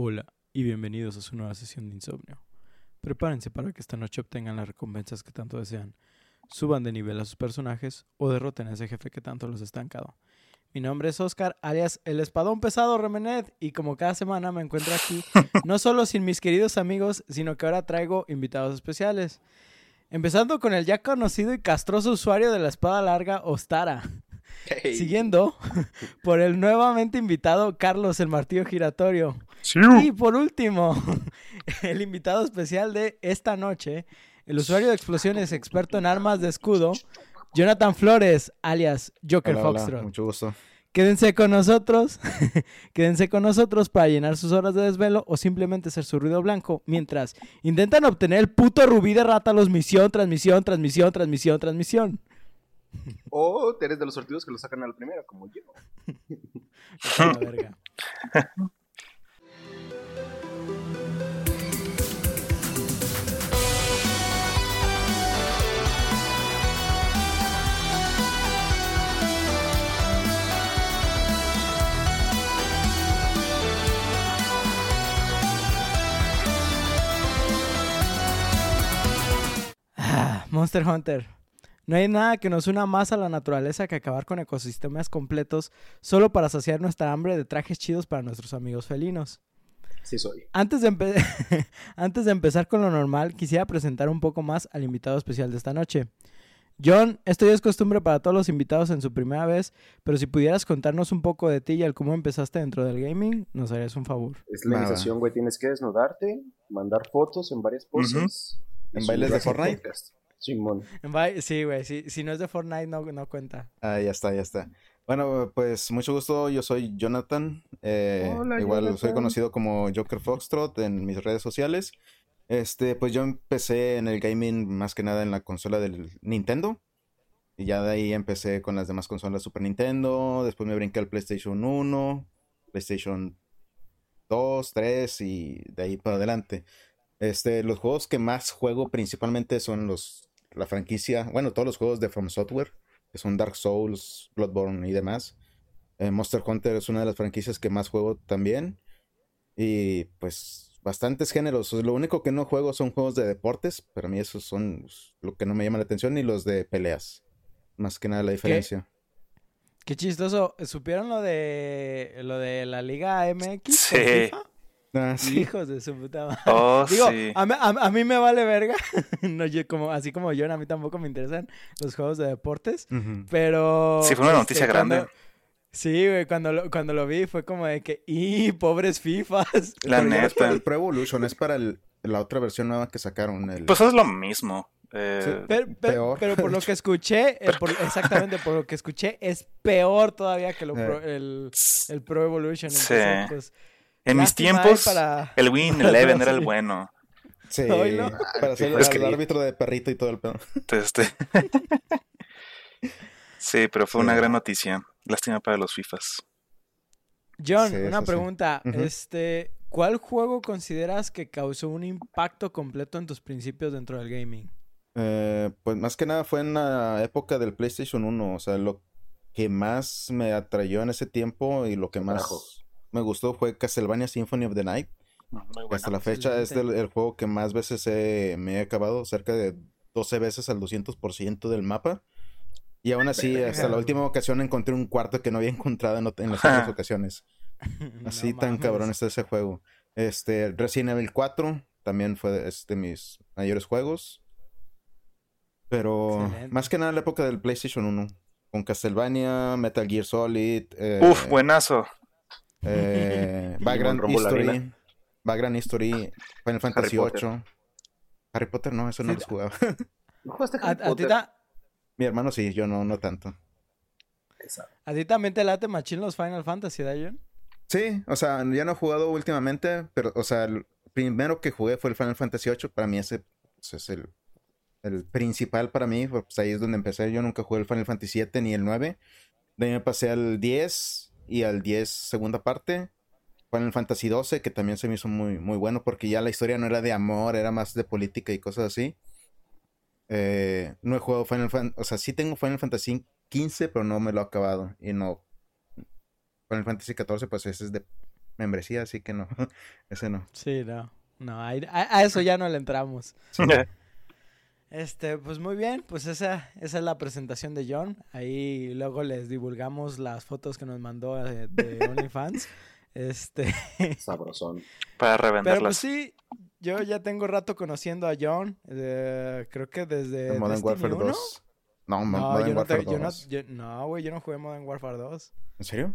Hola y bienvenidos a su nueva sesión de insomnio. Prepárense para que esta noche obtengan las recompensas que tanto desean, suban de nivel a sus personajes o derroten a ese jefe que tanto los ha estancado. Mi nombre es Oscar, alias el espadón pesado Remenet, y como cada semana me encuentro aquí, no solo sin mis queridos amigos, sino que ahora traigo invitados especiales. Empezando con el ya conocido y castroso usuario de la espada larga, Ostara. Hey. Siguiendo por el nuevamente invitado Carlos el Martillo Giratorio. Y por último, el invitado especial de esta noche, el usuario de explosiones experto en armas de escudo, Jonathan Flores, alias Joker Hola, hola, Foxtrot. mucho gusto. Quédense con nosotros, quédense con nosotros para llenar sus horas de desvelo o simplemente ser su ruido blanco mientras intentan obtener el puto rubí de rátalos misión, transmisión, transmisión, transmisión, transmisión. O eres de los sortidos que lo sacan al primero, como yo. A la verga. Monster Hunter. No hay nada que nos una más a la naturaleza que acabar con ecosistemas completos solo para saciar nuestra hambre de trajes chidos para nuestros amigos felinos. Sí soy. Antes de, empe- Antes de empezar con lo normal, quisiera presentar un poco más al invitado especial de esta noche. John, esto ya es costumbre para todos los invitados en su primera vez, pero si pudieras contarnos un poco de ti y el cómo empezaste dentro del gaming, nos harías un favor. Es la iniciación, güey. Tienes que desnudarte, mandar fotos en varias poses. ¿En bailes de Fortnite? podcast. Simón. Sí, güey, sí, si no es de Fortnite no, no cuenta. Ah, ya está, ya está. Bueno, pues mucho gusto, yo soy Jonathan. eh, Hola, igual soy conocido como Joker Foxtrot en mis redes sociales. Este, pues yo empecé en el gaming más que nada en la consola del Nintendo. Y ya de ahí empecé con las demás consolas Super Nintendo. Después me brinqué al PlayStation 1, PlayStation 2, 3 y de ahí para adelante. Este, los juegos que más juego principalmente son los, la franquicia, bueno, todos los juegos de From Software, que son Dark Souls, Bloodborne y demás. Eh, Monster Hunter es una de las franquicias que más juego también. Y pues bastantes géneros. Lo único que no juego son juegos de deportes. Para mí esos son lo que no me llama la atención, ni los de peleas. Más que nada la diferencia. Qué chistoso, ¿supieron lo de lo de la Liga MX? Sí. FIFA? Ah, sí. Hijos de su puta madre. Oh, Digo, sí. a, mí, a- a mí me vale verga. no, yo como, así como yo, a mí tampoco me interesan los juegos de deportes. Pero. Sí, fue una este, noticia cuando- grande. Sí, güey, cuando lo, cuando lo vi fue como de que, ¡y pobres FIFAs! La Pero ya no es para neta. el Pro Evolution, es para el- la otra versión nueva que sacaron. El... Pues es lo mismo. Eh, Sí. Pero, pero- Peor, pero por lo que escuché, eh, por- exactamente por lo que escuché, es peor todavía que lo Eh. pro- el, el Pro Evolution. Sí. Entonces, pues, en mis ahí tiempos, para- el Win Eleven era el bueno. Sí, para ser Es el que- árbitro de perrito y todo el pedo. Este... sí, pero fue una gran noticia. Lástima para los FIFAs. John, Sí, una sí. pregunta. Este, ¿cuál juego consideras que causó un impacto completo en tus principios dentro del gaming? Eh, pues más que nada fue en la época del PlayStation 1, o sea, lo que más me atrayó en ese tiempo y lo que más. Me gustó fue Castlevania Symphony of the Night. Muy bueno. Hasta la fecha es del- el juego que más veces he- me he acabado, cerca de 12 veces al 200% del mapa. Y aún así, hasta la última ocasión encontré un cuarto que no había encontrado en, las otras ocasiones. Así No tan mames. cabrón está ese juego. Este, Resident Evil 4 también fue de, es de mis mayores juegos. Pero Excelente. más que nada la época del PlayStation 1. Con Castlevania, Metal Gear Solid, eh, Uf, buenazo. Eh, Background History. Background History, Final Fantasy. 8. Harry Potter no, eso no Sí, los jugaba. ¿No jugaste ¿A, Harry a ti Potter? Mi hermano sí, yo no, no tanto. A ti también te late machín los Final Fantasy, ¿da, John? Sí, o sea, ya no he jugado últimamente, pero, o sea, el primero que jugué fue el Final Fantasy VIII. Para mí ese pues, es el, el principal para mí, pues ahí es donde empecé. Yo nunca jugué el Final Fantasy VII ni el 9. De ahí me pasé al 10 y al 10 segunda parte. Final Fantasy XII, que también se me hizo muy, muy bueno, porque ya la historia no era de amor, era más de política y cosas así. Eh, no he jugado Final Fantasy, o sea, sí tengo Final Fantasy XV, pero no me lo he acabado. Y no, Final Fantasy XIV, pues ese es de membresía, así que no, ese no. Sí, no. No, a, a eso ya no le entramos. Este, pues muy bien, pues esa, esa es la presentación de John. Ahí luego les divulgamos las fotos que nos mandó de, de OnlyFans. Este, Sabrosón. Para pero pues revenderlas. sí, yo ya tengo rato conociendo a John. eh, creo que desde El Modern Destiny Warfare 1. 2. No, No, Modern yo no, te- Warfare yo no, 2. yo- no, güey, yo no jugué Modern Warfare 2. ¿En serio?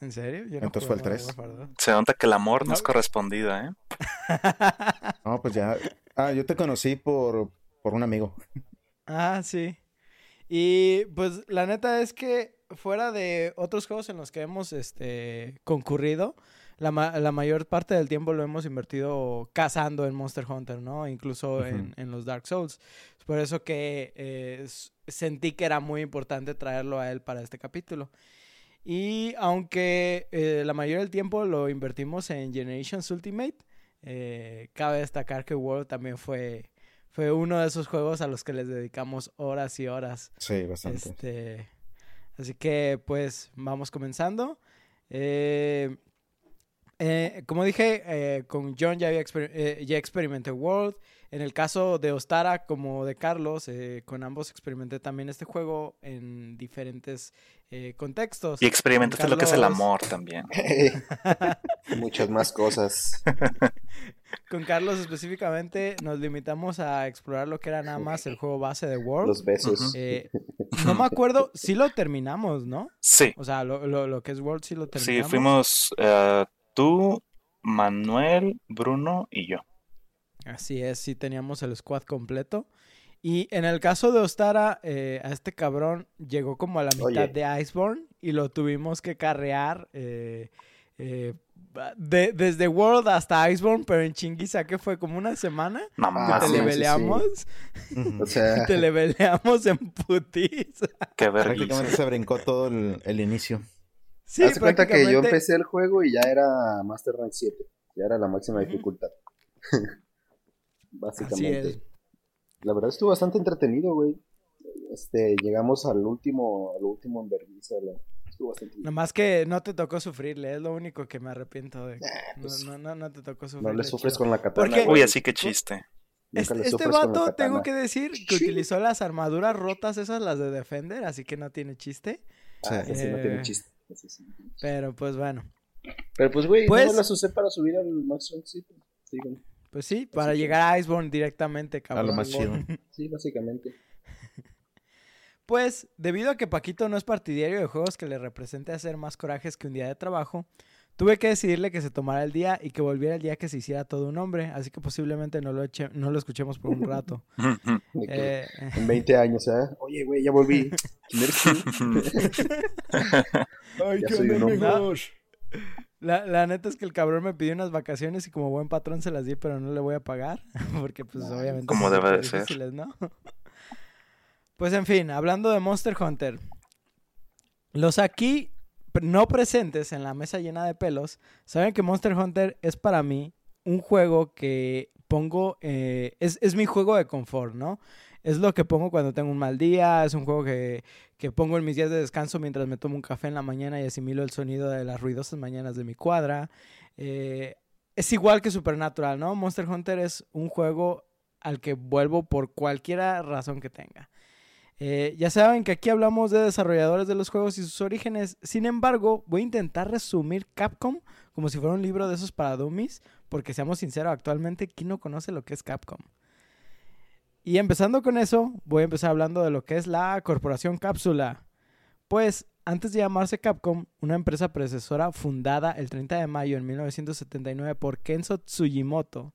¿En serio? Yo no Entonces fue el Modern 3. Warfare 2. Se nota que el amor no es No. correspondido, ¿eh? No, pues ya. Ah, yo te conocí por, por un amigo. Ah, sí. Y pues la neta es que fuera de otros juegos en los que hemos este, concurrido, la, ma- la mayor parte del tiempo lo hemos invertido cazando en Monster Hunter, ¿no? Incluso en, en los Dark Souls. Es por eso que eh, sentí que era muy importante traerlo a él para este capítulo. Y aunque eh, la mayoría del tiempo lo invertimos en Generations Ultimate, eh, cabe destacar que World también fue, fue uno de esos juegos a los que les dedicamos horas y horas. Sí, bastante. Este, así que pues vamos comenzando. Eh, eh, como dije, eh, con John ya, había exper- eh, ya experimenté World. En el caso de Ostara como de Carlos, eh, con ambos experimenté también este juego en diferentes eh, contextos. Y experimentaste lo que es el amor también. Muchas más cosas. Con Carlos específicamente nos limitamos a explorar lo que era nada más el juego base de World. Los besos. Eh, no me acuerdo, sí lo terminamos, ¿no? Sí, O sea, lo, lo, lo que es World sí lo sí, terminamos. fuimos eh, tú, Manuel, Bruno y yo. Así es, sí teníamos el squad completo. Y en el caso de Ostara, eh, a este cabrón llegó como a la mitad Oye. de Iceborne y lo tuvimos que carrear eh, eh, de- desde World hasta Iceborne, pero en chinguiza que fue como una semana Ah, que te sí, sí, leveleamos, Ujú. O sea, te leveleamos en putiza. qué vergüenza. Prácticamente se brincó todo el, el inicio. Sí, haz cuenta que yo empecé el juego y ya era Master Rank 7. Ya era la máxima dificultad. Así Básicamente. es. La verdad estuvo bastante entretenido, güey. Este, llegamos al último, al último en vergüenza. Estuvo bastante bien. Nomás que no te tocó sufrirle, es lo único que me arrepiento de. No, pues, no, no, no te tocó No sufrirle. le sufres chido. con la katana. Porque- Uy, así que chiste. Este, este sufres vato, tengo que decir que utilizó las armaduras rotas, esas las de Defender, así que no tiene chiste. Ah, sí no tiene Eh. chiste. sí no. Pero pues bueno. Pero pues, güey, Pues- no las usé para subir al Max Rank 7. Sí. Pues sí, para llegar a Iceborne directamente, A cabrón. lo más chido. Sí, básicamente. Pues, debido a que Paquito no es partidario de juegos que le represente hacer más corajes que un día de trabajo, tuve que decidirle que se tomara el día y que volviera el día que se hiciera todo un hombre, así que posiblemente no lo, eche- no lo escuchemos por un rato. Eh, En 20 años, ¿eh? Oye, güey, ya volví. Ay, Ya qué onda. La, la neta es que el cabrón me pidió unas vacaciones y como buen patrón se las di, pero no le voy a pagar. Porque pues Ay, obviamente... como son debe de ser. difíciles, ¿no? Pues en fin, hablando de Monster Hunter. Los aquí no presentes en la mesa llena de pelos saben que Monster Hunter es para mí un juego que pongo... eh, es, es mi juego de confort, ¿no? Es lo que pongo cuando tengo un mal día, es un juego que, que pongo en mis días de descanso mientras me tomo un café en la mañana y asimilo el sonido de las ruidosas mañanas de mi cuadra. Eh, es igual que Supernatural, ¿no? Monster Hunter es un juego al que vuelvo por cualquier razón que tenga. Eh, ya saben que aquí hablamos de desarrolladores de los juegos y sus orígenes. Sin embargo, voy a intentar resumir Capcom como si fuera un libro de esos para dummies, porque seamos sinceros, actualmente, ¿quién no conoce lo que es Capcom? Y empezando con eso, voy a empezar hablando de lo que es la Corporación Cápsula. Pues, antes de llamarse Capcom, una empresa predecesora fundada el 30 de mayo de 1979 por Kenzo Tsujimoto,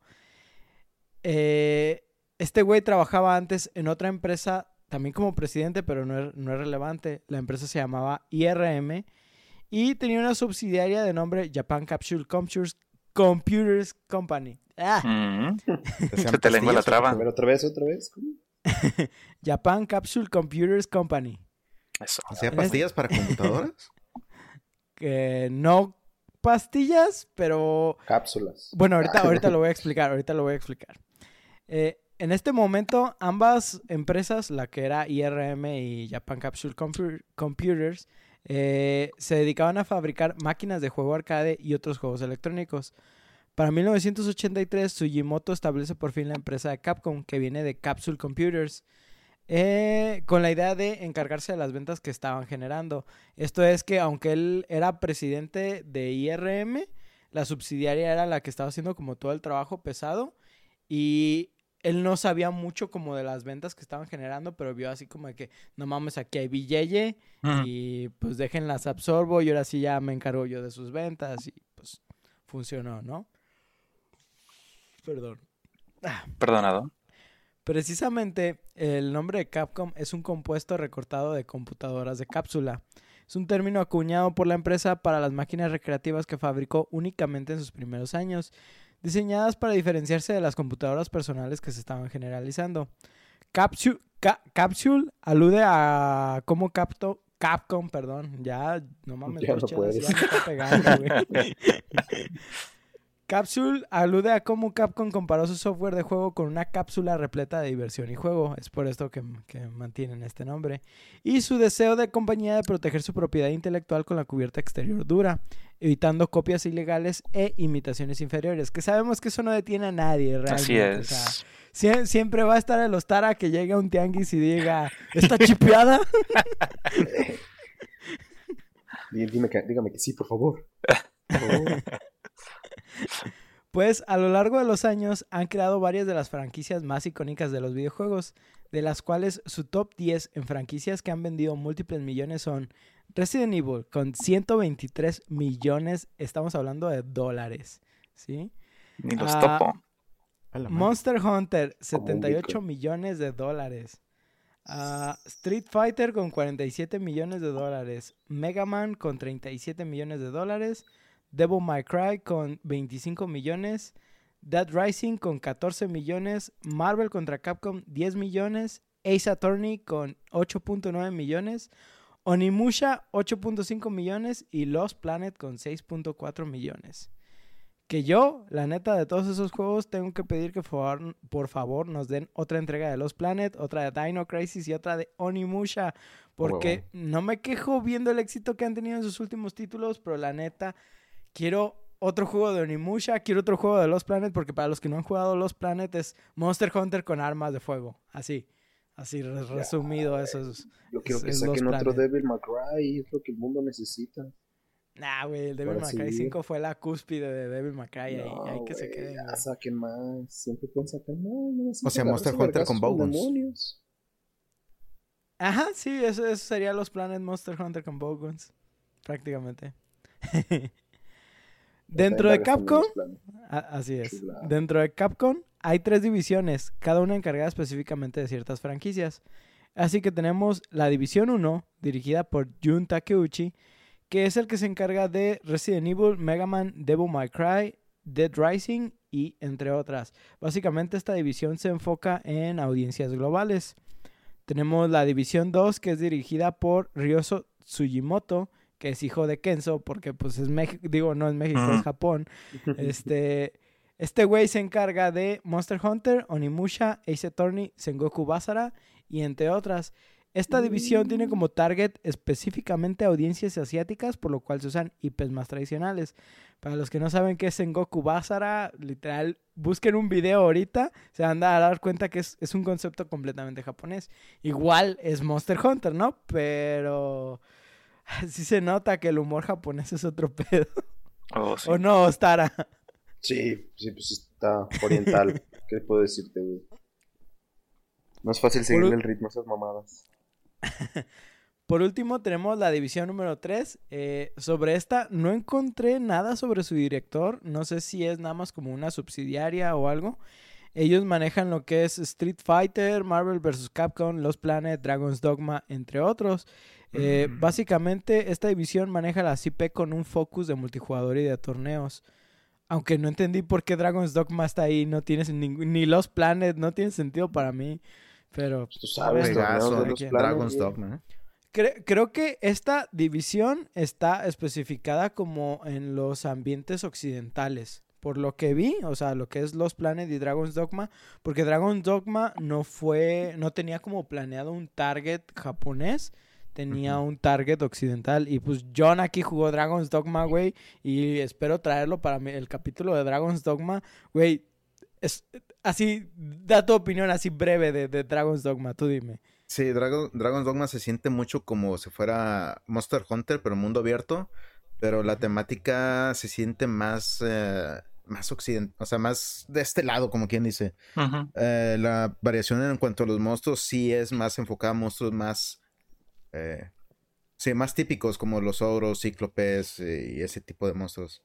eh, este güey trabajaba antes en otra empresa, también como presidente, pero no es, no es relevante. La empresa se llamaba IRM y tenía una subsidiaria de nombre Japan Capsule Computers, Computers Company. Ah, Mm, Se te lengua la traba. A ver, otra vez, otra vez. ¿Cómo? Japan Capsule Computers Company. Eso. ¿Hacía pastillas para computadoras? Que no pastillas, pero Cápsulas. Bueno, ahorita, ahorita lo voy a explicar, ahorita lo voy a explicar. Eh, en este momento, ambas empresas, la que era IRM y Japan Capsule Compu- Computers, Eh, se dedicaban a fabricar máquinas de juego arcade y otros juegos electrónicos. Para 1983, Sugimoto establece por fin la empresa de Capcom, que viene de Capsule Computers, eh, con la idea de encargarse de las ventas que estaban generando. Esto es que aunque él era presidente de IRM, la subsidiaria era la que estaba haciendo como todo el trabajo pesado y él no sabía mucho como de las ventas que estaban generando, pero vio así como de que, no mames, aquí hay billete y pues déjenlas absorbo y ahora sí ya me encargo yo de sus ventas y pues funcionó, ¿no? Perdón. Ah. Perdonado. Precisamente el nombre de Capcom es un compuesto recortado de computadoras de cápsula. Es un término acuñado por la empresa para las máquinas recreativas que fabricó únicamente en sus primeros años, diseñadas para diferenciarse de las computadoras personales que se estaban generalizando. Capsule, Capsule alude a cómo capto, Capcom, perdón, ya no mames, ya no puedes. Capsule alude a cómo Capcom comparó su software de juego con una cápsula repleta de diversión y juego, es por esto que, mantienen este nombre, y su deseo de compañía de proteger su propiedad intelectual con la cubierta exterior dura, evitando copias ilegales e imitaciones inferiores, que sabemos que eso no detiene a nadie realmente. Así es. siempre va a estar el Ostara que llegue a un tianguis y diga, ¿está chipeada? Dime que, dígame que sí, Por favor. Por favor. Pues a lo largo de los años han creado varias de las franquicias más icónicas de los videojuegos, de las cuales su top 10 en franquicias que han vendido múltiples millones son Resident Evil con 123 millones, estamos hablando de dólares, ¿sí? Ni los ah, topo. Monster Hunter, 78 millones de dólares. Ah, Street Fighter con 47 millones de dólares. Mega Man con 37 millones de dólares. Devil May Cry con 25 millones, Dead Rising con 14 millones, Marvel contra Capcom 10 millones, Ace Attorney con 8.9 millones, Onimusha 8.5 millones y Lost Planet con 6.4 millones. Que yo, la neta, de todos esos juegos, tengo que pedir que por, favor nos den otra entrega de Lost Planet, otra de Dino Crisis y otra de Onimusha. Porque no me quejo viendo el éxito que han tenido en sus últimos títulos, pero la neta, quiero otro juego de Onimusha, quiero otro juego de Lost Planet, porque para los que no han jugado Lost Planet es Monster Hunter con armas de fuego. Así, así resumido eso es. Yo quiero que saquen otro Devil May Cry, es lo que el mundo necesita. Nah, güey, el Devil May Cry 5 fue la cúspide de Devil May Cry, no, ahí, que se queden. Ya saquen más, siempre pueden sacar más. o sea, Monster Hunter con Bowguns. Ajá, sí, eso, eso sería los planes Monster Hunter con Bowguns, prácticamente. Dentro de Capcom, así es. Dentro de Capcom hay tres divisiones, cada una encargada específicamente de ciertas franquicias. Así que tenemos la División 1, dirigida por Jun Takeuchi, que es el que se encarga de Resident Evil, Mega Man, Devil May Cry, Dead Rising y entre otras. Básicamente esta división se enfoca en audiencias globales. Tenemos la División 2, que es dirigida por Ryoso Tsujimoto, que es hijo de Kenzo, porque pues es México, digo, no es México, es Japón. Este, este güey se encarga de Monster Hunter, Onimusha, Ace Attorney, Sengoku Basara y entre otras. Esta división tiene como target específicamente audiencias asiáticas, por lo cual se usan IPs más tradicionales. Para los que no saben qué es Sengoku Basara, literal, busquen un video ahorita, se van a dar cuenta que es, es un concepto completamente japonés. Igual es Monster Hunter, ¿no? Pero sí se nota que el humor japonés es otro pedo. Oh, ¿O no, Stara? Sí, sí, pues está oriental. ¿Qué puedo decirte, güey? No es fácil seguir el ritmo a esas mamadas. Por último, tenemos la división número 3. Eh, sobre esta, no encontré nada sobre su director. No sé si es nada más como una subsidiaria o algo. Ellos manejan lo que es Street Fighter, Marvel vs. Capcom, Los Planet, Dragon's Dogma, entre otros. Eh, mm. Básicamente, esta división maneja la CP con un focus de multijugador y de torneos. Aunque no entendí por qué Dragon's Dogma está ahí, no tiene ni Los Planet, no tiene sentido para mí. Pero pues tú sabes, Dragon's Dogma. creo que esta división está especificada como en los ambientes occidentales. Por lo que vi, o sea, lo que es Los Planet y Dragon's Dogma, porque Dragon's Dogma no fue, no tenía como planeado un target japonés, tenía un target occidental. Y pues John aquí jugó Dragon's Dogma, güey. Y espero traerlo para mi- el capítulo de Dragon's Dogma. Güey, es así, da tu opinión así breve de, de Dragon's Dogma, tú dime. Sí, Dragon, Dragon's Dogma se siente mucho como si fuera Monster Hunter, pero mundo abierto. Pero la temática se siente más, eh, más occidental, o sea, más de este lado, como quien dice. Eh, la variación en cuanto a los monstruos sí es más enfocada a monstruos más, eh, sí, más típicos como los ogros, cíclopes eh, y ese tipo de monstruos.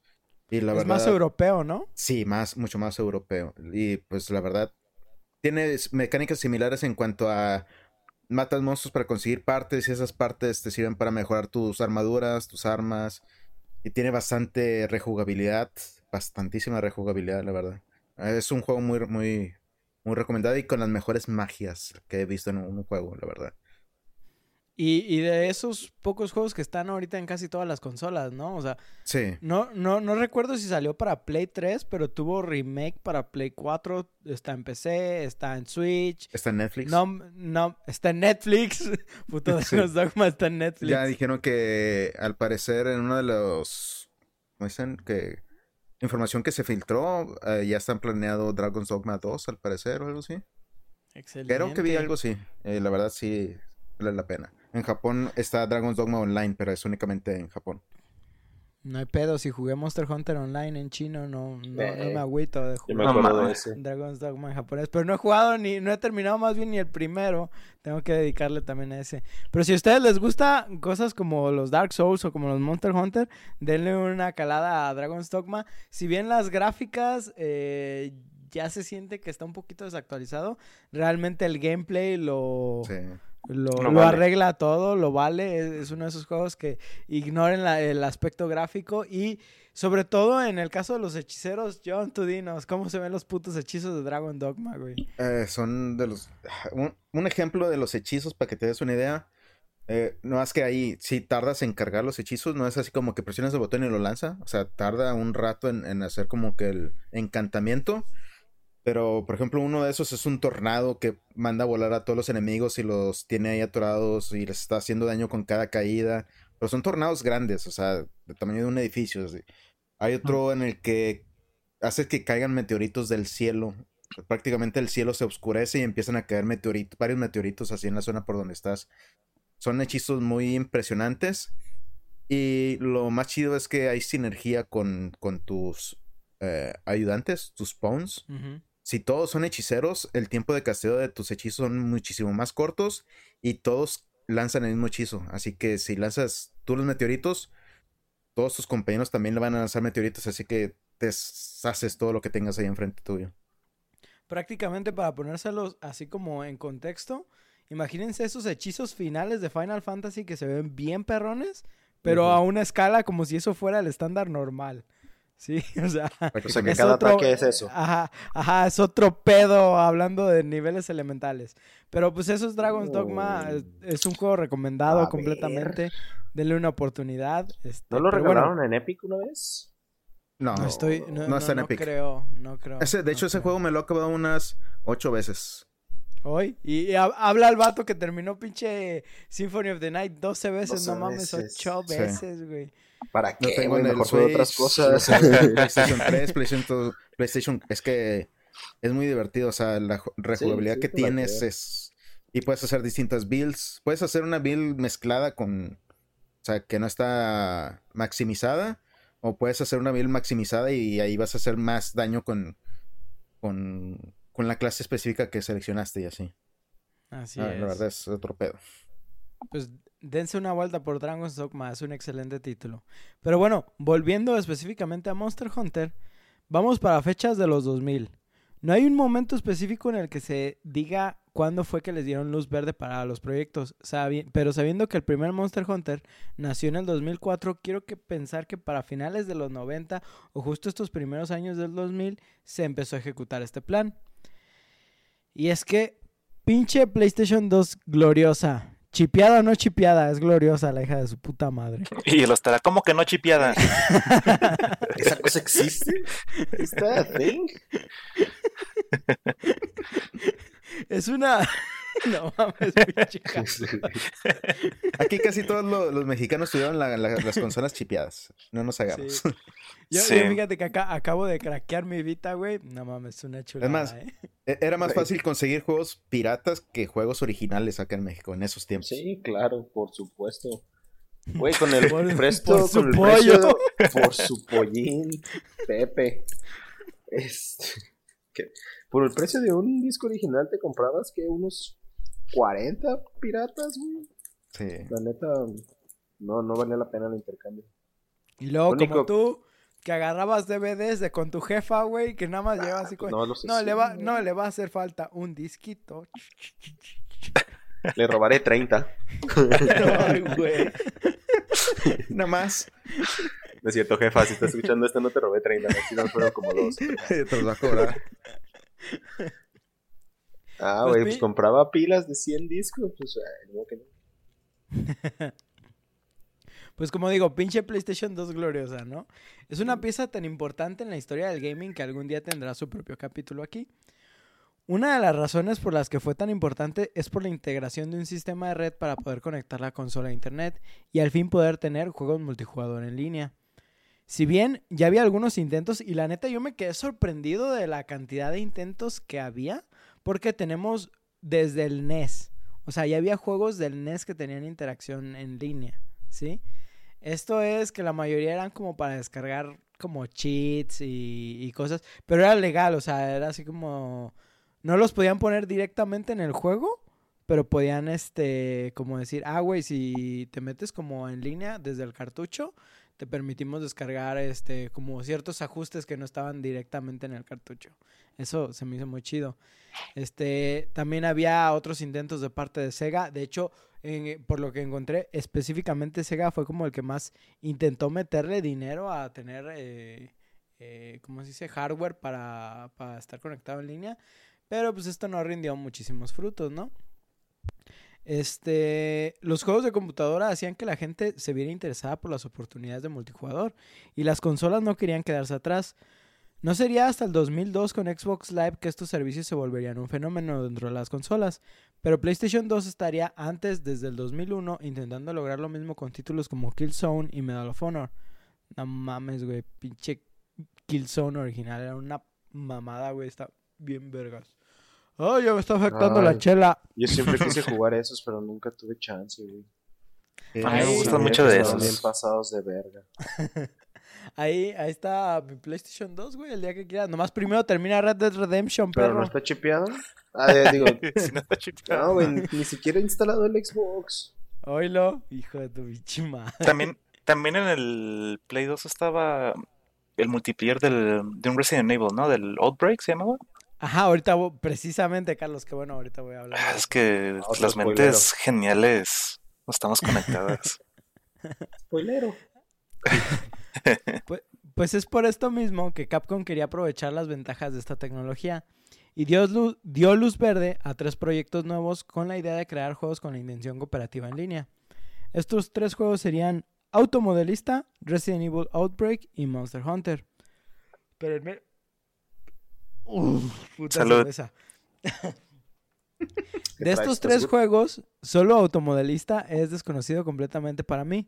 Y la es verdad, más europeo, ¿no? sí, más, mucho más europeo. Y pues la verdad, tiene mecánicas similares en cuanto a matas monstruos para conseguir partes y esas partes te sirven para mejorar tus armaduras, tus armas. Y tiene bastante rejugabilidad, bastantísima rejugabilidad, la verdad. Es un juego muy, muy, muy recomendado y con las mejores magias que he visto en un juego, la verdad. Y, y de esos pocos juegos que están ahorita en casi todas las consolas, ¿no? O sea, Sí, no, no, no recuerdo si salió para Play 3, pero tuvo remake para Play 4. Está en PC, está en Switch. está en Netflix. No, no, está en Netflix. Puto Sí. Dragon's Dogma está en Netflix. Ya dijeron que al parecer en uno de los... ¿Cómo dicen? Que información que se filtró, eh, ya están planeado Dragon's Dogma 2 al parecer o algo así. Excelente. Creo que vi algo así. Eh, la verdad sí vale la pena. En Japón está Dragon's Dogma Online, pero es únicamente en Japón. No hay pedo, si jugué Monster Hunter Online en chino, no, no, no Eh, me agüito de Yo jugar me No acuerdo de mames. ese. Dragon's Dogma en japonés. Pero no he jugado ni, no he terminado más bien ni el primero. Tengo que dedicarle también a ese. Pero si a ustedes les gusta cosas como los Dark Souls o como los Monster Hunter, denle una calada a Dragon's Dogma. Si bien las gráficas eh, ya se siente que está un poquito desactualizado, realmente el gameplay lo... Sí. Lo, Lo lo vale. arregla todo, lo vale. Es, es uno de esos juegos que ignoren la- el aspecto gráfico. Y sobre todo en el caso de los hechiceros, John, tú dinos, ¿cómo se ven los putos hechizos de Dragon Dogma, güey? Eh, son de los... Un, un ejemplo de los hechizos, para que te des una idea. Eh, no es que ahí, si tardas en cargar los hechizos, no es así como que presionas el botón y lo lanza. O sea, tarda un rato en, en hacer como que el encantamiento. Pero, por ejemplo, uno de esos es un tornado que manda a volar a todos los enemigos y los tiene ahí atorados y les está haciendo daño con cada caída. Pero son tornados grandes, o sea, del tamaño de un edificio. así. Hay otro en el que hace que caigan meteoritos del cielo. Prácticamente el cielo se oscurece y empiezan a caer meteoritos, varios meteoritos así en la zona por donde estás. Son hechizos muy impresionantes. Y lo más chido es que hay sinergia con, con tus eh, ayudantes, tus pawns. Ujú. Si todos son hechiceros, el tiempo de casteo de tus hechizos son muchísimo más cortos y todos lanzan el mismo hechizo. Así que si lanzas tú los meteoritos, todos tus compañeros también le van a lanzar meteoritos, así que deshaces todo lo que tengas ahí enfrente tuyo. Prácticamente para ponérselos así como en contexto, imagínense esos hechizos finales de Final Fantasy que se ven bien perrones, pero a una escala como si eso fuera el estándar normal. Sí, o sea, O sea, que Es cada otro- ataque es eso. Ajá, ajá, es otro pedo hablando de niveles elementales. Pero pues eso es Dragon's Dogma, es, es un juego recomendado A completamente. Denle una oportunidad. este, ¿No lo bueno, regalaron en Epic una vez? No, no estoy, no, no no, está en no Epic. creo, no creo. Ese, de hecho, ese juego me lo he acabado unas ocho veces. Hoy, y, y hab- habla el vato que terminó pinche Symphony of the Night 12 veces, 12 no mames, veces. 8 Sí. veces, güey. ¿Para Lo qué? tengo güey? en el Mejor juego otras Switch, cosas. o sea, PlayStation 3, PlayStation, PlayStation, es que es muy divertido, o sea, la ju- rejugabilidad sí, que tienes creo. es y puedes hacer distintas builds, puedes hacer una build mezclada con o sea, que no está maximizada o puedes hacer una build maximizada y ahí vas a hacer más daño con con con la clase específica que seleccionaste y así. Así Ah, es. la verdad es otro pedo. Pues dense una vuelta por Dragon's Dogma, es un excelente título. Pero bueno, volviendo específicamente a Monster Hunter, vamos para fechas de los 2000. No hay un momento específico en el que se diga cuándo fue que les dieron luz verde para los proyectos, sabi- pero sabiendo que el primer Monster Hunter nació en el 2004, quiero que pensar que para finales de los 90 o justo estos primeros años del 2000 se empezó a ejecutar este plan. Y es que pinche PlayStation 2 gloriosa. Chipeada o no chipeada, es gloriosa la hija de su puta madre. Y lo estará como que no chipeada. ¿Esa cosa existe? ¿Está a thing? Es una no mames, pinche. Aquí casi todos lo- los mexicanos tuvieron la- la- las consolas chipeadas. No nos hagamos. Sí. Yo, Sí. yo fíjate que acá acabo de craquear mi Vita, güey. No mames, es una chulada, más, ¿eh? E- Era más fácil conseguir juegos piratas que juegos originales acá en México en esos tiempos. Sí, claro, por supuesto. Güey, con el Por- presto, por su con el pollo. precio, por su pollín, Pepe. Este, que por el precio de un disco original te comprabas que unos 40 piratas, güey. Sí. La neta, no, no valía la pena el intercambio. Y luego, como tú, que agarrabas DVDs de con tu jefa, güey, que nada más llevas así con... No, los No, le va, no, le va a hacer falta un disquito. Le robaré 30. Ay, güey. Nada más. No es cierto, jefa, si estás escuchando esto, no te robé 30, si no fueron como dos. Te los va a cobrar. Ah, Pues güey, pues compraba pilas de 100 discos, pues, ay, no, que no. Pues como digo, pinche PlayStation 2 gloriosa, ¿no? Es una pieza tan importante en la historia del gaming que algún día tendrá su propio capítulo aquí. Una de las razones por las que fue tan importante es por la integración de un sistema de red para poder conectar la consola a internet y al fin poder tener juegos multijugador en línea. Si bien ya había algunos intentos y la neta yo me quedé sorprendido de la cantidad de intentos que había porque tenemos desde el NES. O sea, ya había juegos del NES que tenían interacción en línea, ¿sí? Esto es que la mayoría eran como para descargar como cheats y, y cosas, pero era legal, o sea, era así como... No los podían poner directamente en el juego, pero podían, este, como decir, ah, güey, si te metes como en línea desde el cartucho, te permitimos descargar, este, como ciertos ajustes que no estaban directamente en el cartucho. Eso se me hizo muy chido. Este, también había otros intentos de parte de Sega. De hecho, en- por lo que encontré, específicamente Sega fue como el que más intentó meterle dinero a tener, eh, eh, ¿cómo se dice? Hardware para, para estar conectado en línea. Pero pues esto no rindió muchísimos frutos, ¿no? Este, los juegos de computadora hacían que la gente se viera interesada por las oportunidades de multijugador y las consolas no querían quedarse atrás. No sería hasta el 2002 con Xbox Live que estos servicios se volverían un fenómeno dentro de las consolas, pero PlayStation 2 estaría antes, desde el 2001, intentando lograr lo mismo con títulos como Killzone y Medal of Honor. No mames, güey, pinche Killzone original era una mamada, güey, está bien vergas. Ay, ya me está afectando la chela. Yo siempre quise jugar esos, pero nunca tuve chance, güey. Eh, A mí me gustan mucho de Estaban bien esos. pasados de verga. Ahí, ahí está mi PlayStation 2, güey, el día que quieras. Nomás primero termina Red Dead Redemption, Pero perro. no está chipeado. Ah, eh, digo, Si no está chipeado. no, güey, ni, siquiera he instalado el Xbox. Oílo, hijo de tu madre. También, también en el Play 2 estaba el multiplayer del, de un Resident Evil, ¿no? Del Outbreak se llamaba. Ajá, ahorita, precisamente, Carlos, que bueno, ahorita voy a hablar. Ah, es que Otro las spoilero. mentes geniales no estamos conectadas. Spoilero. Pues es por esto mismo que Capcom quería aprovechar las ventajas de esta tecnología y dio luz, dio luz verde a tres proyectos nuevos con la idea de crear juegos con la intención cooperativa en línea. Estos tres juegos serían Automodelista, Resident Evil Outbreak y Monster Hunter. Espérenme. Uf, puta Salud. cerveza. ¿Qué De estos ¿Estás tres juegos, solo Automodelista es desconocido completamente para mí.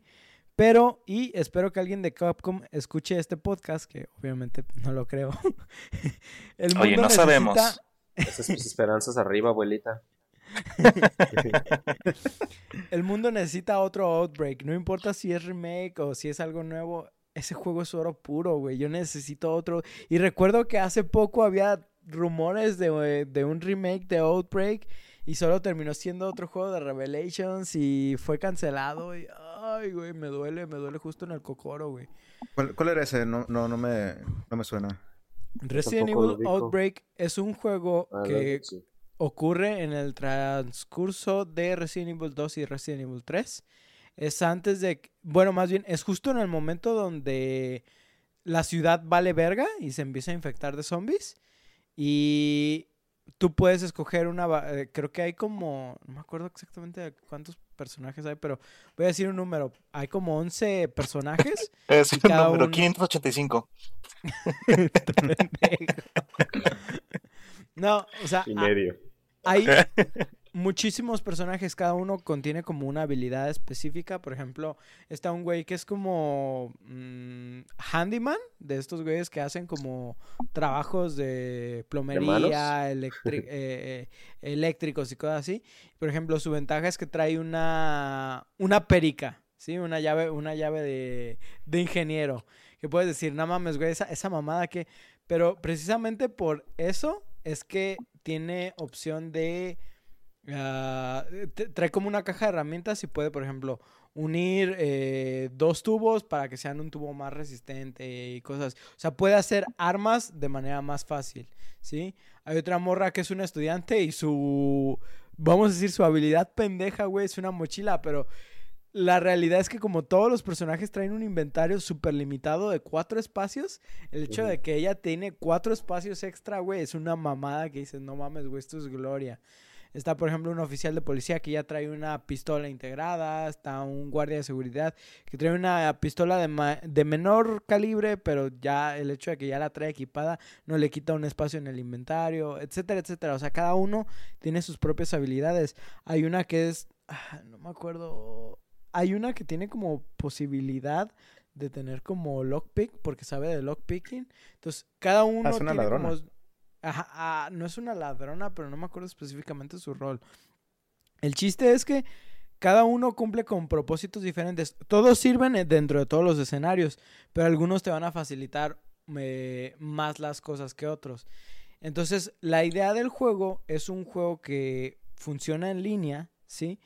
Pero, y espero que alguien de Capcom escuche este podcast, que obviamente no lo creo. El Oye, mundo no sabemos. necesita- Esas mis esperanzas arriba, abuelita. El mundo necesita otro Outbreak. No importa si es remake o si es algo nuevo. Ese juego es oro puro, güey. Yo necesito otro. Y recuerdo que hace poco había rumores de, de un remake de Outbreak. Y solo terminó siendo otro juego de Revelations. Y fue cancelado. Y, ay, güey, me duele, me duele justo en el cocoro, güey. ¿Cuál, cuál era ese? No, no, no, me, no me suena. Resident Evil. Outbreak es un juego Ah, que sí. ocurre en el transcurso de Resident Evil 2 y Resident Evil 3. Es antes de... que- Bueno, más bien, es justo en el momento donde la ciudad vale verga y se empieza a infectar de zombies. Y tú puedes escoger una... eh, creo que hay como... No me acuerdo exactamente de cuántos personajes hay, pero voy a decir un número. Hay como 11 personajes. Es el número uno- 585. no, o sea, Y medio. hay muchísimos personajes, cada uno contiene como una habilidad específica. Por ejemplo, está un güey que es como mm, handyman, de estos güeyes que hacen como trabajos de plomería, eh, eléctricos y cosas así. Por ejemplo, su ventaja es que trae una, una perica, ¿sí? Una llave, una llave de, de ingeniero. Que puedes decir, no mames, güey, esa, esa mamada que... Pero precisamente por eso es que tiene opción de... ah, te- trae como una caja de herramientas y puede, por ejemplo, unir eh, dos tubos para que sean un tubo más resistente y cosas. O sea, puede hacer armas de manera más fácil, ¿sí? Hay otra morra que es una estudiante y su, vamos a decir, su habilidad pendeja, güey, es una mochila, pero la realidad es que como todos los personajes traen un inventario súper limitado de cuatro espacios, el hecho de que ella tiene cuatro espacios extra, güey, es una mamada que dices, no mames, güey, esto es gloria. Está, por ejemplo, un oficial de policía que ya trae una pistola integrada. Está un guardia de seguridad que trae una pistola de, ma- de menor calibre, pero ya el hecho de que ya la trae equipada no le quita un espacio en el inventario, etcétera, etcétera. O sea, cada uno tiene sus propias habilidades. Hay una que es, ah, no me acuerdo, hay una que tiene como posibilidad de tener como lockpick porque sabe de lockpicking. Entonces, cada uno Ah, es una tiene ladrona. como Ah, no es una ladrona, pero no me acuerdo específicamente su rol. El chiste es que cada uno cumple con propósitos diferentes. Todos sirven eh, dentro de todos los escenarios, pero algunos te van a facilitar eh, más las cosas que otros. Entonces, la idea del juego es un juego que funciona en línea, ¿sí?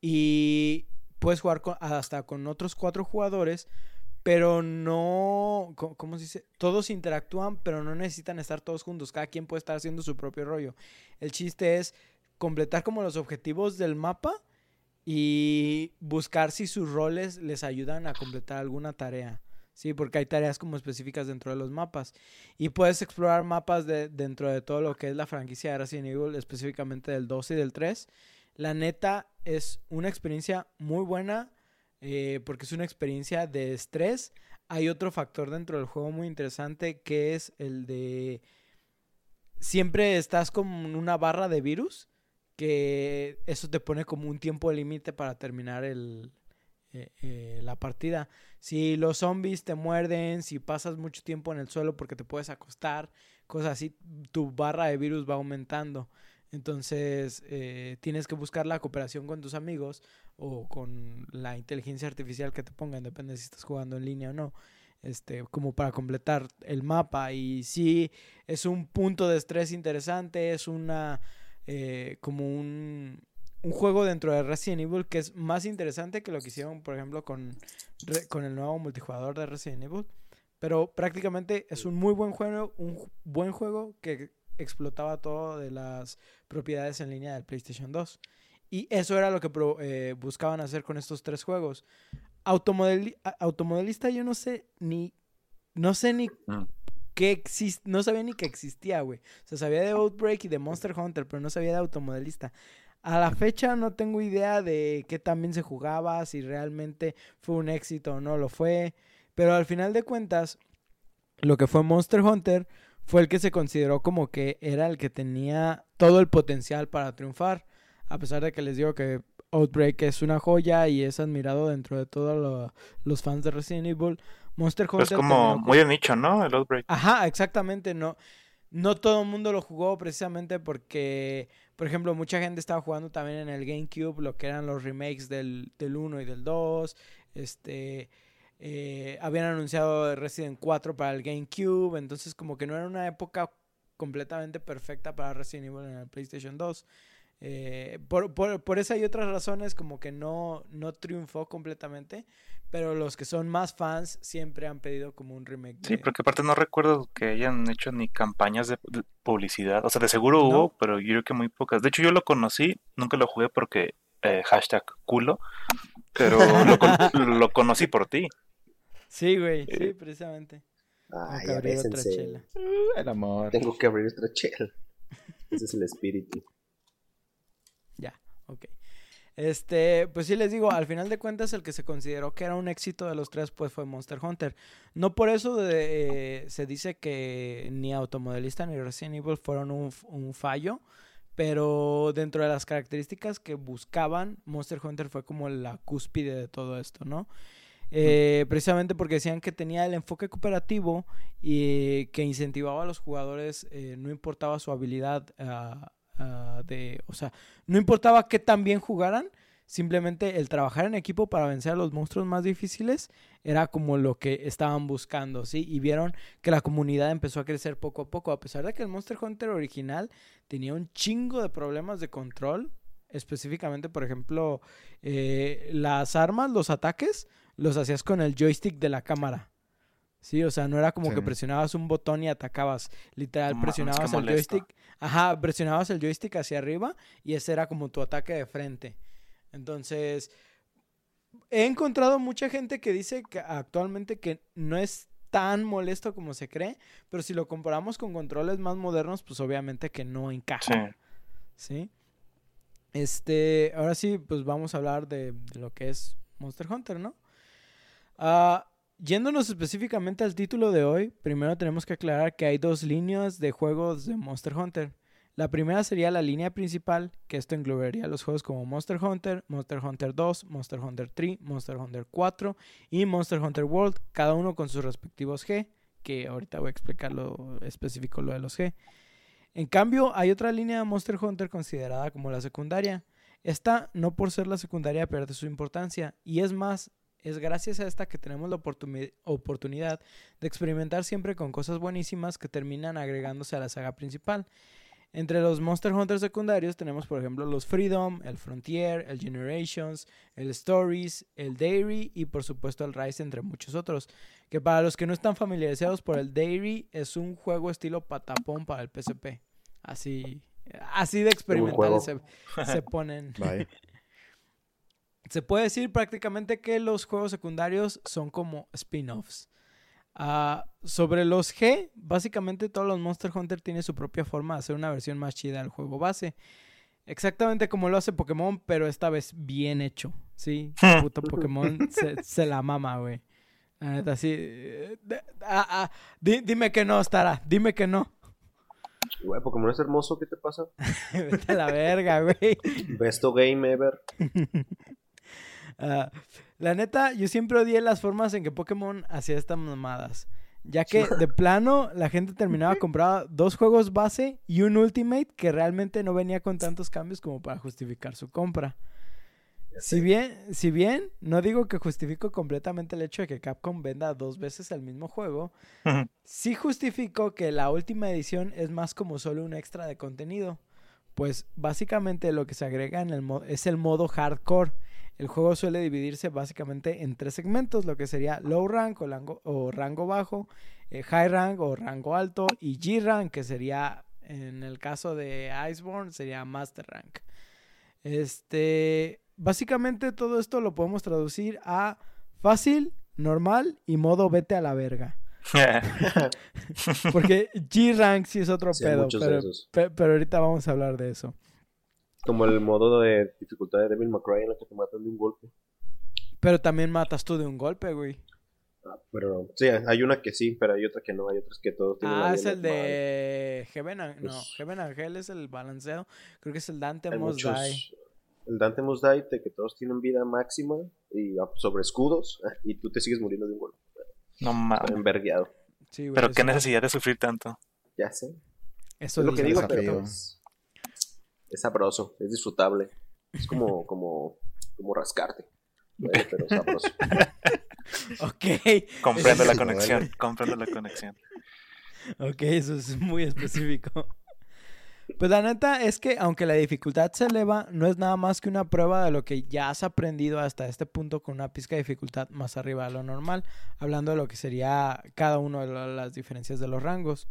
Y puedes jugar hasta con otros cuatro jugadores, pero no, ¿cómo se dice? Todos interactúan, pero no necesitan estar todos juntos. Cada quien puede estar haciendo su propio rollo. El chiste es completar como los objetivos del mapa y buscar si sus roles les ayudan a completar alguna tarea. Sí, porque hay tareas como específicas dentro de los mapas. Y puedes explorar mapas de, dentro de todo lo que es la franquicia de Resident Evil, específicamente del 2 y del 3. La neta es una experiencia muy buena eh, porque es una experiencia de estrés. Hay otro factor dentro del juego muy interesante que es el de siempre estás como en una barra de virus que eso te pone como un tiempo límite para terminar el, eh, eh, la partida. Si los zombies te muerden, si pasas mucho tiempo en el suelo porque te puedes acostar, cosas así, tu barra de virus va aumentando. Entonces eh, tienes que buscar la cooperación con tus amigos o con la inteligencia artificial que te pongan, depende si estás jugando en línea o no, este, como para completar el mapa. Y sí, es un punto de estrés interesante, es una eh, como un, un juego dentro de Resident Evil que es más interesante que lo que hicieron, por ejemplo, con, con el nuevo multijugador de Resident Evil. Pero prácticamente es un muy buen juego, un buen juego que explotaba todo de las propiedades en línea del PlayStation 2. Y eso era lo que pro- eh, buscaban hacer con estos tres juegos. Automodelista yo no sé ni... No sé ni Mm. que exist no sabía ni que existía, güey. O sea, sabía de Outbreak y de Monster Hunter, pero no sabía de Automodelista. A la fecha no tengo idea de qué también se jugaba, si realmente fue un éxito o no lo fue. Pero al final de cuentas, lo que fue Monster Hunter fue el que se consideró como que era el que tenía todo el potencial para triunfar. A pesar de que les digo que Outbreak es una joya y es admirado dentro de todos lo- los fans de Resident Evil. Monster Pero Hunter es como muy de nicho, ¿no? El Outbreak. Ajá, exactamente, no. No todo el mundo lo jugó precisamente porque, por ejemplo, mucha gente estaba jugando también en el GameCube lo que eran los remakes del, del 1 y del 2. Este, eh, habían anunciado Resident 4 para el GameCube, entonces como que no era una época completamente perfecta para Resident Evil en el PlayStation 2. Eh, por, por, por esa y otras razones como que no, no triunfó completamente, pero los que son más fans siempre han pedido como un remake. Sí, de- porque aparte no recuerdo que hayan hecho ni campañas de, de publicidad. O sea, de seguro No. hubo, pero yo creo que muy pocas. De hecho, yo lo conocí, nunca lo jugué porque eh, hashtag culo, pero lo, con- lo conocí por ti. Sí, güey, sí, Eh. precisamente. Ah, Tengo que ya abrir otra chela. El amor. Tengo que abrir otra chela. Ese es el espíritu. Ya, ok. Este, pues sí les digo, al final de cuentas el que se consideró que era un éxito de los tres pues fue Monster Hunter. No por eso de- eh, se dice que ni Automodelista ni Resident Evil fueron un fallo, Pero dentro de las características que buscaban, Monster Hunter fue como la cúspide de todo esto, ¿no? Eh, precisamente porque decían que tenía el enfoque cooperativo y que incentivaba a los jugadores, eh, no importaba su habilidad ah, ah, de, o sea, no importaba qué tan bien jugaran, simplemente el trabajar en equipo para vencer a los monstruos más difíciles era como lo que estaban buscando, ¿sí? Y vieron que la comunidad empezó a crecer poco a poco, a pesar de que el Monster Hunter original tenía un chingo de problemas de control, específicamente, por ejemplo, eh, las armas, los ataques, los hacías con el joystick de la cámara. Sí, o sea, no era como Sí. que presionabas un botón y atacabas. Literal, presionabas el joystick. Ajá, presionabas el joystick hacia arriba y ese era como tu ataque de frente. Entonces, he encontrado mucha gente que dice que actualmente que no es tan molesto como se cree, pero si lo comparamos con controles más modernos, pues obviamente que no encaja. Sí. ¿sí? Este, ahora sí, pues vamos a hablar de, de lo que es Monster Hunter, ¿no? Ah, yéndonos específicamente al título de hoy, primero tenemos que aclarar que hay dos líneas de juegos de Monster Hunter. La primera sería la línea principal, que esto englobaría los juegos como Monster Hunter, Monster Hunter 2, Monster Hunter 3, Monster Hunter 4 y Monster Hunter World, cada uno con sus respectivos G, que ahorita voy a explicar lo específico lo de los G. En cambio, hay otra línea de Monster Hunter considerada como la secundaria. Esta, no por ser la secundaria, pierde su importancia. Y es más, es gracias a esta que tenemos la oportuni- oportunidad de experimentar siempre con cosas buenísimas que terminan agregándose a la saga principal. Entre los Monster Hunter secundarios tenemos, por ejemplo, los Freedom, el Frontier, el Generations, el Stories, el Dairy y, por supuesto, el Rise, entre muchos otros. Que para los que no están familiarizados por el Dairy, es un juego estilo patapón para el PSP. Así, así de experimentales se, se ponen. Bye. Se puede decir prácticamente que los juegos secundarios son como spin-offs. Ah, sobre los G, básicamente todos los Monster Hunter tienen su propia forma de hacer una versión más chida del juego base. Exactamente como lo hace Pokémon, pero esta vez bien hecho. Sí, puto Pokémon se, se la mama, güey. La neta, sí. eh, ah, ah, di- dime que no, Stara. Dime que no. Güey, Pokémon es hermoso, ¿qué te pasa? Vete a la verga, güey. Besto game ever. Ah, la neta, yo siempre odié las formas en que Pokémon hacía estas mamadas. Ya que de plano la gente terminaba comprando dos juegos base y un Ultimate que realmente no venía con tantos cambios como para justificar su compra. Si bien, si bien no digo que justifico completamente el hecho de que Capcom venda dos veces el mismo juego, sí justifico que la última edición es más como solo un extra de contenido. Pues básicamente lo que se agrega en el es el modo hardcore. El juego suele dividirse básicamente en tres segmentos, lo que sería low rank o, rango, o rango bajo, eh, high rank o rango alto y G rank, que sería, en el caso de Iceborne, sería master rank. Este, básicamente todo esto lo podemos traducir a fácil, normal y modo vete a la verga. Porque G rank sí es otro Sí, pedo, pero ahorita vamos a hablar de eso. Como el modo de dificultad de Devil May Cry en el que te matan de un golpe. Pero también matas tú de un golpe, güey. Ah, pero sí, hay una que sí, pero hay otra que no. Hay otras que todos tienen Ah, es el de Heaven An- No, Pues- Heaven Angel es el balanceado. Creo que es el Dante Hay Must muchos. Die. El Dante Must Die, de que todos tienen vida máxima y ah, sobre escudos y tú te sigues muriendo de un golpe. No mames. envergueado. Sí, güey, Pero qué necesidad de sufrir tanto. Ya sé. Eso es lo que digo, pero pues, es sabroso, es disfrutable. Es como, como, como rascarte. Duele, pero sabroso. Ok, Comprendo la conexión. Comprendo la conexión. ok, eso es muy específico. Pues la neta es que aunque la dificultad se eleva, no es nada más que una prueba de lo que ya has aprendido hasta este punto con una pizca de dificultad más arriba de lo normal, hablando de lo que sería cada una de la- las diferencias de los rangos.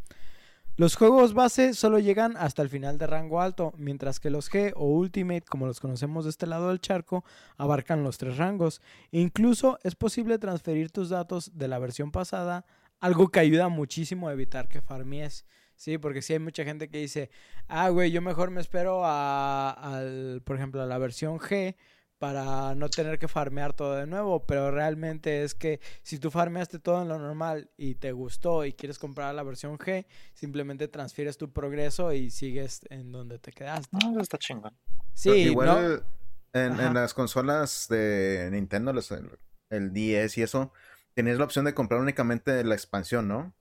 Los juegos base solo llegan hasta el final de rango alto, mientras que los G o Ultimate, como los conocemos de este lado del charco, abarcan los tres rangos. Incluso es posible transferir tus datos de la versión pasada, algo que ayuda muchísimo a evitar que farmies. Sí, porque sí hay mucha gente que dice, ah, güey, yo mejor me espero a, al, por ejemplo, a la versión G para no tener que farmear todo de nuevo, pero realmente es que si tú farmeaste todo en lo normal y te gustó y quieres comprar la versión G, simplemente transfieres tu progreso y sigues en donde te quedaste. No, está chingón. Sí, igual ¿no? en, en las consolas de Nintendo, los- el, el 10 y eso, tenías la opción de comprar únicamente la expansión, ¿no?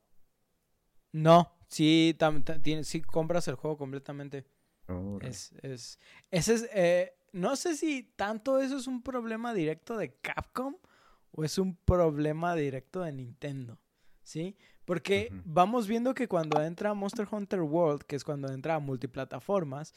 No, sí, tam- ta- tiene- sí compras el juego completamente. Es, es, ese es, eh, no sé si tanto eso es un problema directo de Capcom o es un problema directo de Nintendo, ¿sí? Porque vamos viendo que cuando entra Monster Hunter World, que es cuando entra a multiplataformas,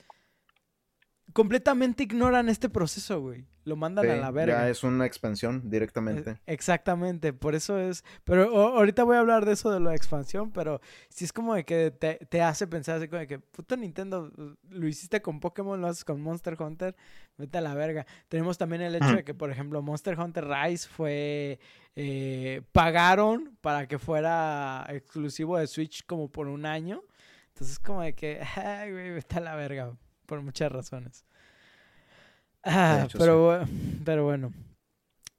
completamente ignoran este proceso, güey. Lo mandan a la verga. Ya es una expansión directamente. Exactamente, por eso es. Pero o- ahorita voy a hablar de eso de la expansión, pero sí es como de que te, te hace pensar así como de que, puto Nintendo, lo hiciste con Pokémon, lo haces con Monster Hunter, vete a la verga. Tenemos también el hecho de que, por ejemplo, Monster Hunter Rise fue. eh, pagaron para que fuera exclusivo de Switch como por un año. Entonces, como de que, ay, güey, vete a la verga, por muchas razones. Ah, hecho, pero, bu- pero bueno.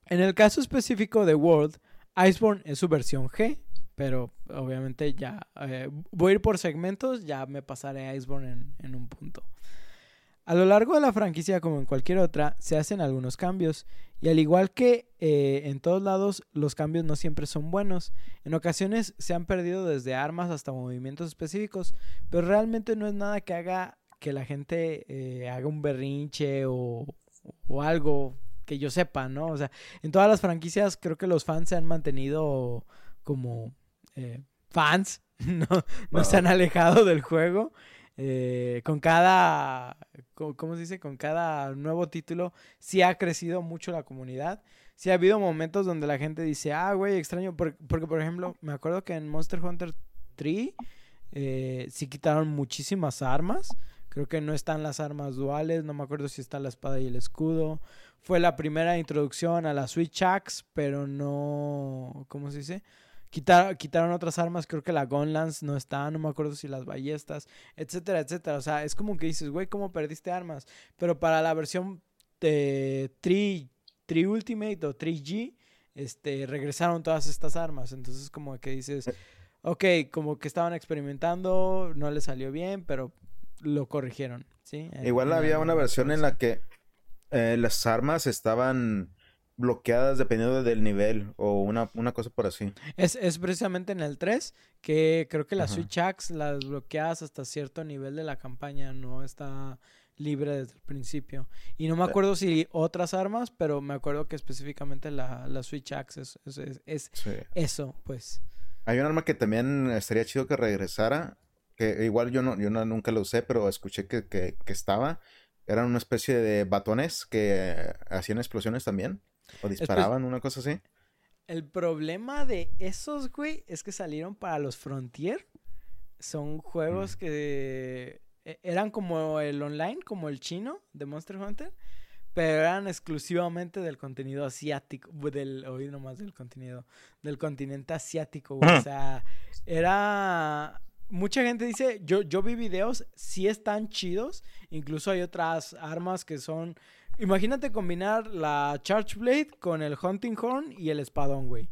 En el caso específico de World, Iceborne es su versión G, pero obviamente ya eh, voy a ir por segmentos, ya me pasaré a Iceborne en, en un punto. A lo largo de la franquicia, como en cualquier otra, se hacen algunos cambios. Y al igual que eh, en todos lados, los cambios no siempre son buenos. En ocasiones se han perdido desde armas hasta movimientos específicos, pero realmente no es nada que haga que la gente eh, haga un berrinche o, o algo que yo sepa, ¿no? O sea, en todas las franquicias creo que los fans se han mantenido como eh, fans, no, no se han alejado del juego. Eh, con cada, ¿cómo se dice? Con cada nuevo título sí ha crecido mucho la comunidad. Sí ha habido momentos donde la gente dice, ah, güey, extraño, por- porque por ejemplo, me acuerdo que en Monster Hunter 3 eh, sí quitaron muchísimas armas. Creo que no están las armas duales, no me acuerdo si está la espada y el escudo. Fue la primera introducción a la Switch Axe, pero no, ¿cómo se dice? Quitar- quitaron otras armas, creo que la Gunlance no está, no me acuerdo si las ballestas, etcétera, etcétera. O sea, es como que dices, güey, ¿cómo perdiste armas? Pero para la versión de 3, 3 Ultimate o 3G, este, regresaron todas estas armas. Entonces, como que dices, ok, como que estaban experimentando, no le salió bien, pero lo corrigieron, ¿sí? Igual había una versión en la que eh, las armas estaban bloqueadas dependiendo del nivel o una, una cosa por así. Es, es precisamente en el 3 que creo que la Ajá. Switch Axe las bloqueadas hasta cierto nivel de la campaña, no está libre desde el principio. Y no me Eh. acuerdo si otras armas, pero me acuerdo que específicamente la, la Switch Axe es, es- es- es Sí. eso, pues. Hay un arma que también estaría chido que regresara, que igual yo no, yo no- nunca lo usé, pero escuché que, que, que estaba. Eran una especie de batones que hacían explosiones también. O disparaban, una cosa así. El problema de esos, güey, es que salieron para los Frontier. Son juegos Mm. que e- eran como el online, como el chino de Monster Hunter, pero eran exclusivamente del contenido asiático, del, oí nomás del contenido, del continente asiático, güey. O sea, era... Mucha gente dice, yo, yo vi videos, sí están chidos, incluso hay otras armas que son... Imagínate combinar la Charge Blade con el Hunting Horn y el espadón, güey.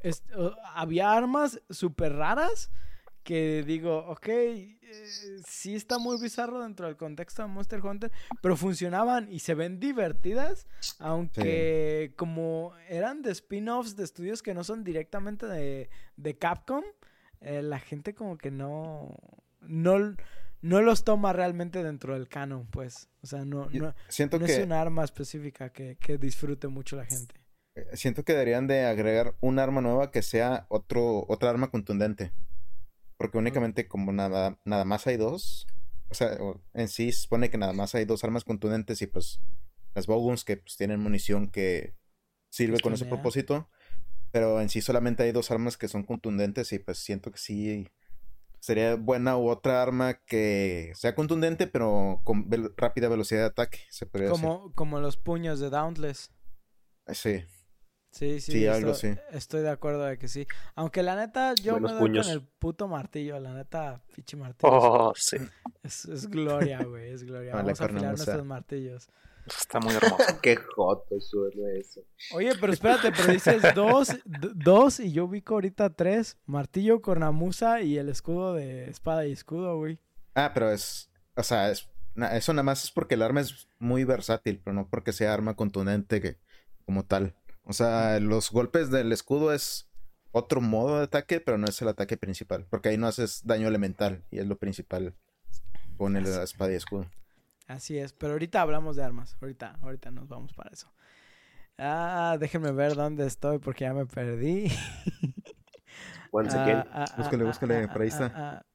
Es- uh, había armas súper raras que digo, ok, eh, sí está muy bizarro dentro del contexto de Monster Hunter, pero funcionaban y se ven divertidas, aunque como eran de spin-offs de estudios que no son directamente de, de Capcom, eh, la gente como que no, no, no los toma realmente dentro del canon, pues. O sea, no, no, siento no que es un arma específica que, que disfrute mucho la gente. eh, siento que deberían de agregar un arma nueva que sea otro otra arma contundente. Porque únicamente como nada nada más hay dos, o sea, en sí se supone que nada más hay dos armas contundentes y pues las bowguns que pues tienen munición que sirve con ese propósito, pero en sí solamente hay dos armas que son contundentes y pues siento que sí sería buena u otra arma que sea contundente pero con rápida velocidad de ataque, se podría decir. Como, como los puños de Dauntless. Sí. Sí, sí, Sí, estoy, algo así. estoy de acuerdo de que sí. Aunque la neta, yo Buenos me doy puños. con el puto martillo. La neta, pinche martillo. Oh, sí. Es, es gloria, güey, es gloria. Vamos a afilar nuestros martillos. Está muy hermoso. Qué joto suena eso. Oye, pero espérate, pero dices dos, dos y yo ubico ahorita tres. Martillo, cornamusa y el escudo de espada y escudo, güey. Ah, pero es. O sea, es, na- eso nada más es porque el arma es muy versátil, pero no porque sea arma contundente que, como tal. O sea, los golpes del escudo es otro modo de ataque, pero no es el ataque principal. Porque ahí no haces daño elemental y es lo principal con el la espada y escudo. Así es, pero ahorita hablamos de armas. Ahorita, ahorita nos vamos para eso. Ah, déjenme ver dónde estoy porque ya me perdí. Once again. ah, ah, Búscale, ah, búscale, ah, por ahí ah, está.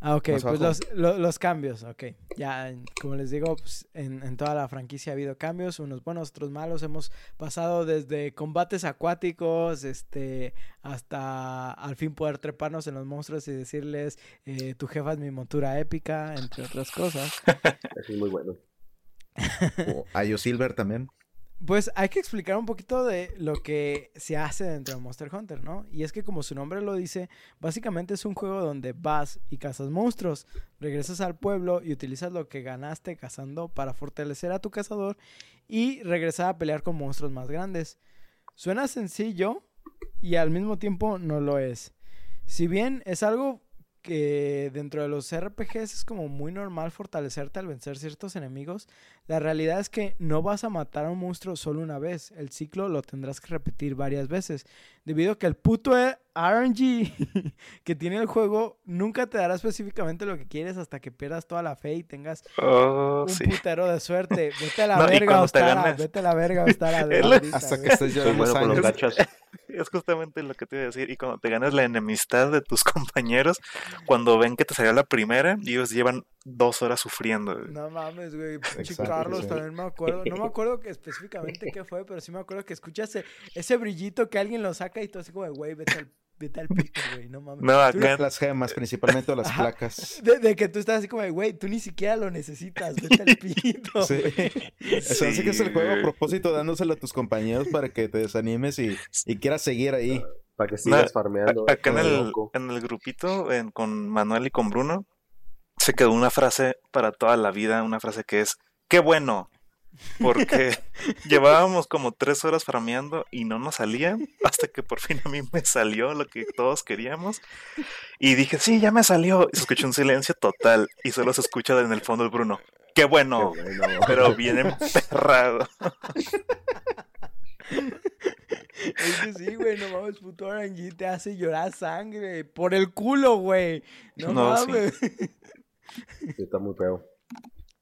Ah, ok, pues los, lo- los cambios, ok. Ya, como les digo, pues, en, en toda la franquicia ha habido cambios, unos buenos, otros malos. Hemos pasado desde combates acuáticos, este, hasta al fin poder treparnos en los monstruos y decirles, eh, tu jefa es mi montura épica, entre otras cosas. Eso es muy bueno. O Ayo Silver también. Pues hay que explicar un poquito de lo que se hace dentro de Monster Hunter, ¿no? Y es que como su nombre lo dice, básicamente es un juego donde vas y cazas monstruos, regresas al pueblo y utilizas lo que ganaste cazando para fortalecer a tu cazador y regresar a pelear con monstruos más grandes. Suena sencillo y al mismo tiempo no lo es. Si bien es algo dentro de los RPGs es como muy normal fortalecerte al vencer ciertos enemigos, la realidad es que no vas a matar a un monstruo solo una vez. El ciclo lo tendrás que repetir varias veces. Debido a que el puto eh, RNG que tiene el juego nunca te dará específicamente lo que quieres hasta que pierdas toda la fe y tengas Oh, un sí. putero de suerte. Vete a la No, verga, Ostara. Vete a la verga, Ostara. de Hasta que estés llorando bueno con los gachas. Es justamente lo que te iba a decir. Y cuando te ganas la enemistad de tus compañeros, cuando ven que te salió la primera, ellos llevan dos horas sufriendo. güey. No mames, güey. Exacto, Carlos sí. también me acuerdo. No me acuerdo que específicamente qué fue, pero sí me acuerdo que escuchas ese, ese brillito que alguien lo saca y tú así como, de, güey, vete al, vete al pito, güey. No mames. No, Tú- acá Las gemas, principalmente, o las Ajá. placas. De, de que tú estás así como, de, güey, tú ni siquiera lo necesitas, vete al pito. Sí. Eso hace que es el Sí, juego a propósito dándoselo a tus compañeros para que te desanimes y, y quieras seguir ahí. Para que sigas No, farmeando. Acá en el, en el grupito, en- con Manuel y con Bruno, se quedó una frase para toda la vida, una frase que es, qué bueno, porque llevábamos como tres horas farmeando y no nos salía, hasta que por fin a mí me salió lo que todos queríamos, y dije, sí, ya me salió, y se escuchó un silencio total, y solo se escucha en el fondo el Bruno, qué bueno, Qué bueno. pero bien emperrado. Es que sí, güey, no mames, puto RNG te hace llorar sangre por el culo, güey. No, No, sí. mames. Sí, Está muy feo.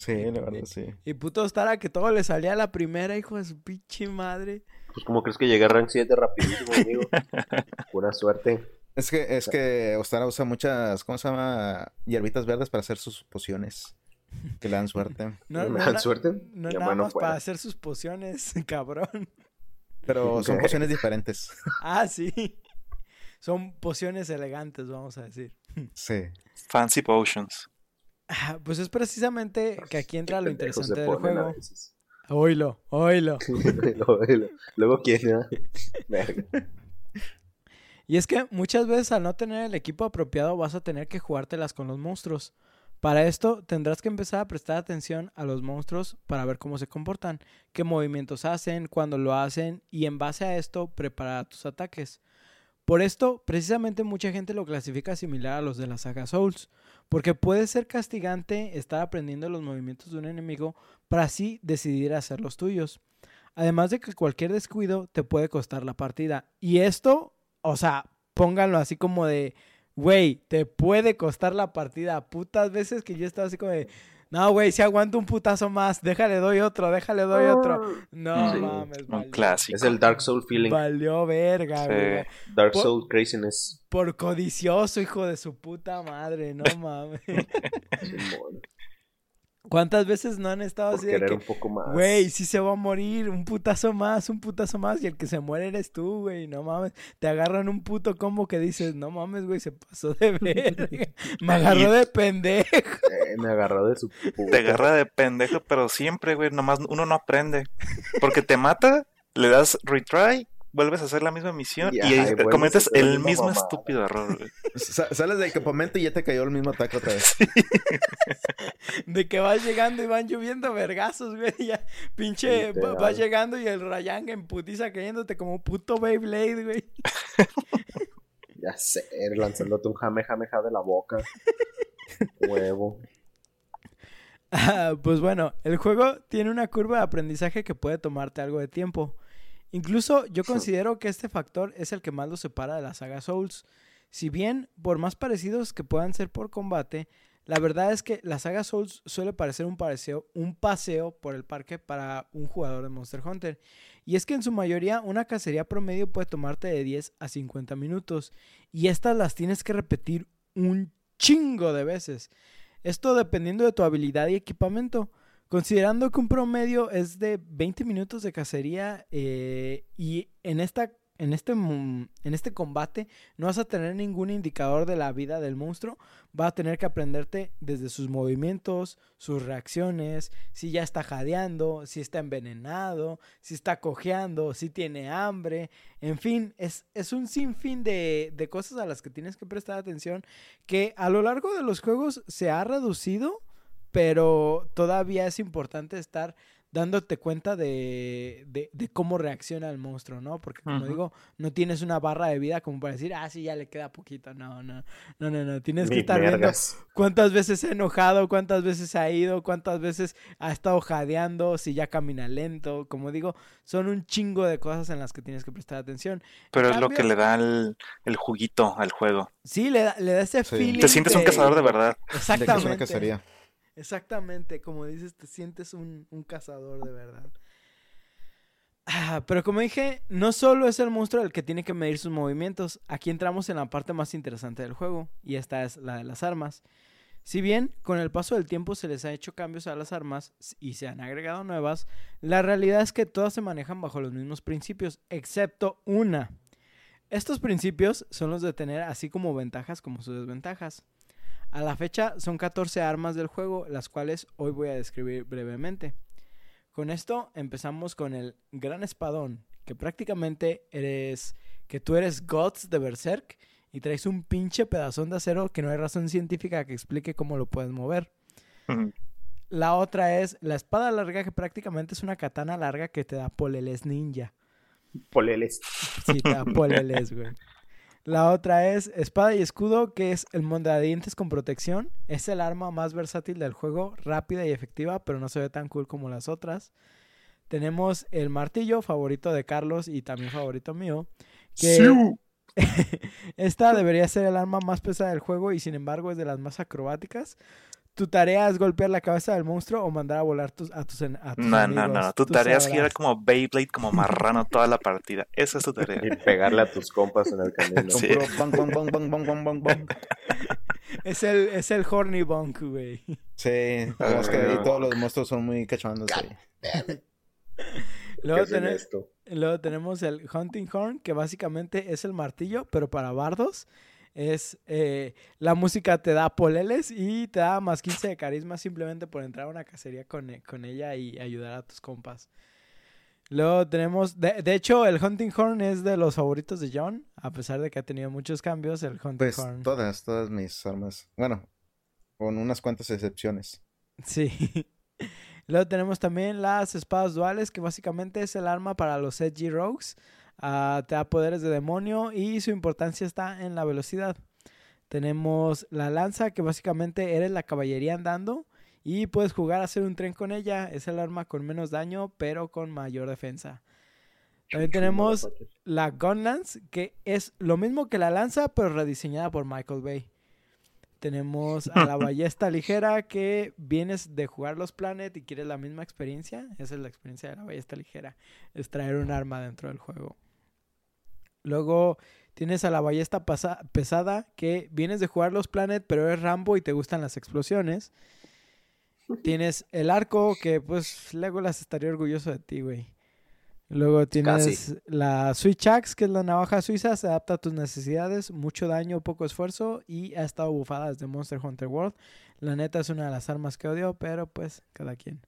Sí, la verdad, sí. Y puto Stara que todo le salía a la primera, hijo de su pinche madre. Pues como crees que llegué a rank 7 rapidísimo, amigo. Pura suerte. Es que, es que Ostara usa muchas, ¿cómo se llama? Hierbitas verdes para hacer sus pociones. Que le dan suerte. No, ¿Me no, dan suerte? No Ya nada más fuera. para hacer sus pociones, cabrón. Pero son pociones diferentes. Ah, sí. Son pociones elegantes, vamos a decir. Sí. Fancy Potions. Pues es precisamente que aquí entra lo interesante del juego. Oílo, oílo. luego, ¿quién? Verga. Y es que muchas veces al no tener el equipo apropiado vas a tener que jugártelas con los monstruos. Para esto tendrás que empezar a prestar atención a los monstruos para ver cómo se comportan, qué movimientos hacen, cuándo lo hacen y en base a esto preparar tus ataques. Por esto, precisamente mucha gente lo clasifica similar a los de la saga Souls, porque puede ser castigante estar aprendiendo los movimientos de un enemigo para así decidir hacer los tuyos. Además de que cualquier descuido te puede costar la partida. Y esto, o sea, pónganlo así como de, güey, te puede costar la partida. Putas veces que yo estaba así como de, no, güey, si aguanto un putazo más, déjale, doy otro, déjale, doy otro. No Sí, mames, Un valió, clásico. Es el Dark Soul feeling. valió verga, Sí. güey. Dark Por- Soul craziness. Por codicioso, hijo de su puta madre, no mames. ¿Cuántas veces no han estado Por así de querer que, un poco más. güey, si se va a morir, un putazo más, un putazo más, y el que se muere eres tú, güey, no mames. Te agarran un puto combo que dices, no mames, güey, se pasó de verga. Me agarró de pendejo. Eh, me agarró de su puta. Te agarra de pendejo, pero siempre, güey, nomás uno no aprende. Porque te mata, le das retry vuelves a hacer la misma misión Y, cometes el mismo estúpido error. güey. Sa- sales del campamento y ya te cayó el mismo ataque otra vez. De que vas llegando y van lloviendo vergazos, güey. Ya, pinche, vas llegando y el Rayang en putiza cayéndote como puto Beyblade, güey. Ya sé, lanzándote un jame jame ja de la boca. Huevo. Ah, pues bueno, el juego tiene una curva de aprendizaje que puede tomarte algo de tiempo. Incluso yo considero que este factor es el que más lo separa de la saga Souls. Si bien, por más parecidos que puedan ser por combate, la verdad es que la saga Souls suele parecer un paseo, un paseo por el parque para un jugador de Monster Hunter. Y es que en su mayoría una cacería promedio puede tomarte de 10 a 50 minutos. Y estas las tienes que repetir un chingo de veces. Esto dependiendo de tu habilidad y equipamiento. Considerando que un promedio es de 20 minutos de cacería eh, y en, esta, en, este, en este combate no vas a tener ningún indicador de la vida del monstruo, vas a tener que aprenderte desde sus movimientos, sus reacciones, si ya está jadeando, si está envenenado, si está cojeando, si tiene hambre, en fin, es, es un sinfín de, de cosas a las que tienes que prestar atención que a lo largo de los juegos se ha reducido, pero todavía es importante estar dándote cuenta de, de, de cómo reacciona el monstruo, ¿no? Porque como digo, no tienes una barra de vida como para decir, ah, sí, ya le queda poquito. No, no, no, no, no. Tienes que estar viendo cuántas veces se ha enojado, cuántas veces se ha ido, cuántas veces ha estado jadeando, si ya camina lento. Como digo, son un chingo de cosas en las que tienes que prestar atención. Pero es lo que le da el, el juguito al juego. Sí, le da, le da ese Sí. feeling. Te sientes un cazador de verdad. De que es una Exactamente. cacería. Exactamente, como dices, te sientes un, un cazador de verdad. Ah, pero como dije, no solo es el monstruo el que tiene que medir sus movimientos. Aquí entramos en la parte más interesante del juego, y esta es la de las armas. Si bien con el paso del tiempo se les ha hecho cambios a las armas y se han agregado nuevas, la realidad es que todas se manejan bajo los mismos principios, excepto una. Estos principios son los de tener así como ventajas como sus desventajas. A la fecha son 14 armas del juego, las cuales hoy voy a describir brevemente. Con esto empezamos con el Gran Espadón, que prácticamente eres que tú eres Gods de Berserk y traes un pinche pedazón de acero que no hay razón científica que explique cómo lo puedes mover. La otra es la espada larga, que prácticamente es una katana larga que te da poleles ninja. Poleles. Sí, te da poleles, güey. La otra es espada y escudo, que es el mondadientes con protección. Es el arma más versátil del juego, rápida y efectiva, pero no se ve tan cool como las otras. Tenemos el martillo, favorito de Carlos y también favorito mío. Que esta debería ser el arma más pesada del juego y sin embargo es de las más acrobáticas. Tu tarea es golpear la cabeza del monstruo o mandar a volar tus, a tus, en- a tus No, no, enemigos. no. Tu tarea es girar como Beyblade, como marrano toda la partida. Esa es tu tarea. Y pegarle a tus compas en el camino. Sí. puro bang, bang, bang, bang, bang, bang, bang, bang. Es el, es el Horny Bonk, güey. Sí, pero es que ahí todos los monstruos son muy cachondos. luego tenemos el Hunting Horn, que básicamente es el martillo, pero para bardos. Es eh, la música te da poleles y te da más 15 de carisma simplemente por entrar a una cacería con, e- con ella y ayudar a tus compas. Luego tenemos, de, de hecho, el Hunting Horn es de los favoritos de John, a pesar de que ha tenido muchos cambios. El Hunting Pues Horn. todas, todas mis armas. Bueno, con unas cuantas excepciones. Sí. Luego tenemos también las espadas duales, que básicamente es el arma para los Edgy Rogues. Te da poderes de demonio y su importancia está en la velocidad. Tenemos la lanza, que básicamente eres la caballería andando y puedes jugar a hacer un tren con ella. Es el arma con menos daño, pero con mayor defensa. También tenemos la Gunlance, que es lo mismo que la lanza, pero rediseñada por Michael Bay. Tenemos a la ballesta ligera, que vienes de jugar los Planet y quieres la misma experiencia. Esa es la experiencia de la ballesta ligera. Es traer un arma dentro del juego. Luego tienes a la ballesta pasa- pesada, que vienes de jugar los Planet, pero eres Rambo y te gustan las explosiones. Tienes el arco, que pues Legolas estaría orgulloso de ti, güey. Luego tienes Casi. la Switch Axe, que es la navaja suiza, se adapta a tus necesidades, mucho daño, poco esfuerzo y ha estado bufada desde Monster Hunter World. La neta es una de las armas que odio, pero pues cada quien.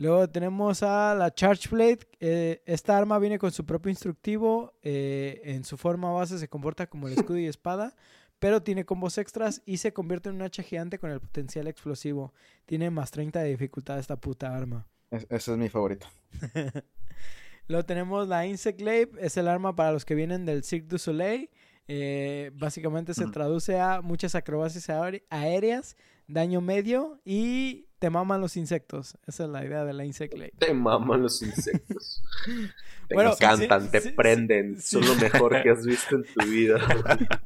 Luego tenemos a la Charge Blade. eh, esta arma viene con su propio instructivo. eh, en su forma base se comporta como el escudo y espada. Pero tiene combos extras y se convierte en un hacha gigante con el potencial explosivo. Tiene más 30 de dificultad esta puta arma. Es- esa es mi favorita. Luego tenemos la Insect Glaive, es el arma para los que vienen del Cirque du Soleil. Eh, básicamente se traduce a muchas acrobacias aéreas, daño medio y te maman los insectos. Esa es la idea de la Insect Glaive. Te maman los insectos. Te Bueno, encantan, sí, te sí, prenden. sí, Son lo mejor que has visto en tu vida.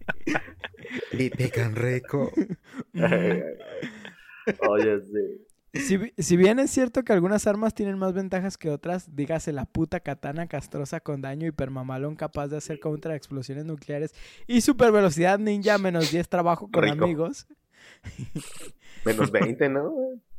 Y pican rico. Oye, sí. Si, si bien es cierto que algunas armas tienen más ventajas que otras, dígase la puta katana castrosa con daño hipermamalón capaz de hacer contra explosiones nucleares y super velocidad ninja menos 10 trabajo con Rico. amigos. Menos 20, ¿no?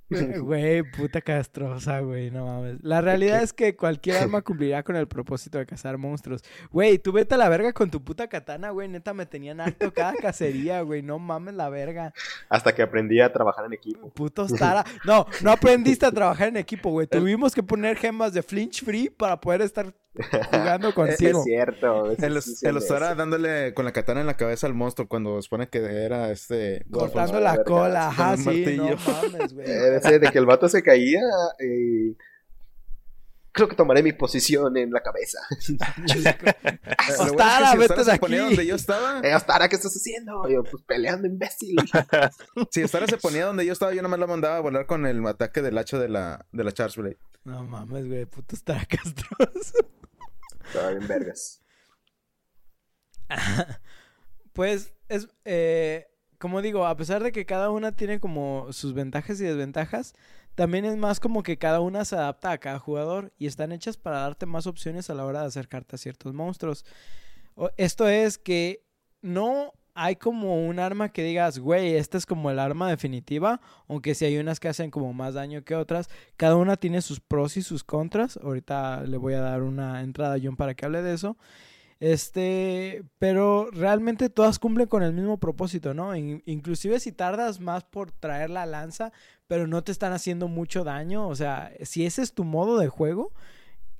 Güey, puta castrosa, güey, no mames. La realidad es que cualquier arma cumplirá con el propósito de cazar monstruos. Güey, tú vete a la verga con tu puta katana, güey. Neta, me tenían harto cada cacería, güey. No mames la verga. Hasta que aprendí a trabajar en equipo. Putos Tara. No, no aprendiste a trabajar en equipo, güey. Tuvimos que poner gemas de flinch free para poder estar jugando Es, contigo. cierto. El, sí el Ostara hace. dándole con la katana en la cabeza al monstruo cuando supone que era este. Cortando la verga, cola, ajá, sí, no martillo. mames, güey. Ese de que el vato se caía. Creo que tomaré mi posición en la cabeza. Bueno es que Ostara, si vete Ostara de se ponía aquí. donde yo estaba. Eh, Ostara, ¿qué estás haciendo? Yo, pues peleando, imbécil. Si Ostara se ponía donde yo estaba, yo nomás lo mandaba a volar con el ataque del hacha de la, de la Charge Blade. No mames, güey. Putos Tara castroso. Estaba bien vergas. Pues es, eh, como digo, a pesar de que cada una tiene como sus ventajas y desventajas, también es más como que cada una se adapta a cada jugador y están hechas para darte más opciones a la hora de acercarte a ciertos monstruos. Esto es que no hay como un arma que digas, güey, esta es como el arma definitiva, aunque si hay unas que hacen como más daño que otras, cada una tiene sus pros y sus contras. Ahorita le voy a dar una entrada a John para que hable de eso. Este, pero realmente todas cumplen con el mismo propósito, ¿no? In- inclusive si tardas más por traer la lanza, pero no te están haciendo mucho daño, o sea, si ese es tu modo de juego,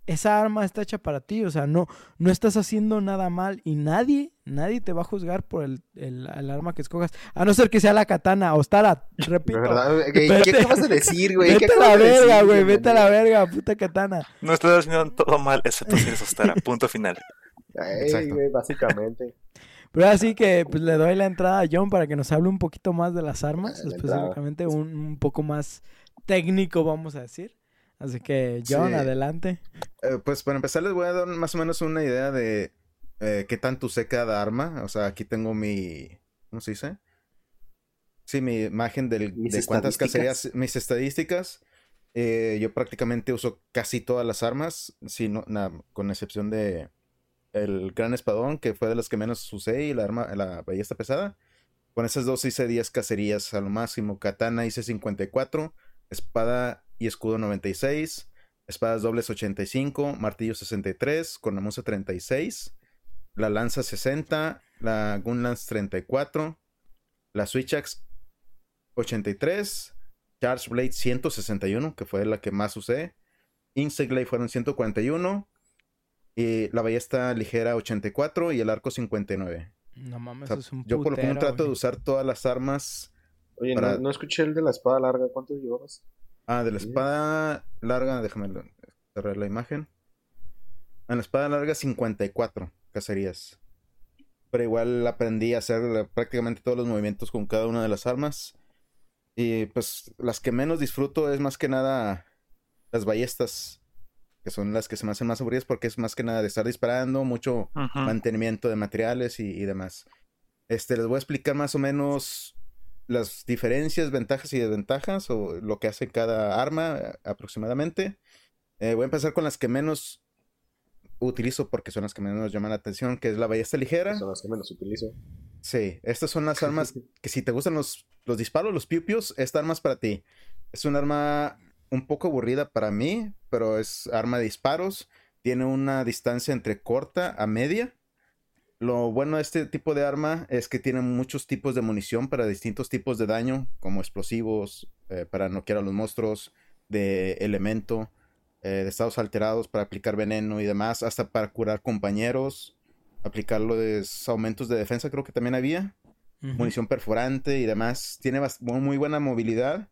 esa arma está hecha para ti, o sea, no, no estás haciendo nada mal y nadie, nadie te va a juzgar por el, el- el arma que escogas, a no ser que sea la katana, Ostara, De repito. verdad, ¿qué, Vete- ¿qué acabas de decir, güey? ¿Qué Vete a la verga, güey, vete a la verga, puta katana. No estás haciendo todo mal, excepto si eres Ostara. Punto final. Ey, Exacto. güey, básicamente. Pero así que pues, le doy la entrada a John para que nos hable un poquito más de las armas, La específicamente un, un poco más técnico, vamos a decir. Así que, John, Sí. adelante. Eh, pues para empezar les voy a dar más o menos una idea de eh, qué tanto usé cada arma. O sea, aquí tengo mi... ¿Cómo se dice? Sí, mi imagen del, de cuántas cacerías, mis estadísticas. Eh, yo prácticamente uso casi todas las armas, si no- na- con excepción de el gran espadón, que fue de las que menos usé, y la arma, la ballesta pesada. Con esas dos hice 10 cacerías a lo máximo. Katana hice 54, espada y escudo 96, espadas dobles 85, martillo 63, cornamusa 36, la lanza 60, la gun lance 34, la switch axe 83, charge blade 161, que fue la que más usé, insect blade fueron 141, y la ballesta ligera 84 y el arco 59. No mames, O sea, es un yo por lo putero, trato de güey. usar todas las armas Oye, Para- no, no escuché el de la espada larga. ¿Cuántos llevabas? Ah, de la espada larga, déjame cerrar la imagen. En la espada larga 54 cacerías. Pero igual aprendí a hacer la- prácticamente todos los movimientos con cada una de las armas. Y pues las que menos disfruto es más que nada las ballestas. Que son las que se me hacen más aburridas porque es más que nada de estar disparando, mucho mantenimiento de materiales y, y demás. Este, les voy a explicar más o menos las diferencias, ventajas y desventajas o lo que hace cada arma aproximadamente. Eh, voy a empezar con las que menos utilizo porque son las que menos llaman la atención, que es la ballesta ligera. Son las que menos utilizo. Sí, estas son las armas que si te gustan los, los disparos, los piu-pius, esta arma es para ti. Es un arma un poco aburrida para mí, pero es arma de disparos. Tiene una distancia entre corta a media. Lo bueno de este tipo de arma es que tiene muchos tipos de munición para distintos tipos de daño, como explosivos, eh, para noquear a los monstruos, de elemento, eh, de estados alterados para aplicar veneno y demás, hasta para curar compañeros, aplicarlo de aumentos de defensa creo que también había, munición perforante y demás. Tiene muy buena movilidad.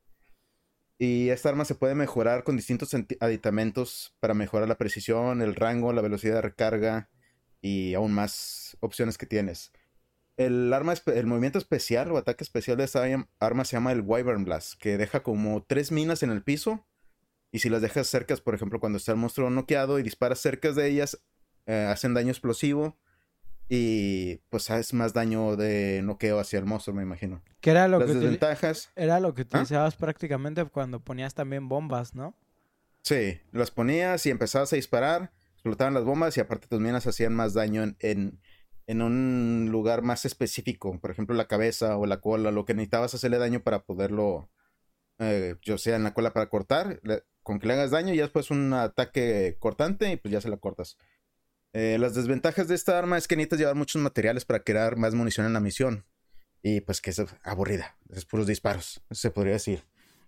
Y esta arma se puede mejorar con distintos aditamentos para mejorar la precisión, el rango, la velocidad de recarga y aún más opciones que tienes. El arma, el movimiento especial o ataque especial de esta arma se llama el Wyvern Blast, que deja como tres minas en el piso. Y si las dejas cercas, por ejemplo, cuando está el monstruo noqueado y disparas cerca de ellas, eh, hacen daño explosivo. Y pues haces más daño de noqueo hacia el monstruo, me imagino. Que era lo Las que desventajas, era lo que ¿Ah? utilizabas prácticamente cuando ponías también bombas, ¿no? sí, las ponías y empezabas a disparar, explotaban las bombas y aparte tus minas hacían más daño en, en, en un lugar más específico, por ejemplo la cabeza o la cola, lo que necesitabas hacerle daño para poderlo, eh, yo sea en la cola para cortar, le- con que le hagas daño y después un ataque cortante y pues ya se la cortas. Eh, las desventajas de esta arma es que necesitas llevar muchos materiales para crear más munición en la misión. Y pues que es aburrida, es puros disparos, se podría decir.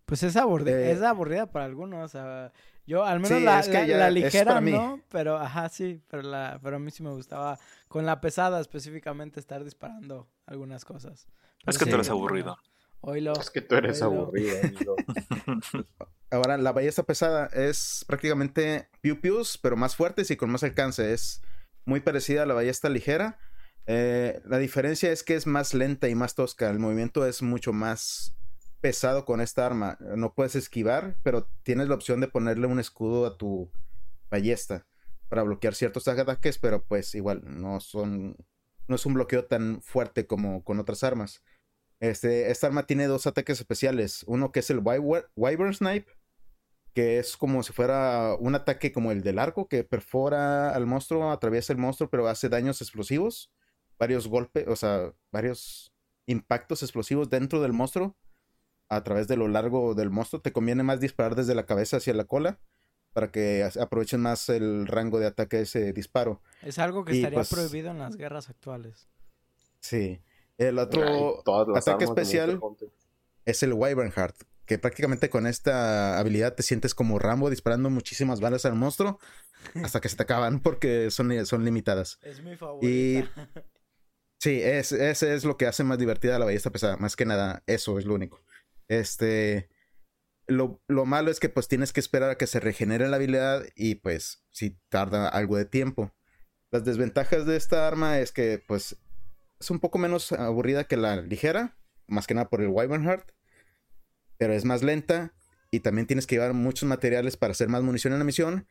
Pues es aburrida, Eh, es aburrida para algunos, o sea, yo al menos Sí, la, es que la- ya la es ligera para mí. no, pero ajá, sí, pero la pero a mí sí me gustaba con la pesada específicamente estar disparando algunas cosas. Es que tú eres aburrido. Oílo. Es que tú eres oílo. aburrido, amigo. Ahora, la ballesta pesada es prácticamente piu pius, pero más fuertes y con más alcance. Es muy parecida a la ballesta ligera. Eh, la diferencia es que es más lenta y más tosca. El movimiento es mucho más pesado con esta arma. No puedes esquivar, pero tienes la opción de ponerle un escudo a tu ballesta para bloquear ciertos ataques, pero pues igual no son no es un bloqueo tan fuerte como con otras armas. Este, esta arma tiene dos ataques especiales. Uno que es el Wyver- Wyvern Snipe, que es como si fuera un ataque como el del arco, que perfora al monstruo, atraviesa el monstruo, pero hace daños explosivos. Varios golpes, o sea, varios impactos explosivos dentro del monstruo. A través de lo largo del monstruo. Te conviene más disparar desde la cabeza hacia la cola. Para que aprovechen más el rango de ataque de ese disparo. Es algo que y, estaría pues- prohibido en las guerras actuales. Sí. El otro Ay, ataque especial es el Wyvern Heart, que prácticamente con esta habilidad te sientes como Rambo disparando muchísimas balas al monstruo hasta que se te acaban porque son, son limitadas. Es mi Y favorita. sí, es, ese es lo que hace más divertida la ballesta pesada. Más que nada, eso es lo único. Este. Lo, lo malo es que pues tienes que esperar a que se regenere la habilidad y pues sí tarda algo de tiempo. Las desventajas de esta arma es que pues es un poco menos aburrida que la ligera, más que nada por el Wyvern Heart, pero es más lenta y también tienes que llevar muchos materiales para hacer más munición en la misión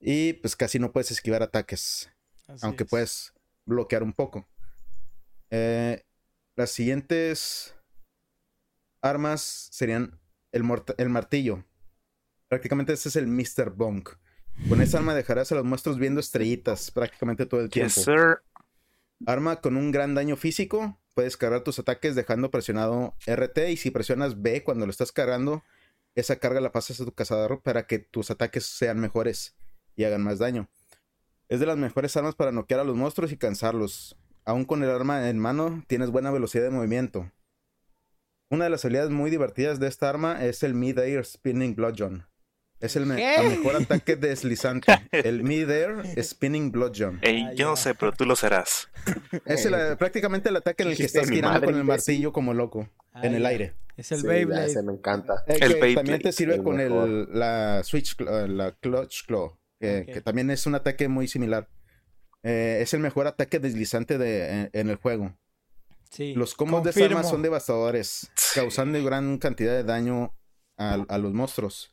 y pues casi no puedes esquivar ataques Así aunque es. puedes bloquear un poco. Eh, las siguientes armas serían el, el martillo. Prácticamente ese es el Mr. Bonk. Con esa arma dejarás a los monstruos viendo estrellitas prácticamente todo el tiempo. Yes, sir. Arma con un gran daño físico. Puedes cargar tus ataques dejando presionado RT y si presionas B cuando lo estás cargando, esa carga la pasas a tu cazador para que tus ataques sean mejores y hagan más daño. Es de las mejores armas para noquear a los monstruos y cansarlos. Aún con el arma en mano, tienes buena velocidad de movimiento. Una de las habilidades muy divertidas de esta arma es el Mid-Air Spinning Bludgeon. Es el, me- ¿Qué? el mejor ataque deslizante. El Mid-Air Spinning Bludgeon. Ey, Ah, yo no sé, pero tú lo serás. Es el- prácticamente el ataque en el que estás girando con el martillo como loco Ah, en el aire. Es el Sí, Beyblade. ese me encanta. Eh, El que Beyblade. también te sirve El con el, la Switch, Cl- la Clutch Claw, que, también es un ataque muy similar. Eh, es el mejor ataque deslizante de, en, en el juego. Sí, Los combos de esta arma son devastadores, causando gran cantidad de daño a, a los monstruos.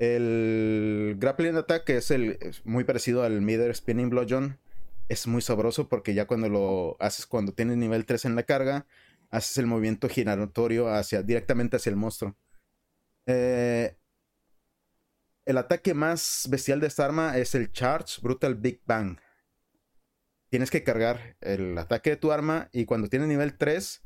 El Grappling Attack, que es, el, es muy parecido al Middle Spinning Bludgeon, es muy sabroso porque ya cuando lo haces, cuando tienes nivel 3 en la carga, haces el movimiento giratorio hacia, directamente hacia el monstruo. Eh, el ataque más bestial de esta arma es el Charge Brutal Big Bang. Tienes que cargar el ataque de tu arma y cuando tienes nivel 3,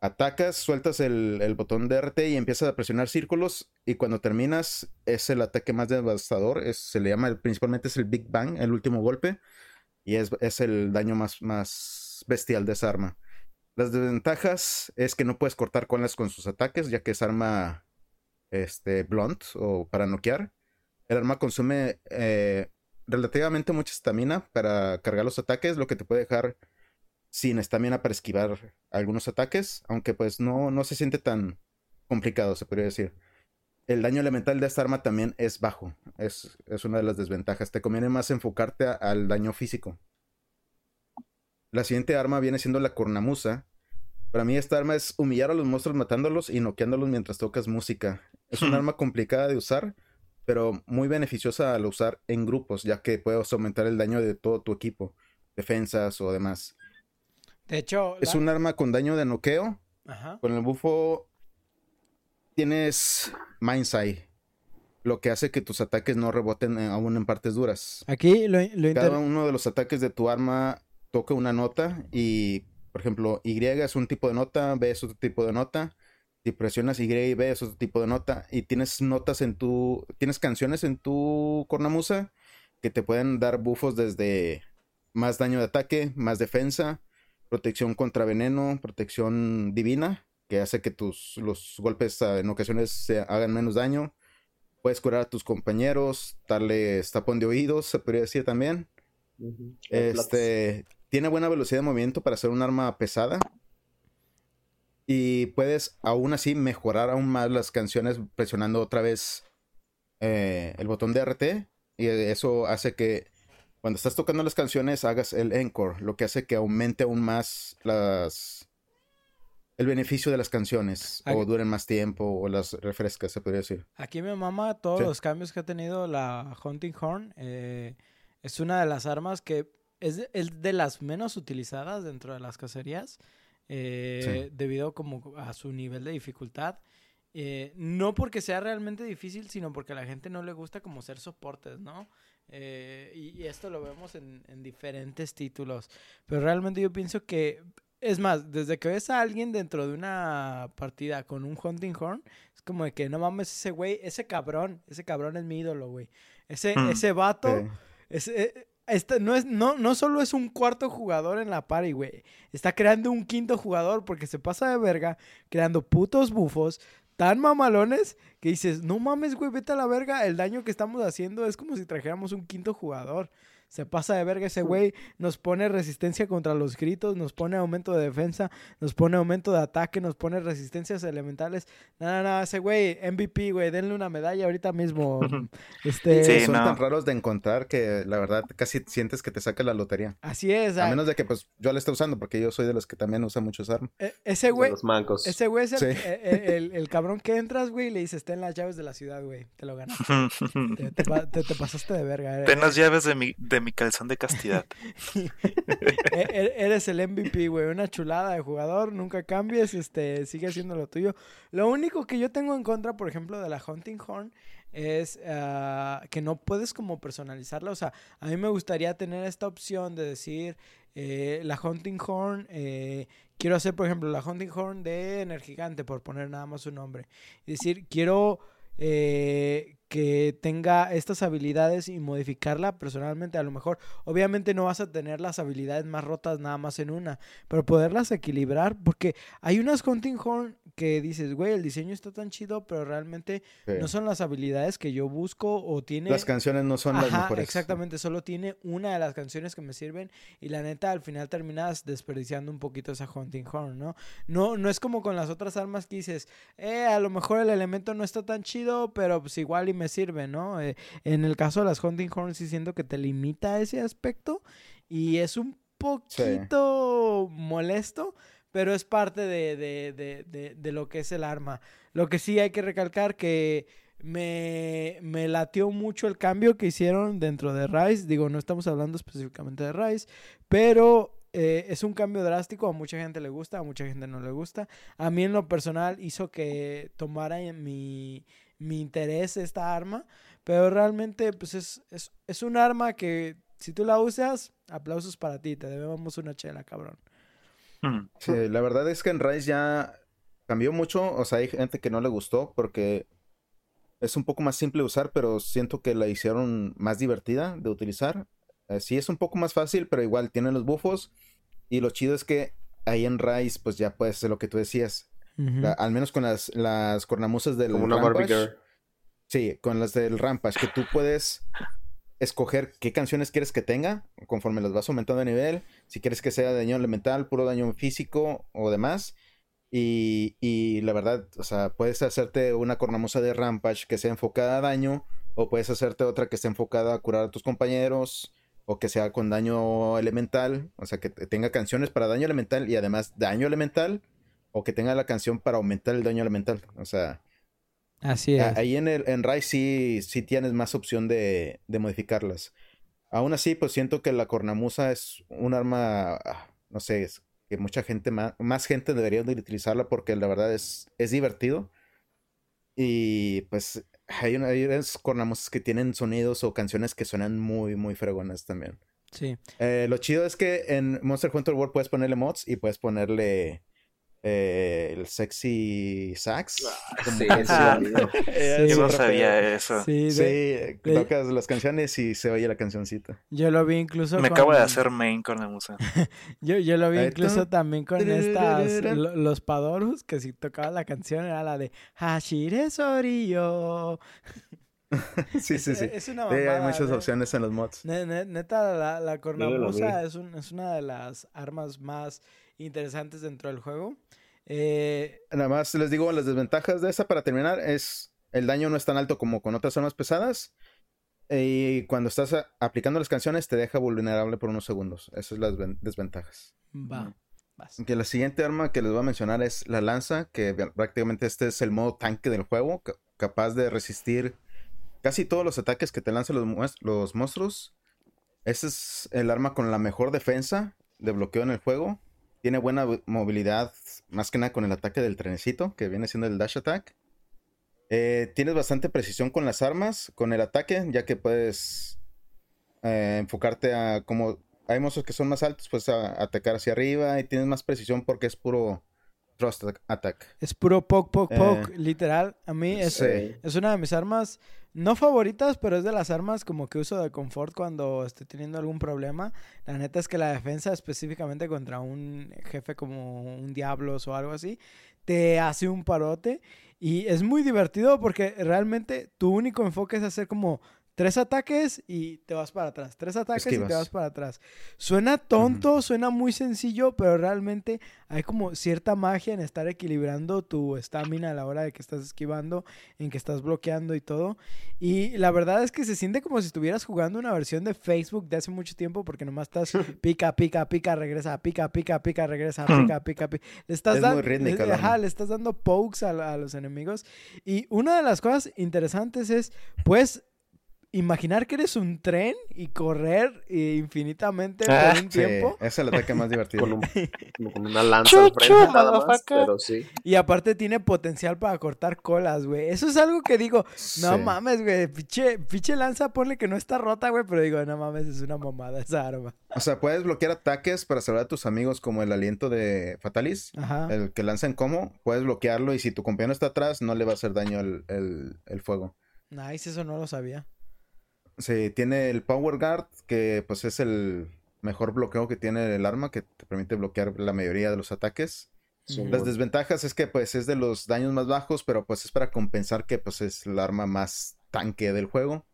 atacas, sueltas el, el botón de RT y empiezas a presionar círculos y cuando terminas es el ataque más devastador, es- se le llama principalmente es el Big Bang, el último golpe y es, es el daño más, más bestial de esa arma. Las desventajas es que no puedes cortar colas con sus ataques ya que esa arma este, blunt o para noquear. El arma consume eh, relativamente mucha estamina para cargar los ataques, lo que te puede dejar sin estamina para esquivar algunos ataques, aunque pues no, no se siente tan complicado, se podría decir. El daño elemental de esta arma también es bajo, es, es una de las desventajas. Te conviene más enfocarte al daño físico. La siguiente arma viene siendo la cornamusa. Para mí esta arma es humillar a los monstruos matándolos y noqueándolos mientras tocas música. Es un arma complicada de usar, pero muy beneficiosa al usar en grupos, ya que puedes aumentar el daño de todo tu equipo, defensas o demás. De hecho, es la- un arma con daño de noqueo. Ajá. Con el bufo tienes Mindsight, lo que hace que tus ataques no reboten eh, aún en partes duras. Aquí lo, lo inter- Cada uno de los ataques de tu arma toca una nota y, por ejemplo, Y es un tipo de nota, B es otro tipo de nota. Si presionas Y y B es otro tipo de nota y tienes notas en tu, tienes canciones en tu cornamusa que te pueden dar bufos desde más daño de ataque, más defensa, protección contra veneno, protección divina, que hace que tus los golpes en ocasiones se hagan menos daño. Puedes curar a tus compañeros, darles tapón de oídos, se podría decir también. Este tiene buena velocidad de movimiento para ser un arma pesada. Y puedes aún así mejorar aún más las canciones presionando otra vez eh, el botón de RT. Y eso hace que cuando estás tocando las canciones hagas el encore, lo que hace que aumente aún más las el beneficio de las canciones Aquí- o duren más tiempo o las refrescas, se podría decir. Aquí me mama todos Sí. los cambios que ha tenido la Hunting Horn. eh, es una de las armas que es de, es de las menos utilizadas dentro de las cacerías. Eh, Debido como a su nivel de dificultad. Eh, no porque sea realmente difícil, sino porque a la gente no le gusta como ser soportes, ¿no? Eh, y, y esto lo vemos en, en diferentes títulos. Pero realmente yo pienso que, es más, desde que ves a alguien dentro de una partida con un Hunting Horn, es como de que no mames ese güey, ese cabrón, ese cabrón es mi ídolo, güey. Ese, Hmm. ese vato, Eh, ese, eh, este no, es, no, no solo es un cuarto jugador en la party, güey. Está creando un quinto jugador porque se pasa de verga, creando putos bufos tan mamalones que dices, no mames, güey, vete a la verga. El daño que estamos haciendo es como si trajéramos un quinto jugador. Se pasa de verga ese güey, nos pone resistencia contra los gritos, nos pone aumento de defensa, nos pone aumento de ataque, nos pone resistencias elementales. Nada, nada, ese güey, MVP, güey, denle una medalla ahorita mismo. este, Sí, son no. tan raros de encontrar que la verdad casi sientes que te saca la lotería. Así es. A ah, menos de que pues yo la esté usando, porque yo soy de los que también usa mucho esa arma. e- ese güey, los mancos. ese güey es el, Sí. e- e- el- el cabrón que entras, güey, y le dices, ten las llaves de la ciudad, güey, te lo ganas. Te, te pa- te- te pasaste de verga. eh. Ten las llaves de mi, de mi calzón de castidad. E- e- Eres el MVP, güey. Una chulada de jugador. Nunca cambies. Este, sigue haciendo lo tuyo. Lo único que yo tengo en contra, por ejemplo, de la Hunting Horn es ah, que no puedes como personalizarla. O sea, a mí me gustaría tener esta opción de decir eh, la Hunting Horn. eh, quiero hacer, por ejemplo, la Hunting Horn de Energigante, por poner nada más su nombre. Y decir, quiero eh, que tenga estas habilidades y modificarla personalmente. A lo mejor, obviamente no vas a tener las habilidades más rotas nada más en una, pero poderlas equilibrar, porque hay unas Hunting Horn que dices, güey, el diseño está tan chido, pero realmente Sí. no son las habilidades que yo busco o tiene... Las canciones no son las mejores. exactamente, solo tiene una de las canciones que me sirven y la neta al final terminas desperdiciando un poquito esa Hunting Horn, ¿no? No, no es como con las otras armas que dices, eh, a lo mejor el elemento no está tan chido, pero pues igual y me sirve, ¿no? Eh, en el caso de las Hunting Horn sí siento que te limita ese aspecto y es un poquito molesto, pero es parte de, de, de, de, lo que es el arma. Lo que sí hay que recalcar que me, me latió mucho el cambio que hicieron dentro de Rise. Digo, no estamos hablando específicamente de Rise, pero eh, es un cambio drástico. A mucha gente le gusta, a mucha gente no le gusta. A mí en lo personal hizo que tomara en mi, mi interés esta arma, pero realmente pues es, es, es un arma que si tú la usas, aplausos para ti, te debemos una chela, cabrón. Sí, la verdad es que en Rise ya cambió mucho. O sea, hay gente que no le gustó porque es un poco más simple de usar, pero siento que la hicieron más divertida de utilizar. Eh, sí es un poco más fácil, pero igual tiene los buffos. Y lo chido es que ahí en Rise, pues ya puedes hacer lo que tú decías. La- al menos con las, las cornamusas del Como una Barbie Rampage. Girl. Sí, con las del Rampage, que tú puedes escoger qué canciones quieres que tenga conforme las vas aumentando de nivel. Si quieres que sea daño elemental, puro daño físico o demás. Y, y la verdad, o sea, puedes hacerte una cornamusa de Rampage que sea enfocada a daño, o puedes hacerte otra que esté enfocada a curar a tus compañeros, o que sea con daño elemental, o sea, que te- tenga canciones para daño elemental y además daño elemental, o que tenga la canción para aumentar el daño elemental. O sea, Así es. Ahí en el en Rise sí, sí tienes más opción de, de modificarlas. Aún así, pues siento que la cornamusa es un arma, ah, no sé, es que mucha gente, más, más gente debería de utilizarla porque la verdad es, es divertido. Y pues hay, una, hay unas cornamusas que tienen sonidos o canciones que suenan muy, muy fregonas también. Sí. Eh, lo chido es que en Monster Hunter World puedes ponerle mods y puedes ponerle eh, el sexy sax. Sí, Ah. Sí. Yo no sabía eso. Sí, Sí, de- de- tocas las canciones y se oye la cancioncita. yo lo vi incluso Me con- acabo de hacer main con la musa. Yo, yo lo vi Ahí incluso también con estas, lo- los Padorus, que si tocaba la canción era la de Hashire Sorio. sí, sí, sí. Es una Sí, hay mamada, muchas ne- opciones en los mods. ne- ne- Neta, la, la cornamusa es, un- es una de las armas más interesantes dentro del juego. Eh, Nada más les digo las desventajas de esa para terminar es el daño no es tan alto como con otras armas pesadas y cuando estás a- aplicando las canciones te deja vulnerable por unos segundos. Esas son las ven- desventajas. va, vas. Que la siguiente arma que les voy a mencionar es la lanza, que prácticamente este es el modo tanque del juego, ca- capaz de resistir casi todos los ataques que te lanzan los, los monstruos. Este es el arma con la mejor defensa de bloqueo en el juego. Tiene buena movilidad, más que nada con el ataque del trenecito, que viene siendo el dash attack. Eh, tienes bastante precisión con las armas, con el ataque, ya que puedes eh, enfocarte a como hay monstruos que son más altos, pues a, atacar hacia arriba y tienes más precisión porque es puro thrust attack-. Es puro poke, poke, Eh, poke, literal. A mí es, Sí. es una de mis armas, no favoritas, pero es de las armas como que uso de confort cuando estoy teniendo algún problema. La neta es que la defensa, específicamente contra un jefe como un Diablos o algo así, te hace un parote. Y es muy divertido porque realmente tu único enfoque es hacer como tres ataques y te vas para atrás. Tres ataques y te vas para atrás. Suena tonto, suena muy sencillo, pero realmente hay como cierta magia en estar equilibrando tu estamina a la hora de que estás esquivando, en que estás bloqueando y todo. Y la verdad es que se siente como si estuvieras jugando una versión de Facebook de hace mucho tiempo porque nomás estás pica, pica, pica, regresa, pica, pica, pica, regresa, pica, pica, pica. Le estás Es dando, rítmica ajá, le estás dando pokes a, a los enemigos. Y una de las cosas interesantes es, pues, imaginar que eres un tren y correr eh, infinitamente Ah, por un Sí, tiempo. es el ataque más divertido. Con, un- como con una lanza al frente nada más, pero sí. Y aparte tiene potencial para cortar colas, güey. Eso es algo que digo, no Sí. mames, güey. Pinche, pinche lanza, ponle que no está rota, güey. Pero digo, no mames, es una mamada esa arma. O sea, puedes bloquear ataques para salvar a tus amigos como el aliento de Fatalis. Ajá. El que lanza en como, puedes bloquearlo y si tu compañero está atrás no le va a hacer daño el, el- el fuego. Nice, eso no lo sabía. Sí, tiene el Power Guard, que pues es el mejor bloqueo que tiene el arma, que te permite bloquear la mayoría de los ataques. Sí. Las bueno. desventajas es que pues es de los daños más bajos, pero pues es para compensar que pues es el arma más tanque del juego.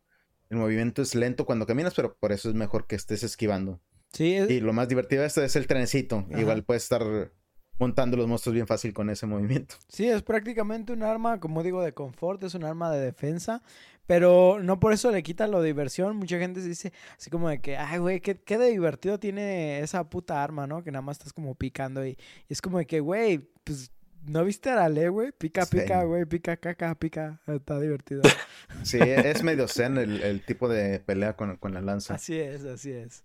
El movimiento es lento cuando caminas, pero por eso es mejor que estés esquivando. Sí, es- Y lo más divertido de esto es el trenecito. Ajá. Igual puedes estar montando los monstruos bien fácil con ese movimiento. sí, es prácticamente un arma, como digo, de confort, es un arma de defensa. Pero no por eso le quita lo diversión. Mucha gente se dice así como de que, ay, güey, ¿qué, qué de divertido tiene esa puta arma, ¿no? Que nada más estás como picando y, y es como de que, güey, pues, ¿no viste a la ley, güey? Pica, pica, güey, pica, caca, pica. Está divertido. Sí, es medio zen el, el tipo de pelea con, con la lanza. así es, así es.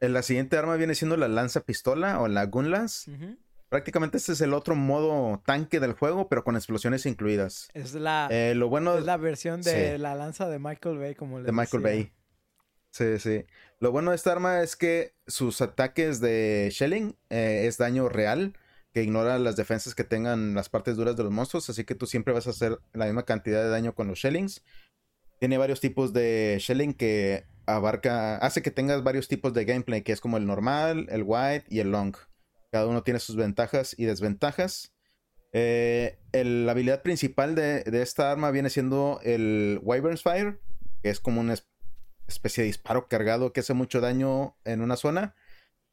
La siguiente arma viene siendo la lanza pistola o la gun lance. Ujú. Prácticamente este es el otro modo tanque del juego, pero con explosiones incluidas. Es la, Eh, lo bueno es la versión de sí. la lanza de Michael Bay, como le de Michael decía. Bay. Sí, sí. Lo bueno de esta arma es que sus ataques de shelling eh, es daño real, que ignora las defensas que tengan las partes duras de los monstruos, así que tú siempre vas a hacer la misma cantidad de daño con los shellings. Tiene varios tipos de shelling que abarca, hace que tengas varios tipos de gameplay, que es como el normal, el white y el long. Cada uno tiene sus ventajas y desventajas. Eh, la habilidad principal de, de esta arma viene siendo el Wyvern's Fire, que es como una es- especie de disparo cargado que hace mucho daño en una zona.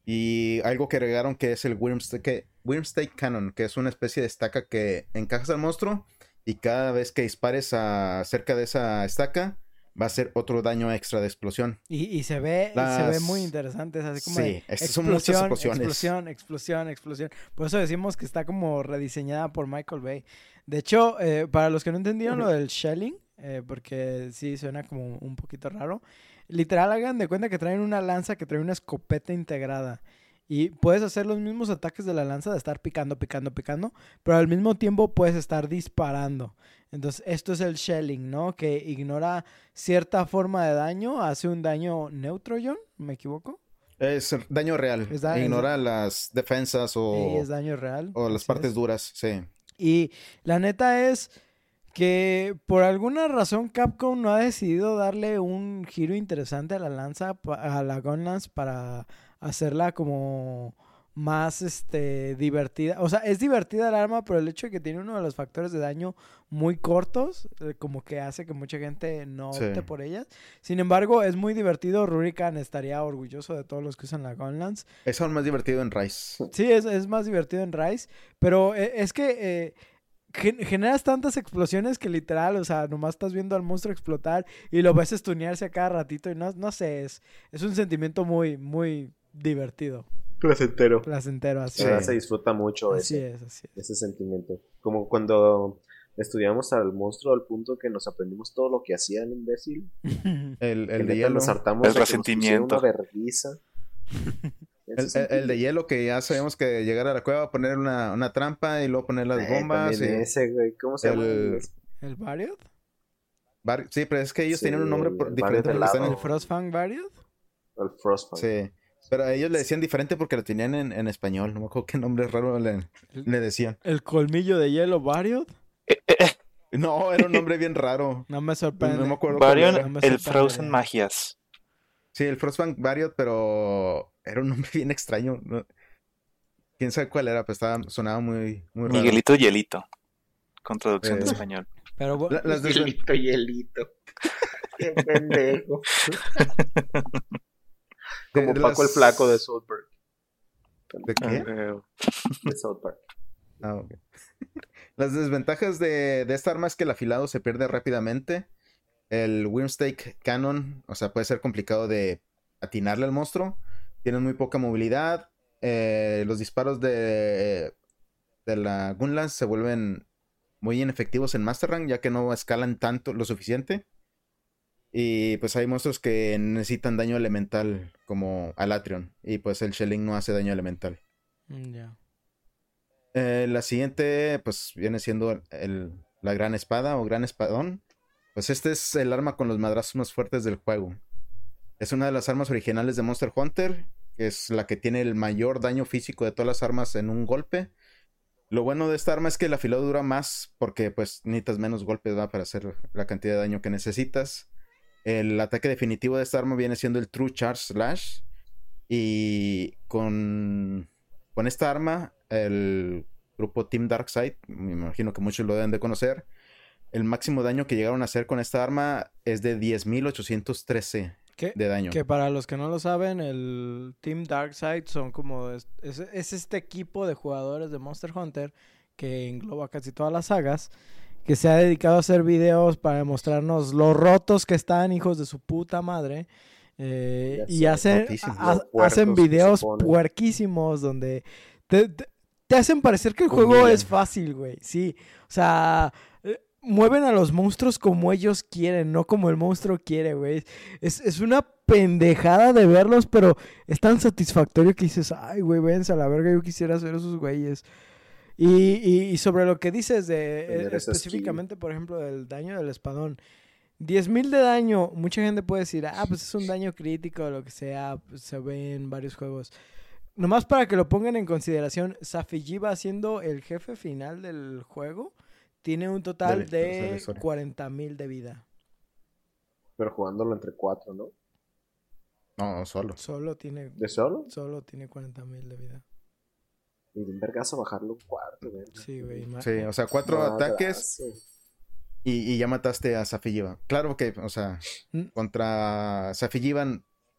Y algo que agregaron que es el Wyrmstake Cannon, que es una especie de estaca que encajas al monstruo y cada vez que dispares cerca de esa estaca va a ser otro daño extra de explosión. Y, y se ve, se ve muy interesante, es así como Sí, estas son muchas explosiones. explosión, explosión, explosión. Por eso decimos que está como rediseñada por Michael Bay. De hecho, eh, para los que no entendieron lo del shelling, eh, porque sí suena como un poquito raro, literal hagan de cuenta que traen una lanza que trae una escopeta integrada. Y puedes hacer los mismos ataques de la lanza de estar picando, picando, picando, pero al mismo tiempo puedes estar disparando. Entonces, esto es el shelling, ¿no? Que ignora cierta forma de daño, hace un daño neutro, John, ¿me equivoco? Es daño real. Es da- es Ignora las defensas o, Sí, es daño real. o las partes es. duras, sí. Y la neta es que por alguna razón Capcom no ha decidido darle un giro interesante a la lanza, a la Gun Lance para hacerla como más este divertida. O sea, es divertida el arma, pero el hecho de que tiene uno de los factores de daño muy cortos, eh, como que hace que mucha gente no Sí. opte por ellas. Sin embargo, es muy divertido. Rurikan estaría orgulloso de todos los que usan la Gun Lance. Es aún más divertido en Rise. Sí, es, es más divertido en Rise, pero eh, es que eh, gen- generas tantas explosiones que literal, o sea, nomás estás viendo al monstruo explotar y lo ves estunearse a cada ratito y no, no sé, es, es un sentimiento muy, muy divertido, Placentero. placentero, así, Se, Sí. se disfruta mucho así ese, es, así es. ese sentimiento. Como cuando estudiamos al monstruo al punto que nos aprendimos todo lo que hacía el imbécil. El, el de hielo. Nos hartamos El de que nos resentimiento. Una. El, el- el de hielo que ya sabemos que llegar a la cueva, poner una, una trampa y luego poner las Eh, bombas. y- ese, güey. ¿Cómo se llama? el- ¿El Variod? Var- Sí, pero es que ellos Sí, tenían un nombre por- el diferente en- ¿El Frostfang Variod? El Frostpunk. Sí. Pero a ellos le decían diferente porque lo tenían en, en español. No me acuerdo qué nombre raro le, le decían. ¿El colmillo de hielo Variod? No, era un nombre bien raro. No me sorprende. No me acuerdo cuál Varion, era. no me el sorprende. Frozen Magias. Sí, el Frostbank Variot, pero era un nombre bien extraño. no- Quién sabe cuál era, pero estaba, sonaba muy, muy raro. Miguelito Hielito. Con traducción de Eh. español. Pero La- las Hielito, hielito. Qué pendejo. Como de Paco el Flaco de South Park. ¿De qué? Eh, De South Park. Ah, ok. Las desventajas de, de esta arma es que el afilado se pierde rápidamente. El Wyrmstake Cannon, o sea, puede ser complicado de atinarle al monstruo. Tienen muy poca movilidad. Eh, los disparos de, de la Gunlance se vuelven muy inefectivos en Master Rank, ya que no escalan tanto lo suficiente. Y pues hay monstruos que necesitan daño elemental, como Alatrion. Y pues el Shelling no hace daño elemental. Mm, Ya. Eh, la siguiente, pues viene siendo el- la gran espada o gran espadón. Pues este es el arma con los madrazos más fuertes del juego. Es una de las armas originales de Monster Hunter, que es la que tiene el mayor daño físico de todas las armas en un golpe. Lo bueno de esta arma es que el afilado dura más porque pues necesitas menos golpes ¿va? para hacer la cantidad de daño que necesitas. El ataque definitivo de esta arma viene siendo el True Charge Slash. Y con, con esta arma, el grupo Team Darkseid, me imagino que muchos lo deben de conocer, el máximo daño que llegaron a hacer con esta arma es de 10.813 ¿Qué? de daño. Que para los que no lo saben, el Team Darkseid son como... Es, es, es este equipo de jugadores de Monster Hunter que engloba casi todas las sagas, que se ha dedicado a hacer videos para demostrarnos lo rotos que están, hijos de su puta madre. eh, y hacen, ha- hacen videos puerquísimos donde te, te- te hacen parecer que el juego es fácil, güey. Sí, o sea, eh, mueven a los monstruos como ellos quieren, no como el monstruo quiere, güey. Es, es una pendejada de verlos, pero es tan satisfactorio que dices, ay, güey, véanse a la verga, yo quisiera ser esos güeyes. Y, y, y sobre lo que dices de eh, específicamente, por ejemplo, del daño del espadón. 10.000 de daño, mucha gente puede decir, ah, pues es un daño crítico o lo que sea, pues se ve en varios juegos. Nomás para que lo pongan en consideración, Safijiba siendo el jefe final del juego, tiene un total dale, de sorry. 40.000 de vida. Pero jugándolo entre cuatro, ¿no? No, solo. Solo tiene, ¿De solo? solo tiene 40.000 de vida. Y de un vergazo bajarlo un cuarto. Sí, güey. Sí, o sea, cuatro ataques y, y ya mataste a Safiyiva. Claro que, o sea, Mm. contra Safiyiva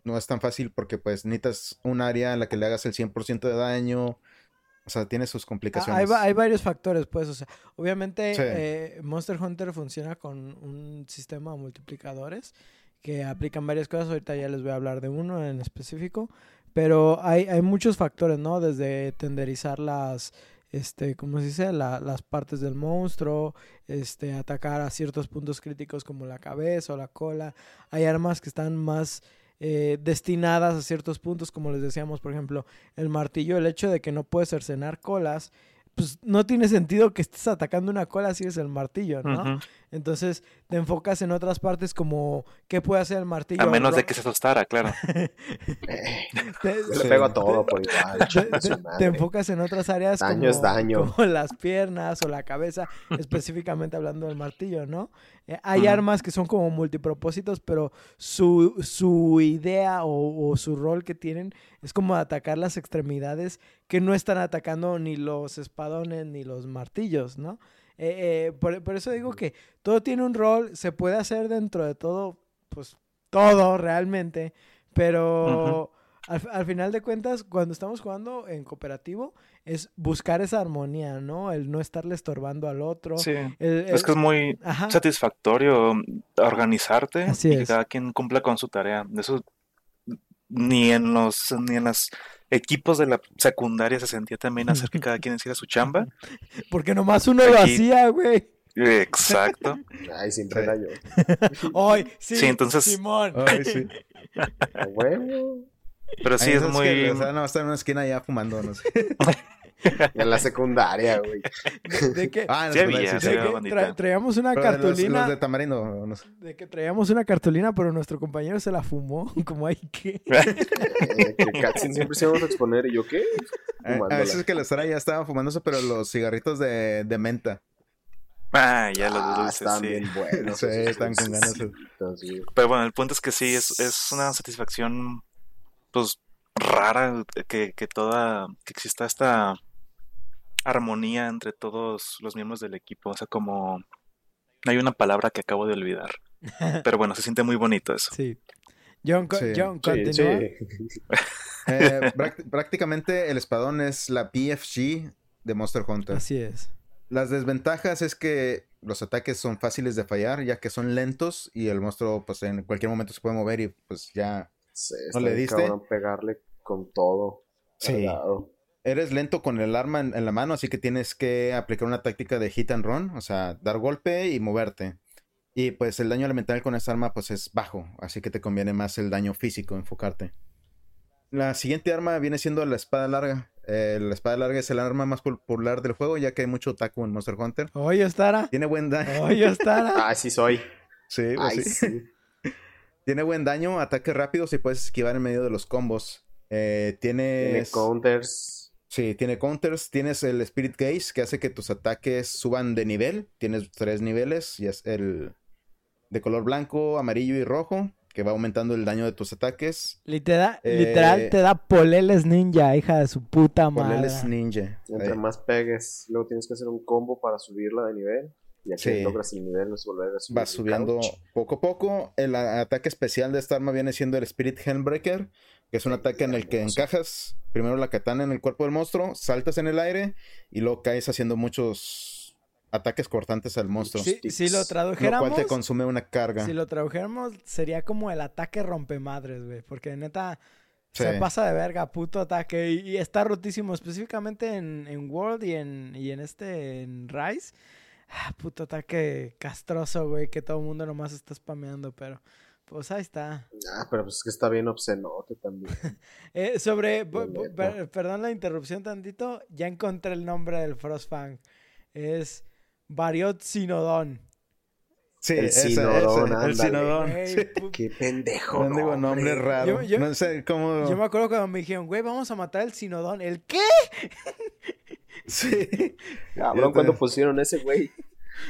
no es tan fácil porque pues necesitas un área en la que le hagas el 100% de daño. O sea, tiene sus Ah, complicaciones. Hay, va- hay varios factores, pues, o sea, obviamente Sí. eh, Monster Hunter funciona con un sistema de multiplicadores que aplican varias cosas, ahorita ya les voy a hablar de uno en específico, pero hay, hay muchos factores, ¿no? Desde tenderizar las, este, ¿cómo se dice? La- las partes del monstruo, este, atacar a ciertos puntos críticos como la cabeza o la cola, hay armas que están más... eh, destinadas a ciertos puntos, como les decíamos, por ejemplo, el martillo, el hecho de que no puedes cercenar colas, pues no tiene sentido que estés atacando una cola si es el martillo, ¿no? Entonces te enfocas en otras partes como qué puede hacer el martillo. A menos de que se asustara, claro. Te, yo le pego a todo por igual. te- enfocas en otras áreas Daño como, es daño. como las piernas o la cabeza, específicamente hablando del martillo, ¿no? Eh, hay armas que son como multipropósitos, pero su, su idea o, o su rol que tienen es como atacar las extremidades que no están atacando ni los espadones ni los martillos, ¿no? Eh, eh, por, por eso digo que todo tiene un rol, se puede hacer dentro de todo, pues todo realmente, pero al, al final de cuentas, cuando estamos jugando en cooperativo, es buscar esa armonía, ¿no? El no estarle estorbando al otro. Sí. el- Es que es muy Ajá. satisfactorio organizarte Así y es. que cada quien cumpla con su tarea. Eso ni en los ni en los equipos de la secundaria se sentía también hacer que cada quien hiciera su chamba. Porque nomás uno lo hacía, güey. Exacto. Ay, siempre era yo. Ay, sí, Sí, entonces- Simón. Ay, sí. A huevo. Pero sí Ay, es muy que, o sea, no, está en una esquina ya fumando, no sé. En la secundaria, güey. De, de que, Ah, en Sí la había, sí de que tra- traíamos una Pero de los- cartulina. Los, de tamarindo, no sé. De que traíamos una cartulina, pero nuestro compañero se la fumó. Como hay que. Eh, que siempre se íbamos a exponer. ¿Y yo qué? A, a Fumándola. veces que los ya estaban fumándose, pero los cigarritos de, de menta. Ah, ya los Ah, dulces, están sí. bien buenos. Sí, están con ganas. Pero bueno, el punto es que sí, es, es una satisfacción, pues, rara que, que toda, que exista esta armonía entre todos los miembros del equipo. O sea, como hay una palabra que acabo de olvidar. Pero bueno, se siente muy bonito eso. Sí. John, co- Sí. John Sí, continúa. sí. Eh, práct- prácticamente el espadón es la PFG de Monster Hunter. Así es. Las desventajas es que los ataques son fáciles de fallar, ya que son lentos y el monstruo pues en cualquier momento se puede mover y pues ya Sí, ¿No le diste? cabrón pegarle con todo. Sí. cargado. Eres lento con el arma en, en la mano, así que tienes que aplicar una táctica de hit and run, o sea, dar golpe y moverte. Y pues el daño elemental con esa arma pues es bajo, así que te conviene más el daño físico, enfocarte. La siguiente arma viene siendo la espada larga. Eh, la espada larga es el arma más popular del juego, ya que hay mucho otaku en Monster Hunter. Oye, Ostara. Tiene buen daño. Oye, Ostara. Ah, sí soy. Sí, pues Ay, sí. sí. Tiene buen daño, ataques rápidos y puedes esquivar en medio de los combos. Eh, Tiene tienes... counters. Sí, tiene counters. Tienes el Spirit Gaze que hace que tus ataques suban de nivel. Tienes tres niveles. Y es el de color blanco, amarillo y rojo. Que va aumentando el daño de tus ataques. Literal, Eh, literal te da poleles ninja, hija de su puta madre. Poleles Ninja. Entre Ahí. más pegues, luego tienes que hacer un combo para subirla de nivel. Y aquí Sí. logras el nivel, no es volver a subir. Va subiendo couch. poco a poco. El ataque especial de esta arma viene siendo el Spirit Helmbreaker. Que es un ataque en el que encajas primero la katana en el cuerpo del monstruo, saltas en el aire y luego caes haciendo muchos ataques cortantes al monstruo. Sí, si lo Lo tradujéramos, cual te consume una carga. si lo tradujéramos, sería como el ataque rompemadres, güey. Porque neta, se pasa de verga, puto ataque. Y, y está rotísimo, específicamente en, en World y en, y en este, en Rise. Ah, puto ataque castroso, güey, que todo el mundo nomás está spameando, pero... Pues ahí está. Ah, pero pues es que está bien obscenote también. Eh, sobre, per- perdón la interrupción tantito, ya encontré el nombre del Frostfang. Es Variot Sinodon. Sí, El ese, Sinodón, ese, el. Sinodón. Sí. Qué pendejo. No digo nombre raro. Yo- yo- no sé cómo. Yo me acuerdo cuando me dijeron, güey, vamos a matar el Sinodón. ¿El qué? Sí. Cabrón, Yo cuando pusieron ese güey.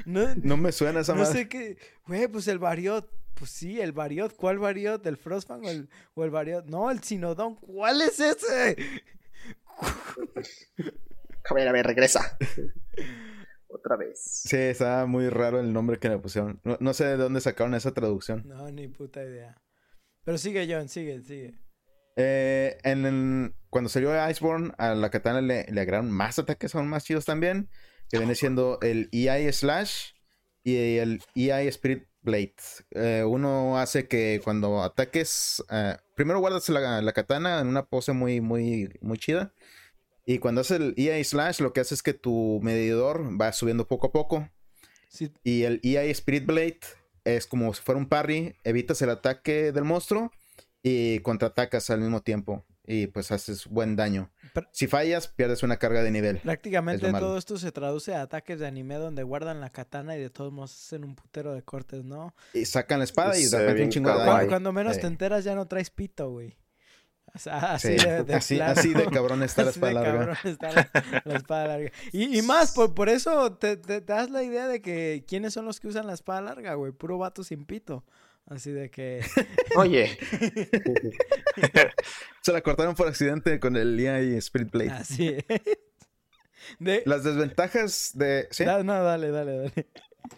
No, No me suena esa no madre. sé qué. Güey, pues el Variot. Pues sí, el Variot. ¿Cuál Variot? ¿El Frostfang o el, o el Variot? No, el Sinodón. ¿Cuál es ese? A ver, regresa. Otra vez. Sí, está muy raro el nombre que le pusieron. No, no sé de dónde sacaron esa traducción. No, ni puta idea. Pero sigue, John, sigue, sigue. Eh, en el- cuando salió Iceborne, a la katana le, le agregaron más ataques, son más chidos también. Que viene siendo el EI Slash y el EI Spirit Blade. Eh, uno hace que cuando ataques, eh, primero guardas la, la katana en una pose muy, muy, muy chida. Y cuando haces el EI Slash, lo que hace es que tu medidor va subiendo poco a poco. Sí, Y el EI Spirit Blade es como si fuera un parry, evitas el ataque del monstruo y contraatacas al mismo tiempo. Y pues haces buen daño. Pero- Si fallas, pierdes una carga de nivel. prácticamente Es todo esto se traduce a ataques de anime donde guardan la katana y de todos modos hacen un putero de cortes, ¿no? Y sacan la espada y Se de repente un chingo de. Cuando, daño. cuando menos Sí. te enteras ya no traes pito, güey. O sea, así Sí, de, de así, así de cabrón está la Así de espada larga. cabrón está la, la espada larga. Y, y más, por, por eso te, te- te das la idea de que quiénes son los que usan la espada larga, güey. Puro vato sin pito. Así de que... Oye, Se la cortaron por accidente con el EI Spirit Blade. Así es. De... Las desventajas de... ¿sí? Da- no, dale, dale, dale.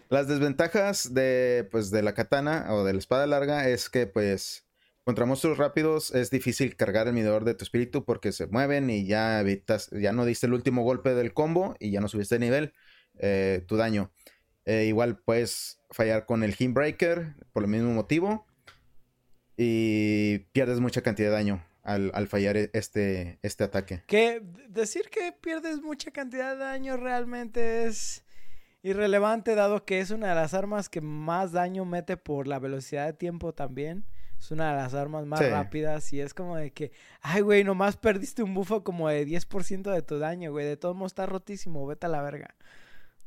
Las desventajas de, pues, de la katana o de la espada larga es que, pues, contra monstruos rápidos es difícil cargar el medidor de tu espíritu porque se mueven y ya evitas, ya no diste el último golpe del combo y ya no subiste de nivel eh, tu daño. Eh, igual puedes fallar con el Breaker por el mismo motivo y pierdes mucha cantidad de daño al, al fallar e- este, este ataque. Que decir que pierdes mucha cantidad de daño realmente es irrelevante dado que es una de las armas que más daño mete por la velocidad de tiempo también. Es una de las armas más Sí. rápidas y es como de que, ay, güey, nomás perdiste un bufo como de 10% de tu daño, güey. De todos modos está rotísimo, vete a la verga.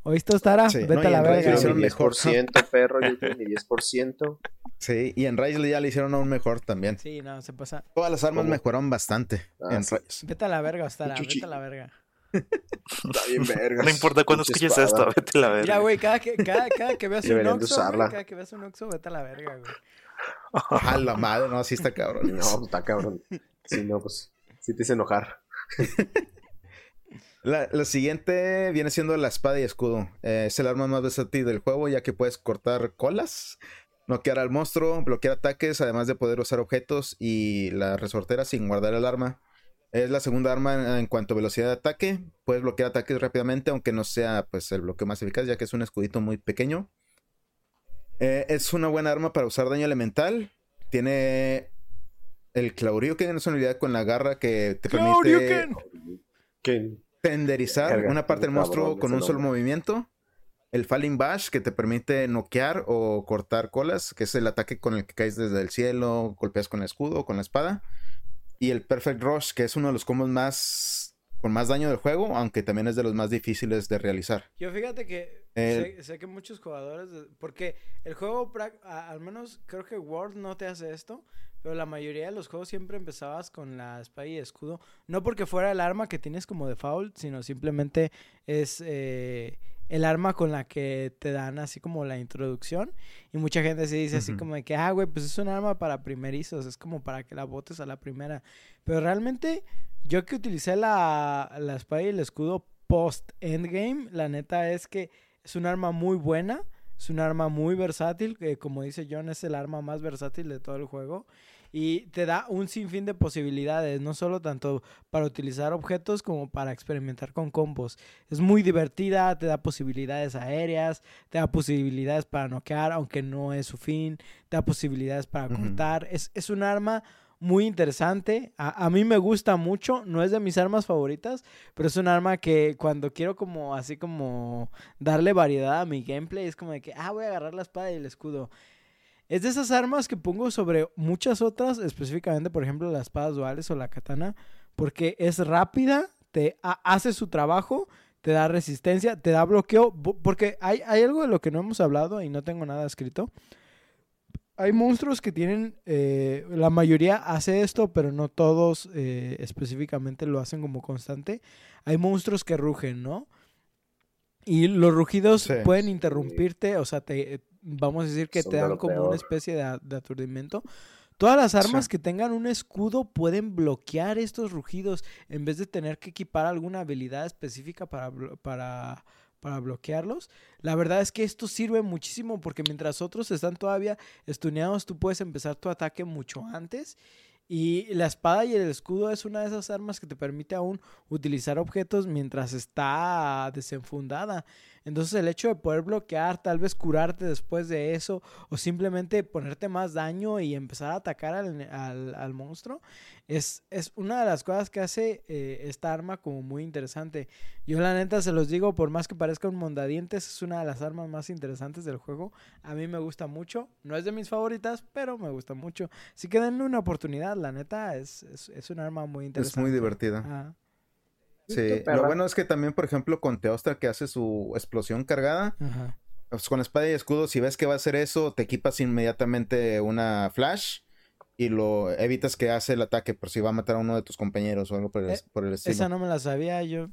¿Oíste, Ostara? Sí, Vete no, a y la verga. Hicieron mi güey. mejor. 10%, perro, yo tengo mi 10%. Sí, y en Rise ya le hicieron aún mejor también. Sí, no, se pasa. Todas las armas ¿Cómo? mejoraron bastante Ah, en sí. Vete a la verga, Ostara, Chuchi. vete a la verga. Está bien vergas. No importa cuándo escuches esto, vete a la verga. Mira, güey, cada que, cada, cada que veas un Oxxo, cada que veas un Oxxo, vete a la verga, güey. A la madre, no, así está cabrón. No, está cabrón. Si no, pues, sí te hice enojar. La, la siguiente viene siendo la espada y escudo. Eh, es el arma más versátil del juego, ya que puedes cortar colas, noquear al monstruo, bloquear ataques, además de poder usar objetos y la resortera sin guardar el arma. Es la segunda arma en, en cuanto a velocidad de ataque. Puedes bloquear ataques rápidamente, aunque no sea pues el bloqueo más eficaz, ya que es un escudito muy pequeño. Eh, es una buena arma para usar daño elemental. Tiene el Clauryuken, es una habilidad con la garra que te permite. Tenderizar una parte del cabrón monstruo con un solo movimiento. El Falling Bash, que te permite noquear o cortar colas, que es el ataque con el que caes desde el cielo, golpeas con el escudo o con la espada. Y el Perfect Rush, que es uno de los combos más con más daño del juego, aunque también es de los más difíciles de realizar. Yo fíjate que Sé, sé que muchos jugadores, porque el juego, al menos creo que World no te hace esto, pero la mayoría de los juegos siempre empezabas con la espada y escudo, no porque fuera el arma que tienes como default, sino simplemente es eh, el arma con la que te dan así como la introducción y mucha gente se dice así como de que, ah, güey, pues es un arma para primerizos, es como para que la botes a la primera, pero realmente yo que utilicé la, la espada y el escudo post endgame, la neta es que es un arma muy buena, es un arma muy versátil, que como dice John es el arma más versátil de todo el juego y te da un sinfín de posibilidades, no solo tanto para utilizar objetos como para experimentar con combos. Es muy divertida, te da posibilidades aéreas, te da posibilidades para noquear, aunque no es su fin, te da posibilidades para cortar. Es, es un arma muy interesante. A, a mí me gusta mucho. No es de mis armas favoritas, pero es un arma que cuando quiero como así como darle variedad a mi gameplay, es como de que, ah, voy a agarrar la espada y el escudo. Es de esas armas que pongo sobre muchas otras, específicamente, por ejemplo, las espadas duales o la katana, porque es rápida, te ha- hace su trabajo, te da resistencia, te da bloqueo, porque hay, hay algo de lo que no hemos hablado y no tengo nada escrito. Hay monstruos que tienen, eh, la mayoría hace esto, pero no todos eh, específicamente lo hacen como constante. Hay monstruos que rugen, ¿no? Y los rugidos Sí. pueden interrumpirte, o sea, te, vamos a decir que Son te dan como peor. una especie de, de aturdimiento. Todas las armas que tengan un escudo pueden bloquear estos rugidos en vez de tener que equipar alguna habilidad específica para, para, para bloquearlos. La verdad es que esto sirve muchísimo porque mientras otros están todavía estuneados, tú puedes empezar tu ataque mucho antes. Y la espada y el escudo es una de esas armas que te permite aún utilizar objetos mientras está desenfundada. Entonces el hecho de poder bloquear, tal vez curarte después de eso, o simplemente ponerte más daño y empezar a atacar al, al- al monstruo, es, es una de las cosas que hace eh, esta arma como muy interesante. Yo la neta se los digo, por más que parezca un mondadientes, es una de las armas más interesantes del juego. A mí me gusta mucho, no es de mis favoritas, pero me gusta mucho. Así que denle una oportunidad, la neta es, es, es un arma muy Es interesante. muy divertida. Ajá. Sí, lo bueno es que también, por ejemplo, con Teostra que hace su explosión cargada, Ajá. pues, con espada y escudo, si ves que va a hacer eso, te equipas inmediatamente una flash y lo evitas que hace el ataque por si va a matar a uno de tus compañeros o algo por el, Eh, por el estilo. Esa no me la sabía, yo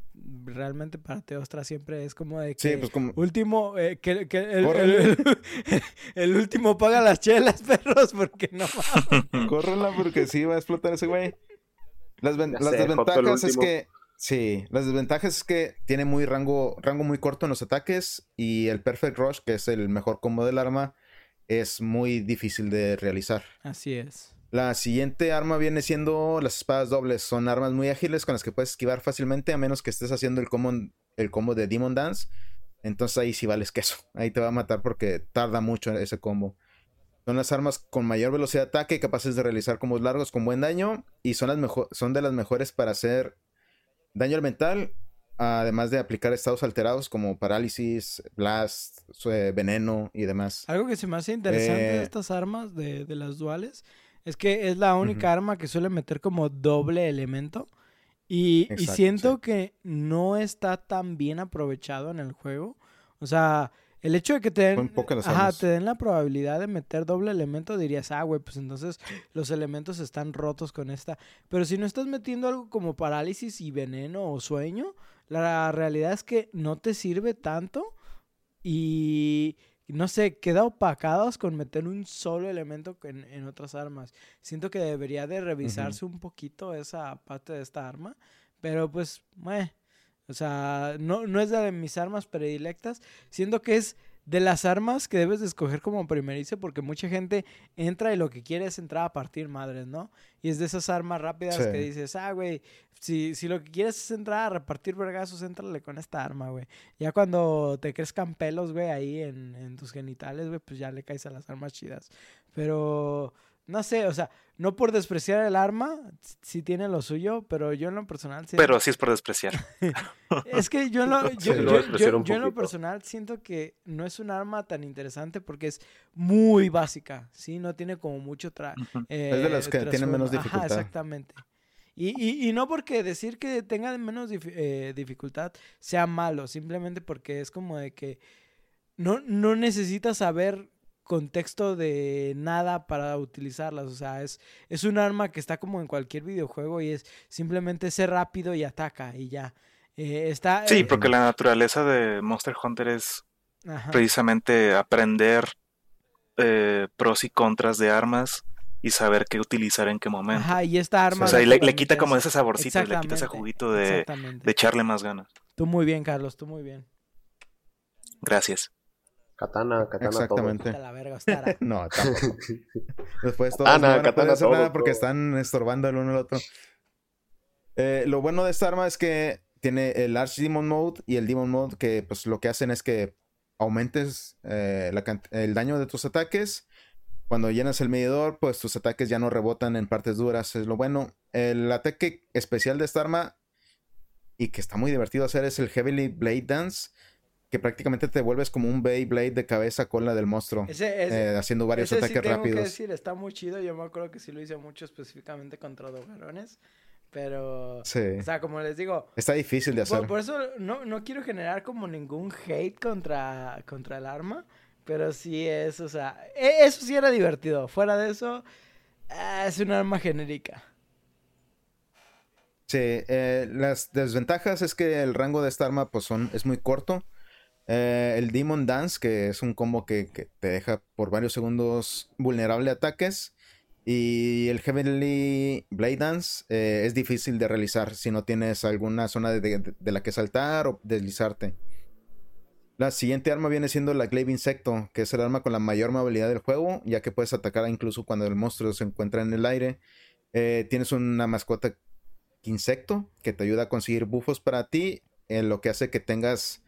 realmente para Teostra siempre es como de que Sí, pues como... último, eh, que, que el, Córrele. el- el- el último paga las chelas, perros, porque no. Córrela porque sí va a explotar ese güey. Las, ven- las sé, desventajas es que. Sí, las desventajas es que tiene muy rango, rango muy corto en los ataques. Y el Perfect Rush, que es el mejor combo del arma, es muy difícil de realizar. Así es. La siguiente arma viene siendo las espadas dobles. Son armas muy ágiles con las que puedes esquivar fácilmente, a menos que estés haciendo el combo, el combo de Demon Dance. Entonces ahí sí vales queso. Ahí te va a matar porque tarda mucho ese combo. Son las armas con mayor velocidad de ataque, capaces de realizar combos largos con buen daño. Y son, las mejo- son de las mejores para hacer daño elemental. Además de aplicar estados alterados como parálisis, blast, veneno y demás. Algo que se me hace interesante de Eh, estas armas, de, de las duales, es que es la única arma que suele meter como doble elemento. Y, y siento sí. que no está tan bien aprovechado en el juego. O sea, el hecho de que te den, ajá, te den la probabilidad de meter doble elemento, dirías, ah, güey, pues entonces los elementos están rotos con esta. Pero si no estás metiendo algo como parálisis y veneno o sueño, la realidad es que no te sirve tanto y no sé, queda opacados con meter un solo elemento en, en otras armas. Siento que debería de revisarse un poquito esa parte de esta arma, pero pues, meh. O sea, no, no es de mis armas predilectas, siento que es de las armas que debes de escoger como primerizo porque mucha gente entra y lo que quiere es entrar a partir madres, ¿no? Y es de esas armas rápidas Sí. que dices, ah, güey, si, si lo que quieres es entrar a repartir vergazos, éntrale con esta arma, güey. Ya cuando te crezcan pelos, güey, ahí en, en tus genitales, güey, pues ya le caes a las armas chidas. Pero, no sé, o sea, no por despreciar el arma, sí tiene lo suyo, pero yo en lo personal... siento- Pero así es por despreciar. es que yo, en lo, yo, Sí, yo- en lo personal siento que no es un arma tan interesante porque es muy básica, ¿sí? No tiene como mucho tra eh, Es de las que tienen menos Ajá, dificultad. exactamente. Y, y, y no porque decir que tenga menos dif- eh, dificultad sea malo, simplemente porque es como de que no, no necesitas saber contexto de nada para utilizarlas. O sea, es, es un arma que está como en cualquier videojuego y es simplemente ser rápido y ataca y ya. Eh, está, Sí, eh, porque la naturaleza de Monster Hunter es ajá. precisamente aprender eh, pros y contras de armas y saber qué utilizar en qué momento. Ajá, y esta arma... o sea, y le, quita como es- ese saborcito, le quita ese juguito de echarle más ganas. Tú muy bien, Carlos, tú muy bien. Gracias. Katana, katana Exactamente. La verga, Ostara. No, tampoco. Después todos Katana, no van a poder katana hacer todo, nada porque todo. están estorbando el uno al otro. Eh, lo bueno de esta arma es que tiene el Archdemon Mode y el Demon Mode que pues lo que hacen es que aumentes eh, la el daño de tus ataques. Cuando llenas el medidor, pues tus ataques ya no rebotan en partes duras, es lo bueno. El ataque especial de esta arma y que está muy divertido hacer es el Heavily Blade Dance, que prácticamente te vuelves como un Beyblade de cabeza a cola del monstruo, Ese, ese, eh, haciendo varios ese sí ataques tengo que rápidos. decir, está muy chido. Yo me acuerdo que sí lo hice mucho específicamente contra dogarones. Pero, Sí. o sea, como les digo, Está difícil de hacer. por, por eso no, no quiero generar como ningún hate contra, contra el arma. Pero sí es, o sea, e- eso sí era divertido. Fuera de eso, ah, es un arma genérica. Sí, eh, las desventajas es que el rango de esta arma pues son, es muy corto. Eh, el Demon Dance, que es un combo que, te deja por varios segundos vulnerable a ataques. Y el Heavenly Blade Dance eh, es difícil de realizar si no tienes alguna zona de, la que saltar o deslizarte. La siguiente arma viene siendo la Glaive Insecto, que es el arma con la mayor movilidad del juego, ya que puedes atacar incluso cuando el monstruo se encuentra en el aire. Eh, tienes una mascota insecto que te ayuda a conseguir buffos para ti, en lo que hace que tengas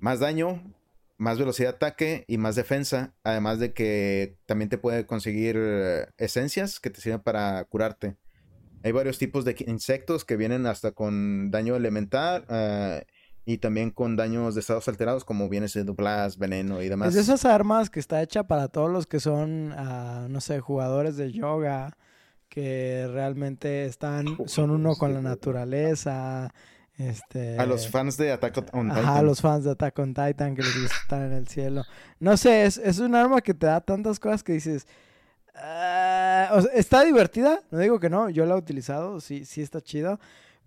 más daño, más velocidad de ataque y más defensa. Además de que también te puede conseguir eh, esencias que te sirven para curarte. Hay varios tipos de insectos que vienen hasta con daño elemental eh, y también con daños de estados alterados, como viene siendo blast, veneno y demás. Es de esas armas que está hecha para todos los que son, ah, no sé, jugadores de yoga, que realmente están, son uno con la naturaleza. Este, A los fans de Attack on Titan. Ajá, los fans de Attack on Titan que les gusta estar en el cielo. No sé, es, es un arma que te da tantas cosas que dices. "Ah", o sea, está divertida, no digo que no, yo la he utilizado, sí, sí está chido.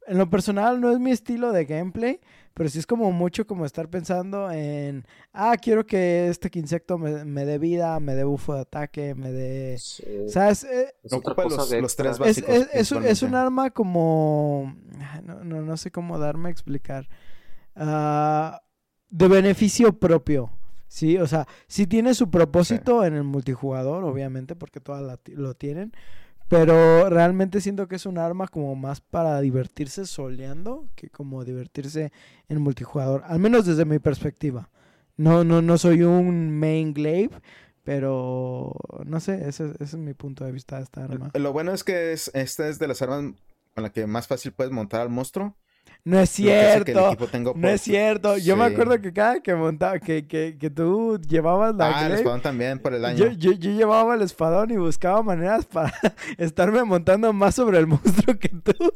En lo personal no es mi estilo de gameplay, pero sí es como mucho como estar pensando en, ah, quiero que este insecto me, me dé vida, me dé bufo de ataque, me dé... Sí. ¿Sabes? Eh, Es otra Ocupa cosa los- de los extra. tres es, básicos, es, es un, es un arma como... No, no, no sé cómo darme a explicar. Ah, de beneficio propio. Sí, o sea, sí tiene su propósito en el multijugador, obviamente, porque todas la ti- lo tienen. Pero realmente siento que es un arma como más para divertirse soleando que como divertirse en multijugador. Al menos desde mi perspectiva. No, no, no soy un main glaive, pero no sé, ese, ese es mi punto de vista de esta arma. Lo bueno es que es, esta es de las armas con la que más fácil puedes montar al monstruo. No es que cierto. No es cierto. Yo me acuerdo que cada que montaba, que, que, que tú llevabas la Ah, el espadón también por el año. yo, yo, yo llevaba el espadón y buscaba maneras para estarme montando más sobre el monstruo que tú.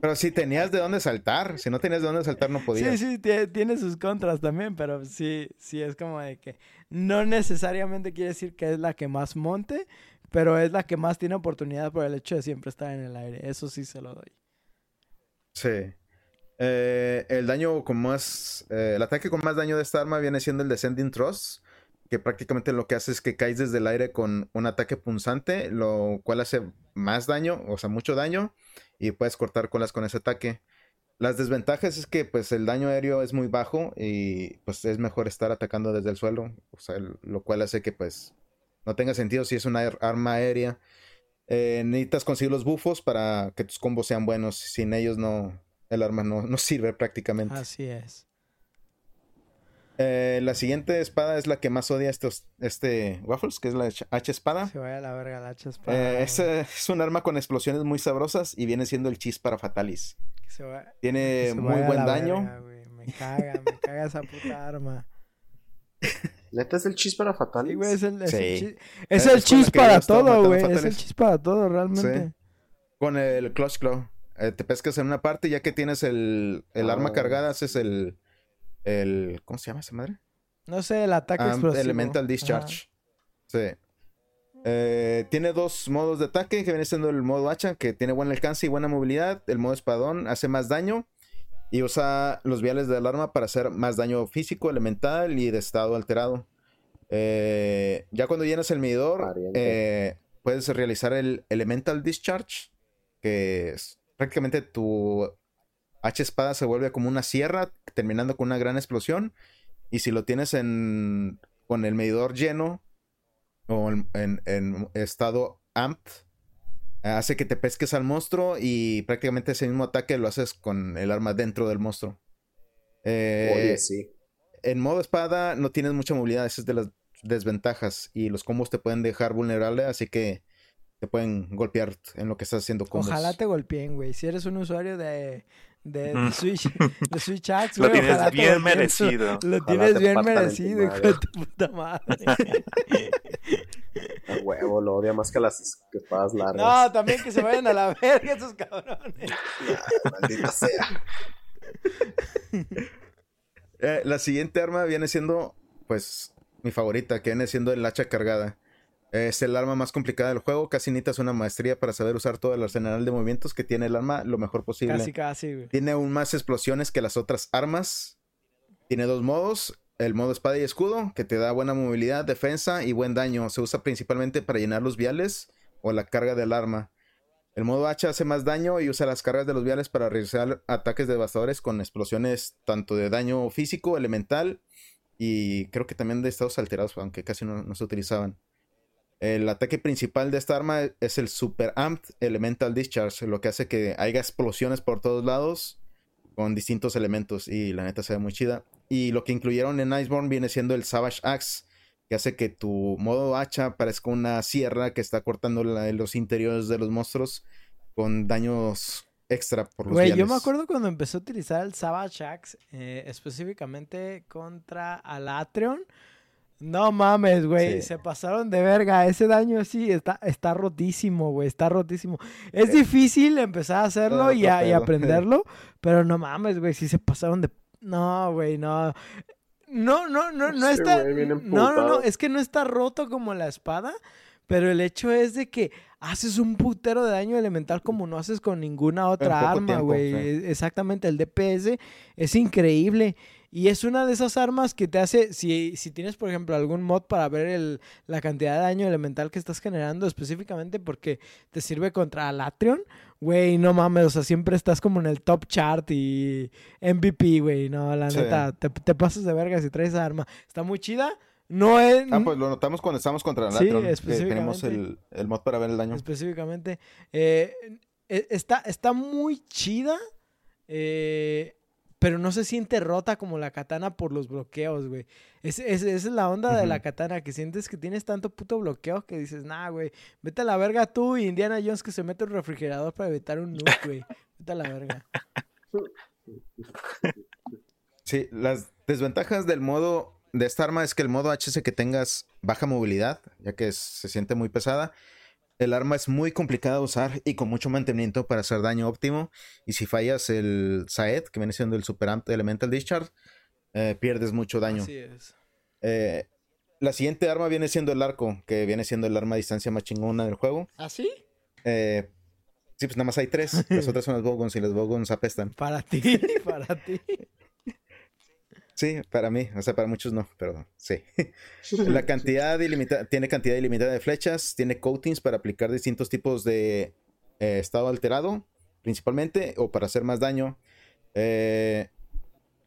Pero si tenías de dónde saltar, si no tenías de dónde saltar no podías. Sí, sí, tie- tiene sus contras también, pero sí, sí es como de que no necesariamente quiere decir que es la que más monte, pero es la que más tiene oportunidad por el hecho de siempre estar en el aire. Eso sí se lo doy. Sí. Eh, el daño con más. eh, el ataque con más daño de esta arma viene siendo el Descending Thrust. Que prácticamente lo que hace es que caes desde el aire con un ataque punzante, lo cual hace más daño, o sea, mucho daño, y puedes cortar colas con ese ataque. Las desventajas es que pues el daño aéreo es muy bajo y pues es mejor estar atacando desde el suelo, o sea, lo cual hace que pues no tenga sentido si es una ar- arma aérea. Eh, necesitas conseguir los bufos para que tus combos sean buenos, sin ellos no, el arma no, no sirve prácticamente. Así es. Eh, la siguiente espada es la que más odia estos, este Waffles, que es la H H espada. Se vaya a la verga la hacha espada. Eh, es, es un arma con explosiones muy sabrosas y viene siendo el chis para Fatalis. Que se vaya- que Tiene se muy buen daño. verga. Me caga, me caga esa puta arma. ¿Neta es el chis para fatal? Sí, güey, es el, es el chis, es el para todo, güey. Es el chis para todo, realmente. Con el Clutch Claw. Eh, te pescas en una parte, ya que tienes el, el arma Ah. cargada, haces el, el. ¿Cómo se llama esa madre? No sé, el ataque Ah, explosivo. Elemental Discharge. Sí. Eh, tiene dos modos de ataque, que viene siendo el modo hacha, que tiene buen alcance y buena movilidad. El modo espadón hace más daño. Y usa los viales del arma para hacer más daño físico, elemental y de estado alterado. Eh, ya cuando llenas el medidor, eh, puedes realizar el Elemental Discharge, que es prácticamente tu H espada se vuelve como una sierra, terminando con una gran explosión. Y si lo tienes en con el medidor lleno o en, en- en estado amped, hace que te pesques al monstruo y prácticamente ese mismo ataque lo haces con el arma dentro del monstruo. Eh, Oye, sí. en modo espada no tienes mucha movilidad, esa es de las desventajas y los combos te pueden dejar vulnerable, así que te pueden golpear en lo que estás haciendo combos. Ojalá te golpeen, güey. Si eres un usuario de, de, de Mm. Switch, de Switch Axe, Lo güey, tienes ojalá te bien merecido. Lo Ojalá tienes bien merecido, hijo de tu puta madre. A huevo, lo odia más que las espadas largas. No, también que se vayan a la verga esos cabrones. Maldita sea. Eh, la siguiente arma viene siendo, pues, mi favorita, que viene siendo el hacha cargada. Es el arma más complicada del juego, casi necesitas una maestría para saber usar todo el arsenal de movimientos que tiene el arma lo mejor posible. Casi, casi, güey. Tiene aún más explosiones que las otras armas. Tiene dos modos. El modo espada y escudo, que te da buena movilidad, defensa y buen daño. Se usa principalmente para llenar los viales o la carga del arma. El modo hacha hace más daño y usa las cargas de los viales para realizar ataques devastadores con explosiones tanto de daño físico, elemental y creo que también de estados alterados, aunque casi no, no se utilizaban. El ataque principal de esta arma es el Super Amped Elemental Discharge, lo que hace que haya explosiones por todos lados con distintos elementos y la neta se ve muy chida. Y lo que incluyeron en Iceborne viene siendo el Savage Axe, que hace que tu modo hacha parezca una sierra que está cortando la- los interiores de los monstruos con daños extra por los Güey, yo me acuerdo cuando empecé a utilizar el Savage Axe, eh, específicamente contra Alatreon. No mames, güey, Sí. se pasaron de verga. Ese daño sí está, está rotísimo, güey, está rotísimo. Es difícil empezar a hacerlo y, a- y aprenderlo, pero no mames, güey, sí se pasaron de... No, güey, no. No, no, no, no está... No, no, no, es que no está roto como la espada, pero el hecho es de que haces un putero de daño elemental como no haces con ninguna otra arma, güey. sí. E- Exactamente, el DPS es increíble. Y es una de esas armas que te hace, si, si tienes, por ejemplo, algún mod para ver el- la cantidad de daño elemental que estás generando, específicamente porque te sirve contra Alatrion, güey, no mames, o sea, siempre estás como en el top chart y MVP, güey, no, la Sí. neta, te, te pasas de verga si traes esa arma. Está muy chida, no es... Ah, pues lo notamos cuando estábamos contra Sí, Latron, que tenemos específicamente. el, el mod para ver el daño. específicamente. Eh, e- está, está muy chida, eh, pero no se siente rota como la katana por los bloqueos, güey. Es, es- esa es la onda de la katana, que sientes que tienes tanto puto bloqueo que dices, nah, güey, vete a la verga tú y Indiana Jones que se mete un refrigerador para evitar un nuke, güey. Vete a la verga. Sí, las desventajas del modo de esta arma es que el modo H hace que tengas baja movilidad, ya que es- se siente muy pesada. El arma es muy complicada de usar y con mucho mantenimiento para hacer daño óptimo. Y si fallas el Saed, que viene siendo el Super Amp de Elemental Discharge, eh, pierdes mucho daño. Así es. Eh, la siguiente arma viene siendo el arco, que viene siendo el arma a distancia más chingona del juego. ¿Así? Eh, sí, pues nada más hay tres. Las otras son las Bogons y las Bogons apestan. Para ti, para ti. Sí, para mí, o sea, para muchos no, pero sí. La cantidad ilimitada, tiene cantidad ilimitada de flechas, tiene coatings para aplicar distintos tipos de eh, estado alterado, principalmente, o para hacer más daño. Eh,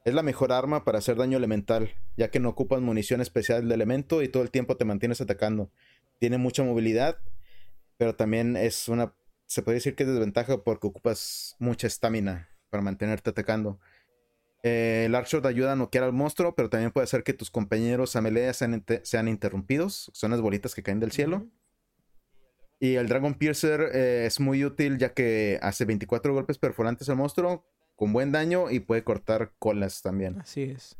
es la mejor arma para hacer daño elemental, ya que no ocupas munición especial de elemento y todo el tiempo te mantienes atacando. Tiene mucha movilidad, pero también es una, se puede decir que es desventaja porque ocupas mucha estamina para mantenerte atacando. Eh, el Archshot ayuda a noquear al monstruo, pero también puede hacer que tus compañeros a melee sean, sean interrumpidos. Son las bolitas que caen del cielo. Y el Dragon Piercer eh, es muy útil ya que hace 24 golpes perforantes al monstruo con buen daño y puede cortar colas también. Así es.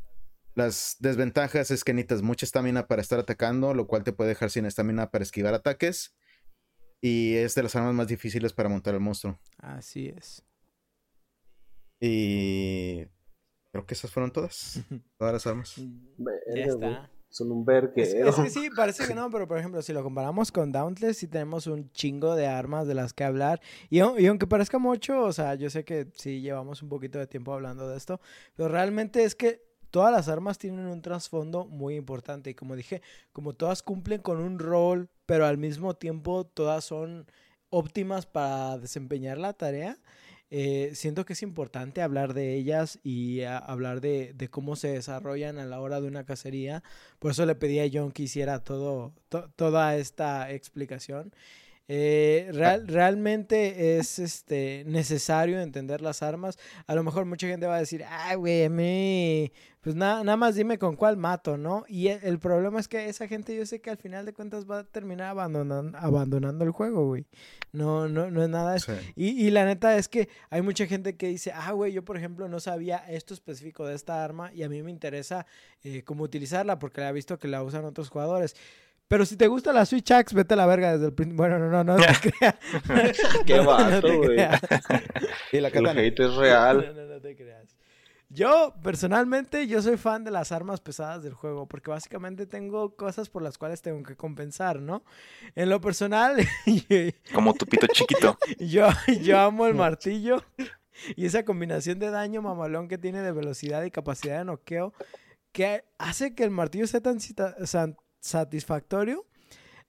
Las desventajas es que necesitas mucha estamina para estar atacando, lo cual te puede dejar sin estamina para esquivar ataques. Y es de las armas más difíciles para montar el monstruo. Así es. Y creo que esas fueron todas. Todas las armas. Ya Verga, güey. está. Son un Es, verguero. es que sí, parece que no, pero por ejemplo, si lo comparamos con Dauntless, sí tenemos un chingo de armas de las que hablar. Y, y aunque parezca mucho, o sea, yo sé que sí llevamos un poquito de tiempo hablando de esto, pero realmente es que todas las armas tienen un trasfondo muy importante. Y como dije, como todas cumplen con un rol, pero al mismo tiempo todas son óptimas para desempeñar la tarea. Eh, siento que es importante hablar de ellas y a- hablar de, de cómo se desarrollan a la hora de una cacería. Por eso le pedí a John que hiciera todo, to- toda esta explicación. Eh, real- realmente es este necesario entender las armas. A lo mejor mucha gente va a decir, ay, güey, a mí, pues nada, nada más dime con cuál mato, ¿no? Y el, el problema es que esa gente yo sé que al final de cuentas va a terminar abandonan- abandonando el juego, güey. No, no, no es nada de eso. Sí. Y, y la neta es que hay mucha gente que dice, ah, güey, yo por ejemplo no sabía esto específico de esta arma y a mí me interesa eh, cómo utilizarla porque la he visto que la usan otros jugadores. Pero si te gusta la Switch Axe, vete a la verga desde el principio. Bueno, no, no, no te creas. Qué No, no vato, güey. Y la El katana. hate es No, real. no, no te creas. Yo, personalmente, yo soy fan de las armas pesadas del juego, porque básicamente tengo cosas por las cuales tengo que compensar, ¿no? En lo personal, Como tu pito chiquito. yo, yo amo el martillo y esa combinación de daño mamalón que tiene de velocidad y capacidad de noqueo, que hace que el martillo sea tan satisfactorio.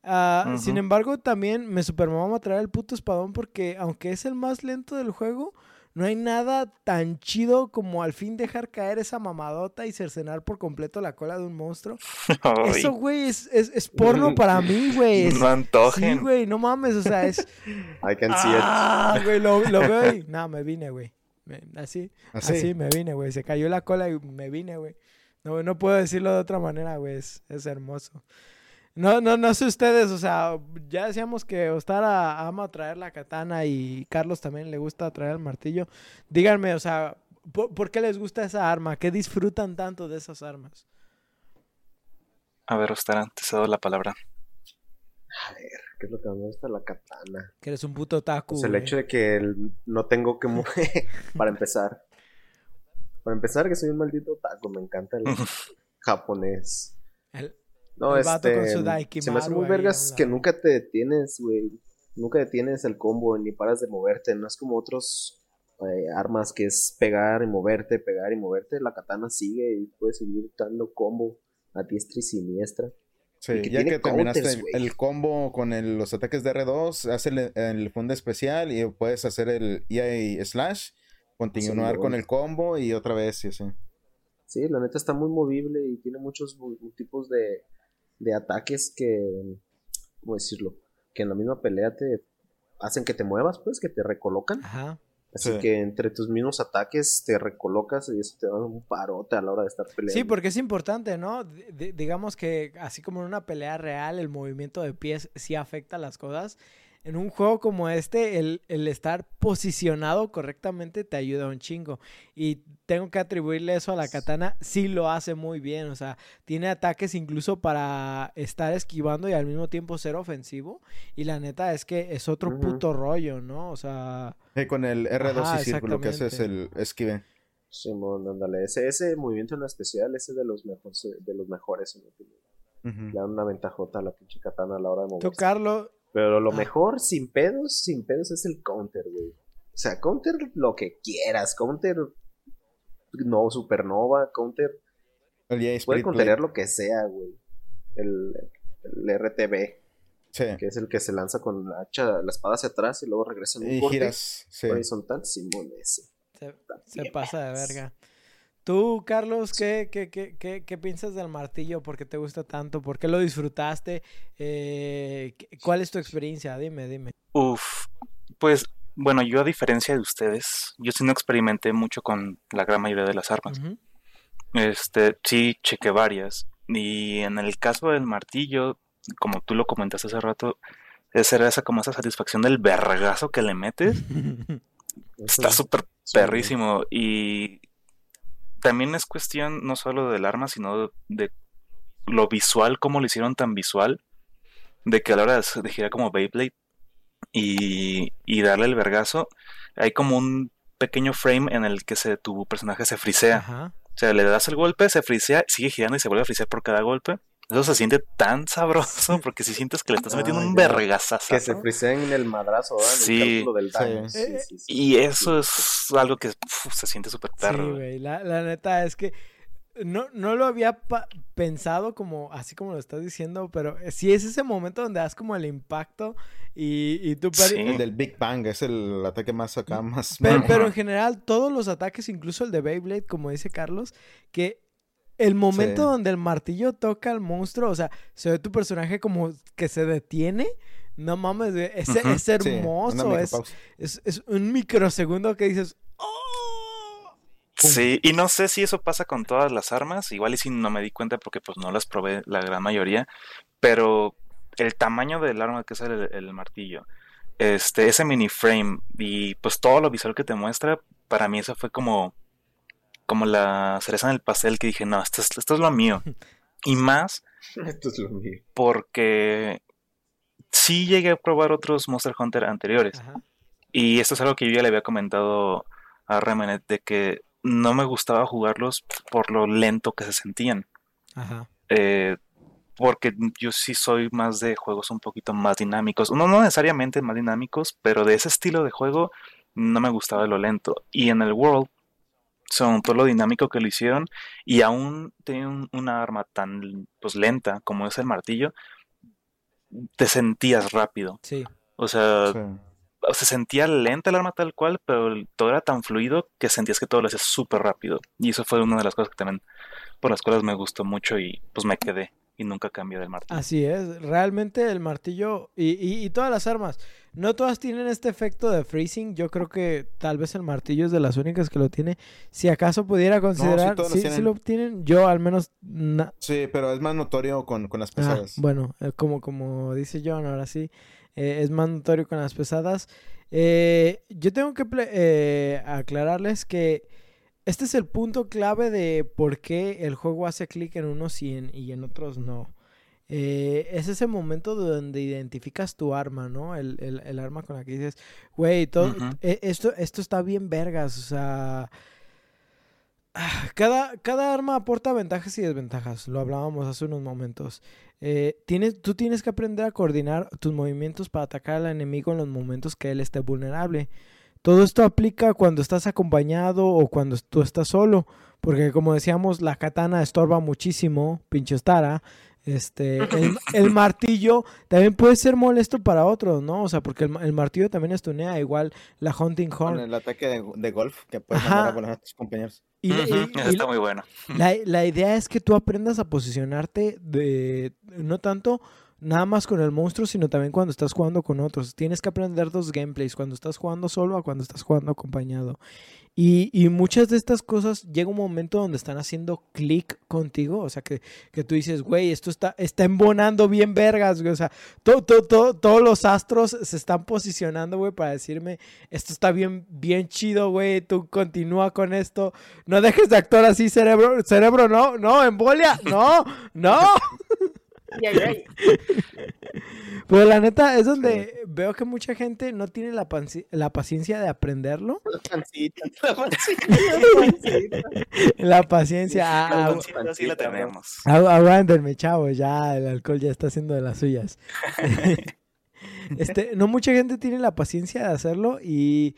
Ah, Sin embargo, también me supermama traer el puto espadón porque aunque es el más lento del juego, no hay nada tan chido como al fin dejar caer esa mamadota y cercenar por completo la cola de un monstruo. Ay, Eso, güey, es, es, es porno para mí, güey. Es- no antojen. Sí, güey, no mames, o sea, es... I can see it. Ah, güey, lo, lo veo y... No, me vine, güey. Así, Así. así me vine, güey. Se cayó la cola y me vine, güey. No, no puedo decirlo de otra manera, güey. Es, es hermoso. No, no, no sé ustedes, o sea, ya decíamos que Ostara ama traer la katana y Carlos también le gusta traer el martillo. Díganme, o sea, ¿por, por qué les gusta esa arma? ¿Qué disfrutan tanto de esas armas? A ver, Ostara, te cedo la palabra. A ver, ¿qué es lo que me gusta? La katana. Que eres un puto taku. Pues el hecho de que no tengo que mover para empezar. Para empezar, que soy un maldito taco, me encanta el japonés. El- No, El vato con este. su se me hace muy vergas que nunca te detienes, güey. Nunca detienes el combo ni paras de moverte. No es como otros eh, armas que es pegar y moverte, pegar y moverte. La katana sigue y puedes seguir dando combo a diestra y siniestra. Sí, Y que ya que terminaste counters, el combo con el- los ataques de R2, hace el, el fondo especial y puedes hacer el EA slash, continuar Sí, con el combo y otra vez y así. Sí, la neta está muy movible y tiene muchos tipos de, de ataques que, ¿cómo decirlo? Que en la misma pelea te hacen que te muevas, pues, que te recolocan. Ajá. Así Sí. que entre tus mismos ataques te recolocas y eso te da un parote a la hora de estar peleando. Sí, porque es importante, ¿no? D- digamos que así como en una pelea real, el movimiento de pies sí afecta las cosas. En un juego como este, el, el estar posicionado correctamente te ayuda un chingo. Y tengo que atribuirle eso a la katana, sí lo hace muy bien. O sea, tiene ataques incluso para estar esquivando y al mismo tiempo ser ofensivo. Y la neta es que es otro puto rollo, ¿no? O sea, Sí, con el R2 Ajá, y círculo que haces el exactamente. esquive. Simón, ándale. Ese, ese movimiento en especial, ese es de los mejores, de los mejores en mi opinión. Le da una ventajota a la pinche katana a la hora de moverse. tú, Carlos, Pero lo mejor, sin pedos, sin pedos, es el counter, güey. O sea, counter lo que quieras. Counter no supernova, counter El puede contener lo que sea, güey. El, el RTB, Sí. que es el que se lanza con la hacha, la espada hacia atrás y luego regresa en un Y corte giras. Sí. horizontal. Simón, ese. Se, pasa de verga. Tú, Carlos, ¿qué, qué, qué, qué, qué piensas del martillo? ¿Por qué te gusta tanto? ¿Por qué lo disfrutaste? Eh, ¿qué- ¿Cuál es tu experiencia? Dime, dime. Uf, pues bueno, yo a diferencia de ustedes, yo sí no experimenté mucho con la gran mayoría de las armas. Este, sí, chequé varias. Y en el caso del martillo, como tú lo comentaste hace rato, es era esa como esa satisfacción del vergazo que le metes. Está súper perrísimo. Y también es cuestión no solo del arma, sino de lo visual, cómo lo hicieron tan visual, de que a la hora de girar como Beyblade y, y darle el vergazo, hay como un pequeño frame en el que se, tu personaje se frisea. Ajá. O sea, le das el golpe, se frisea, sigue girando y se vuelve a frisear por cada golpe. Eso se siente tan sabroso porque si sientes que le estás metiendo Ah, un vergazazo. Que se friseen en el madrazo, ¿verdad? En Sí. el cálculo del daño. Sí. Sí, Eh, sí, sí. Y eso Sí, es algo que uf, se siente súper Sí, perro. güey. güey. La, la neta es que no, no lo había pensado como así como lo estás diciendo, pero sí es ese momento donde das como el impacto y, y tú... Sí. El del Big Bang es el ataque más acá, más. Pe- Pero, Ujú. en general, todos los ataques, incluso el de Beyblade, como dice Carlos, que el momento Sí. donde el martillo toca al monstruo, o sea, se ve tu personaje como que se detiene. No mames, es, es Sí, hermoso, es, es, es un microsegundo que dices, ¡Oh! Sí, y no sé si eso pasa con todas las armas, igual y si no me di cuenta porque pues no las probé la gran mayoría, pero el tamaño del arma que es el, el martillo, este, ese mini frame y pues todo lo visual que te muestra, para mí eso fue como, como la cereza en el pastel que dije, no, esto es, esto es lo mío. Y más Esto es lo mío. porque sí llegué a probar otros Monster Hunter anteriores. Ajá. Y esto es algo que yo ya le había comentado a Remenet de que no me gustaba jugarlos por lo lento que se sentían. Ajá. Eh, porque yo sí soy más de juegos un poquito más dinámicos. No, no necesariamente más dinámicos, pero de ese estilo de juego no me gustaba lo lento. Y en el World Son todo lo dinámico que lo hicieron y aún tienen una arma tan pues lenta como es el martillo, te sentías rápido. Sí. O sea, Sí. se sentía lenta el arma tal cual, pero el- todo era tan fluido que sentías que todo lo hacías súper rápido. Y eso fue una de las cosas que también por las cuales me gustó mucho y pues me quedé y nunca cambié del martillo. Así es, realmente el martillo y, y- y todas las armas, no todas tienen este efecto de freezing, yo creo que tal vez el martillo es de las únicas que lo tiene, si acaso pudiera considerar, todas sí, lo tienen, yo al menos, na- Sí, pero es más notorio con, con las Ah, pesadas. bueno, eh, como, como dice John, ahora sí, eh, es más notorio con las pesadas. Eh, yo tengo que ple- eh, aclararles que este es el punto clave de por qué el juego hace clic en unos y en, y en otros no. Eh, es ese momento donde identificas tu arma, ¿no? El, el- el arma con la que dices, güey, todo, eh, esto, esto está bien vergas, o sea... Cada, cada arma aporta ventajas y desventajas, lo hablábamos hace unos momentos. Eh, tienes, tú tienes que aprender a coordinar tus movimientos para atacar al enemigo en los momentos que él esté vulnerable. Todo esto aplica cuando estás acompañado o cuando tú estás solo, porque como decíamos, la katana estorba muchísimo, pinche Tara. Este, el, el martillo también puede ser molesto para otros, ¿no? O sea, porque el, ma- el martillo también estunea, igual la Hunting Con Horn. el ataque de, de golf que puedes Ajá. mandar a volar a tus compañeros. Y, eso y- está muy bueno. la, la idea es que tú aprendas a posicionarte de no tanto nada más con el monstruo, sino también cuando estás jugando con otros. Tienes que aprender dos gameplays, cuando estás jugando solo a cuando estás jugando acompañado. Y, y muchas de estas cosas llega un momento donde están haciendo clic contigo, o sea, que, que tú dices, güey, esto está, está embonando bien vergas, güey, o sea, to- to- to- todos los astros se están posicionando, güey, para decirme, esto está bien, bien chido, güey, tú continúa con esto, no dejes de actuar así, cerebro, cerebro, no, no, embolia, no, no. Pero la neta es donde veo que mucha gente no tiene la, la paciencia de aprenderlo. La pancita, la pancita, la pancita. La paciencia. ah, La ah, pancita sí la tenemos. Agu- Aguántenme, chavos, ya el alcohol ya está haciendo de las suyas. este, no mucha gente tiene la paciencia de hacerlo y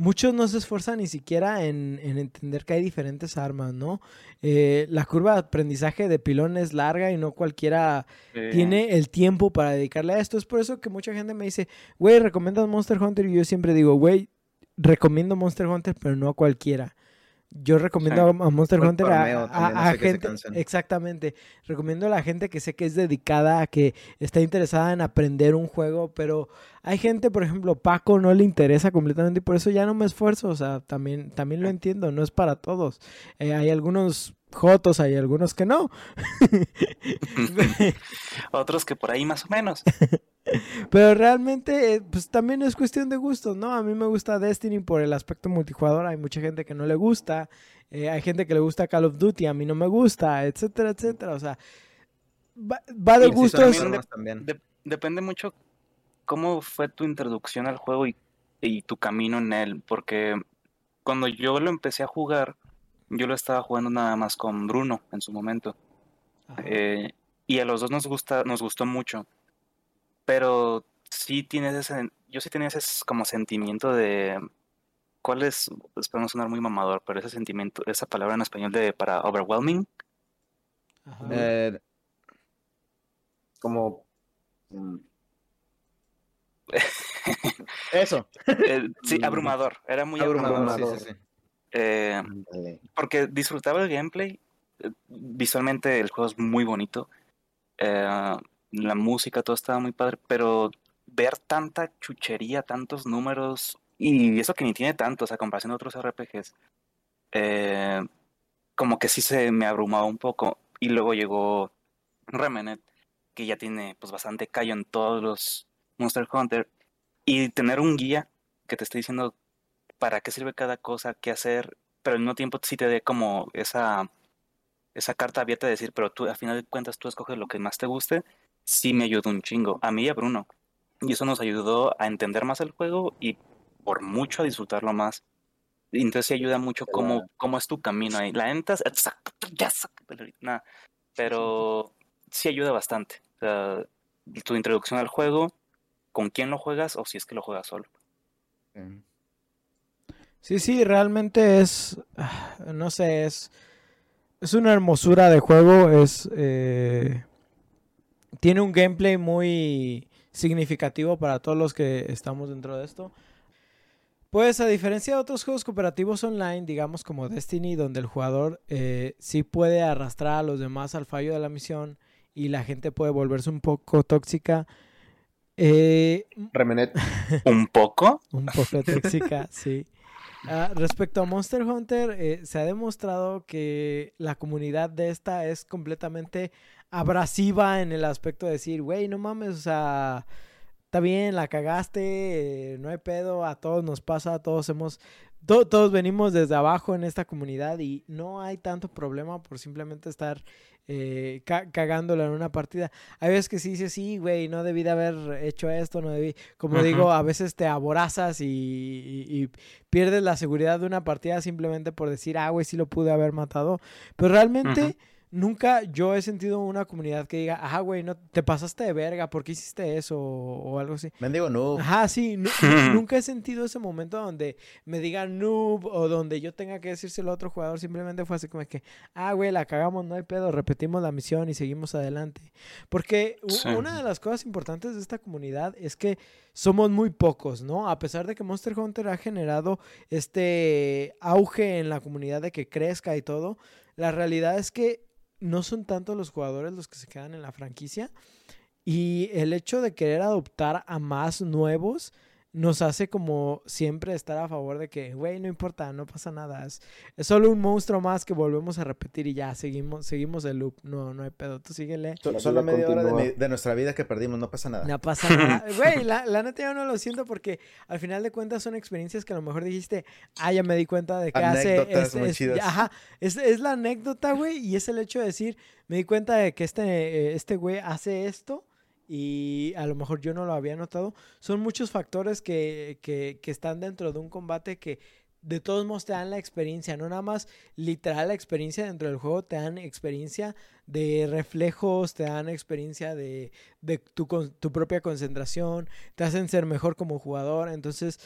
muchos no se esfuerzan ni siquiera en, en entender que hay diferentes armas, ¿no? Eh, la curva de aprendizaje de pilón es larga y no cualquiera Eh, tiene el tiempo para dedicarle a esto. Es por eso que mucha gente me dice, güey, ¿recomiendas Monster Hunter? Y yo siempre digo, güey, recomiendo Monster Hunter, pero no a cualquiera. Yo recomiendo a Monster Hunter a, gente. Exactamente. Recomiendo a la gente que sé que es dedicada, a que está interesada en aprender un juego, pero hay gente, por ejemplo, Paco no le interesa completamente y por eso ya no me esfuerzo. O sea, también, también lo entiendo, no es para todos. Eh, hay algunos jotos, hay algunos que no. Otros que por ahí más o menos. Pero realmente, eh, pues también es cuestión de gustos, ¿no? A mí me gusta Destiny por el aspecto multijugador, hay mucha gente que no le gusta, eh, hay gente que le gusta Call of Duty, a mí no me gusta, etcétera, etcétera. O sea, va, va de sí gustos. armas también. De- depende mucho cómo fue tu introducción al juego y, y tu camino en él, porque cuando yo lo empecé a jugar, yo lo estaba jugando nada más con Bruno en su momento. Eh, y a los dos nos gusta, nos gustó mucho. Pero sí tienes ese, yo sí tenía ese como sentimiento de ¿cuál es? Espero no sonar muy mamador, pero ese sentimiento, esa palabra en español de para overwhelming. Ajá. Eh, Como. mm, eso. Eh, sí, Mm. abrumador, era muy Abrumador, abrumador. sí, sí, sí. Eh, porque disfrutaba el gameplay. eh, Visualmente el juego es muy bonito. eh, la música, todo estaba muy padre, pero ver tanta chuchería, tantos números, y eso que ni tiene tantos a comparación de otros RPGs, eh, como que sí se me abrumaba un poco. Y luego llegó Remnant, que ya tiene pues bastante callo en todos los Monster Hunter, y tener un guía que te esté diciendo para qué sirve cada cosa, qué hacer, pero al mismo tiempo sí te dé como esa, esa carta abierta de decir, pero tú, a final de cuentas, tú escoges lo que más te guste, sí me ayudó un chingo, a mí y a Bruno. Y eso nos ayudó a entender más el juego y por mucho a disfrutarlo más. Y entonces sí ayuda mucho cómo, cómo es tu camino ahí. La entas, nada, pero sí ayuda bastante. O sea, tu introducción al juego, con quién lo juegas o si es que lo juegas solo. Sí. Sí, sí, realmente es, no sé, es, es una hermosura de juego, es, eh, tiene un gameplay muy significativo para todos los que estamos dentro de esto. Pues a diferencia de otros juegos cooperativos online, digamos como Destiny, donde el jugador eh, sí puede arrastrar a los demás al fallo de la misión y la gente puede volverse un poco tóxica. Eh, Remenet. ¿Un poco? un poco tóxica, sí. Ah, respecto a Monster Hunter, eh, se ha demostrado que la comunidad de esta es completamente abrasiva en el aspecto de decir, güey, no mames, o sea, está bien, la cagaste, eh, no hay pedo, a todos nos pasa, todos hemos, to- todos venimos desde abajo en esta comunidad y no hay tanto problema por simplemente estar eh, ca- cagándola en una partida. Hay veces que sí dices, sí, güey, no debí de haber hecho esto, no debí, como digo, a veces te aborazas y, y- y pierdes la seguridad de una partida simplemente por decir, ah, güey, sí lo pude haber matado. Pero realmente. Nunca yo he sentido una comunidad que diga, ah, güey, no, te pasaste de verga, ¿por qué hiciste eso? O, o algo así. Mendigo, no. Ajá, sí, nu- nu- nunca he sentido ese momento donde me digan noob o donde yo tenga que decírselo a otro jugador, simplemente fue así como que, ah, güey, la cagamos, no hay pedo, repetimos la misión y seguimos adelante. Porque Sí. una de las cosas importantes de esta comunidad es que somos muy pocos, ¿no? A pesar de que Monster Hunter ha generado este auge en la comunidad de que crezca y todo, la realidad es que no son tantos los jugadores los que se quedan en la franquicia. Y el hecho de querer adoptar a más nuevos nos hace como siempre estar a favor de que, güey, no importa, no pasa nada. Es, es solo un monstruo más que volvemos a repetir y ya, seguimos, seguimos el loop. No, no hay pedo, tú síguele. Solo media hora de, mi- de nuestra vida que perdimos, no pasa nada. No pasa nada. Güey, la, la neta yo no lo siento porque al final de cuentas son experiencias que a lo mejor dijiste, ah, ya me di cuenta de que hace... Anécdotas este- muy es- chidas. ajá, es, es la anécdota, güey, y es el hecho de decir, me di cuenta de que este, eh, este güey hace esto y a lo mejor yo no lo había notado. Son muchos factores que, que, que están dentro de un combate que de todos modos te dan la experiencia, no nada más literal la experiencia dentro del juego, te dan experiencia de reflejos, te dan experiencia de, de tu, tu propia concentración, te hacen ser mejor como jugador, entonces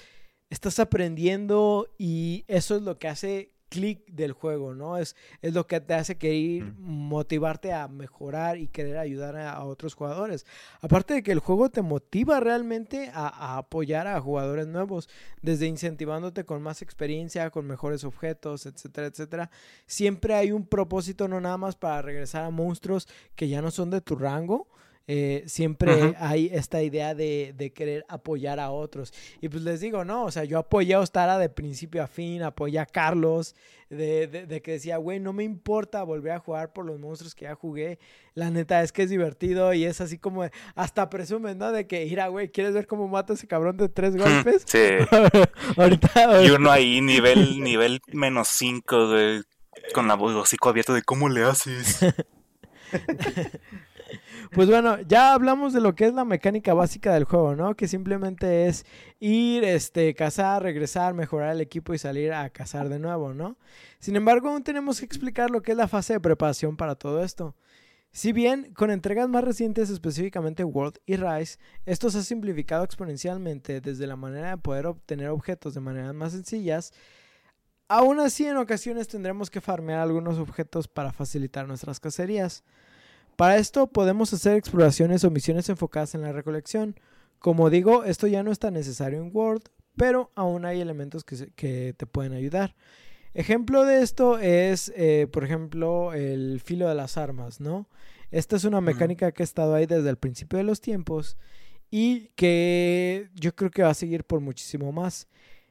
estás aprendiendo y eso es lo que hace clic del juego, ¿no? Es, es lo que te hace querer motivarte a mejorar y querer ayudar a, a otros jugadores. Aparte de que el juego te motiva realmente a, a apoyar a jugadores nuevos, desde incentivándote con más experiencia, con mejores objetos, etcétera, etcétera. Siempre hay un propósito, no nada más para regresar a monstruos que ya no son de tu rango. Eh, siempre hay esta idea de, de querer apoyar a otros. Y pues les digo, no, o sea, yo apoyé a Ostara de principio a fin, apoyé a Carlos, de, de- de que decía, güey, no me importa volver a jugar por los monstruos que ya jugué. La neta es que es divertido y es así como, hasta presumen, ¿no? De que, mira, güey, ¿quieres ver cómo mata a ese cabrón de tres golpes? Sí. ahorita, Y uno ahí, nivel, nivel menos 5, de con la voz hocico abierto de cómo le haces. Pues bueno, ya hablamos de lo que es la mecánica básica del juego, ¿no? Que simplemente es ir, este, cazar, regresar, mejorar el equipo y salir a cazar de nuevo, ¿no? Sin embargo, aún tenemos que explicar lo que es la fase de preparación para todo esto. Si bien con entregas más recientes, específicamente World y Rise, esto se ha simplificado exponencialmente desde la manera de poder obtener objetos de maneras más sencillas, aún así en ocasiones tendremos que farmear algunos objetos para facilitar nuestras cacerías. Para esto podemos hacer exploraciones o misiones enfocadas en la recolección. Como digo, esto ya no es tan necesario en World, pero aún hay elementos que te pueden ayudar. Ejemplo de esto es, eh, por ejemplo, el filo de las armas, ¿no? Esta es una mecánica que ha estado ahí desde el principio de los tiempos y que yo creo que va a seguir por muchísimo más.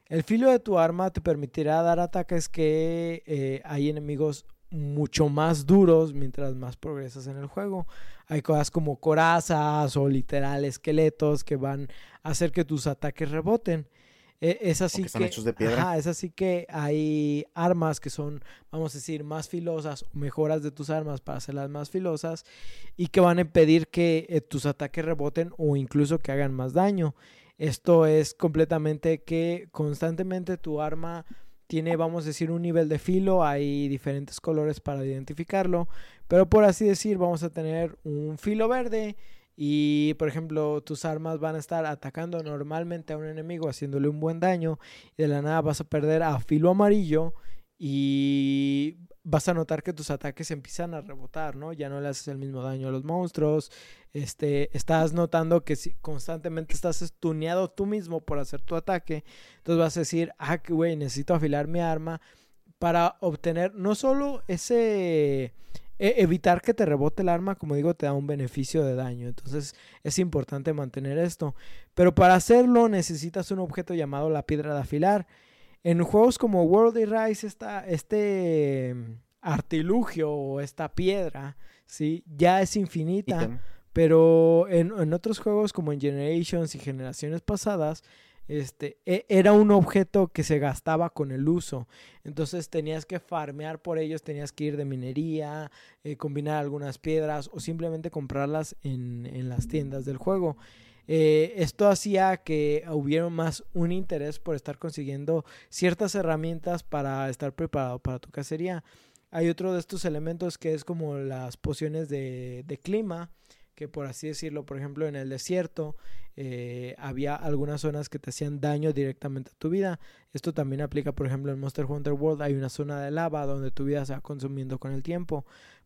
El filo de tu arma te permitirá dar ataques que eh, hay enemigos mucho más duros mientras más progresas en el juego. Hay cosas como corazas o literal esqueletos que van a hacer que tus ataques reboten. E- Es así que están que, hechos de piedra. Ajá, es así que hay armas que son, vamos a decir, más filosas, mejoras de tus armas para hacerlas más filosas y que van a impedir que eh, tus ataques reboten o incluso que hagan más daño. Esto es completamente que constantemente tu arma tiene, vamos a decir, un nivel de filo, hay diferentes colores para identificarlo, pero por así decir, vamos a tener un filo verde y por ejemplo tus armas van a estar atacando normalmente a un enemigo haciéndole un buen daño y de la nada vas a perder a filo amarillo y vas a notar que tus ataques empiezan a rebotar, ¿no? Ya no le haces el mismo daño a los monstruos, este, estás notando que si constantemente estás estuneado tú mismo por hacer tu ataque, entonces vas a decir, ah, güey, necesito afilar mi arma para obtener no solo ese e, evitar que te rebote el arma, como digo, te da un beneficio de daño. Entonces es importante mantener esto. Pero para hacerlo necesitas un objeto llamado la piedra de afilar. En juegos como World of Rise, esta, este mm, artilugio o esta piedra, ¿sí? Ya es infinita. Pero en, en, otros juegos como en Generations y generaciones pasadas, este, e, era un objeto que se gastaba con el uso. Entonces tenías que farmear por ellos, tenías que ir de minería, eh, combinar algunas piedras o simplemente comprarlas en, en las tiendas del juego. Eh, esto hacía que hubiera más un interés por estar consiguiendo ciertas herramientas para estar preparado para tu cacería. Hay otro de estos elementos que es como las pociones de, de clima que por así decirlo, por ejemplo, en el desierto eh, había algunas zonas que te hacían daño directamente a tu vida. Esto también aplica, por ejemplo, en Monster Hunter World hay una zona de lava donde tu vida se va consumiendo con el tiempo.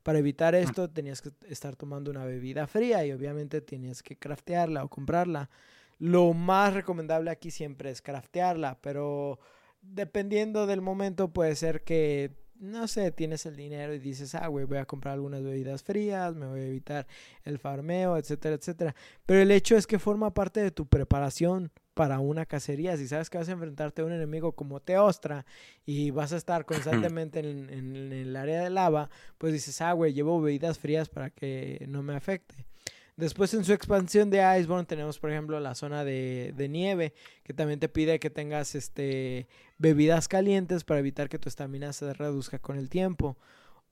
Para evitar esto tenías que estar tomando una bebida fría y obviamente tenías que craftearla o comprarla. Lo más recomendable aquí siempre es craftearla, pero dependiendo del momento puede ser que no sé, tienes el dinero y dices, ah, güey, voy a comprar algunas bebidas frías, me voy a evitar el farmeo, etcétera, etcétera. Pero el hecho es que forma parte de tu preparación para una cacería. Si sabes que vas a enfrentarte a un enemigo como Teostra y vas a estar constantemente en, en el área de lava, pues dices, ah, güey, llevo bebidas frías para que no me afecte. Después en su expansión de Iceborne tenemos por ejemplo la zona de, nieve que también te pide que tengas este, bebidas calientes para evitar que tu estamina se reduzca con el tiempo.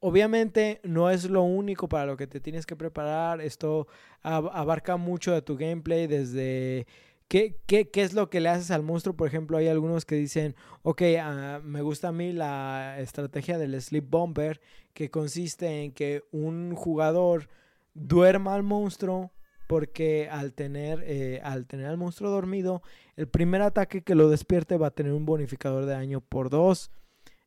Obviamente no es lo único para lo que te tienes que preparar, esto abarca mucho de tu gameplay desde ¿Qué, qué, qué es lo que le haces al monstruo? Por ejemplo, hay algunos que dicen, ok, uh, me gusta a mí la estrategia del Sleep Bomber, que consiste en que un jugador duerma al monstruo porque al tener, eh, al tener al monstruo dormido, el primer ataque que lo despierte va a tener un bonificador de daño por dos.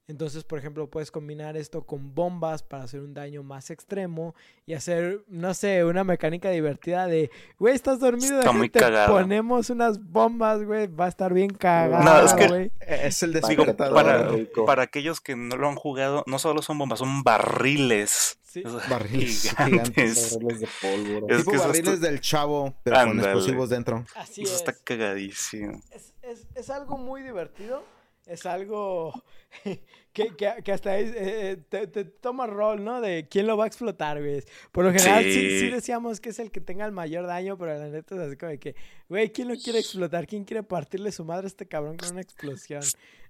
Entonces, por ejemplo, puedes combinar esto con bombas para hacer un daño más extremo y hacer, no sé, una mecánica divertida de, güey, estás dormido, Está muy te cagado. ponemos unas bombas, güey, va a estar bien cagado. No, es que- güey. Es el despertador. para, aquellos que no lo han jugado, no solo son bombas, son barriles. Sí. Barriles gigantes. Barriles de pólvora. Es tipo que barriles está- del chavo, pero con explosivos dentro. Así Eso es. está cagadísimo. es, es, es algo muy divertido. Es algo que, que, que hasta es, eh, te, te toma rol, ¿no? De quién lo va a explotar, güey. Por lo general sí. Sí. sí decíamos que es el que tenga el mayor daño, pero la neta es así como de que, güey, ¿quién lo quiere explotar? ¿Quién quiere partirle su madre a este cabrón con una explosión?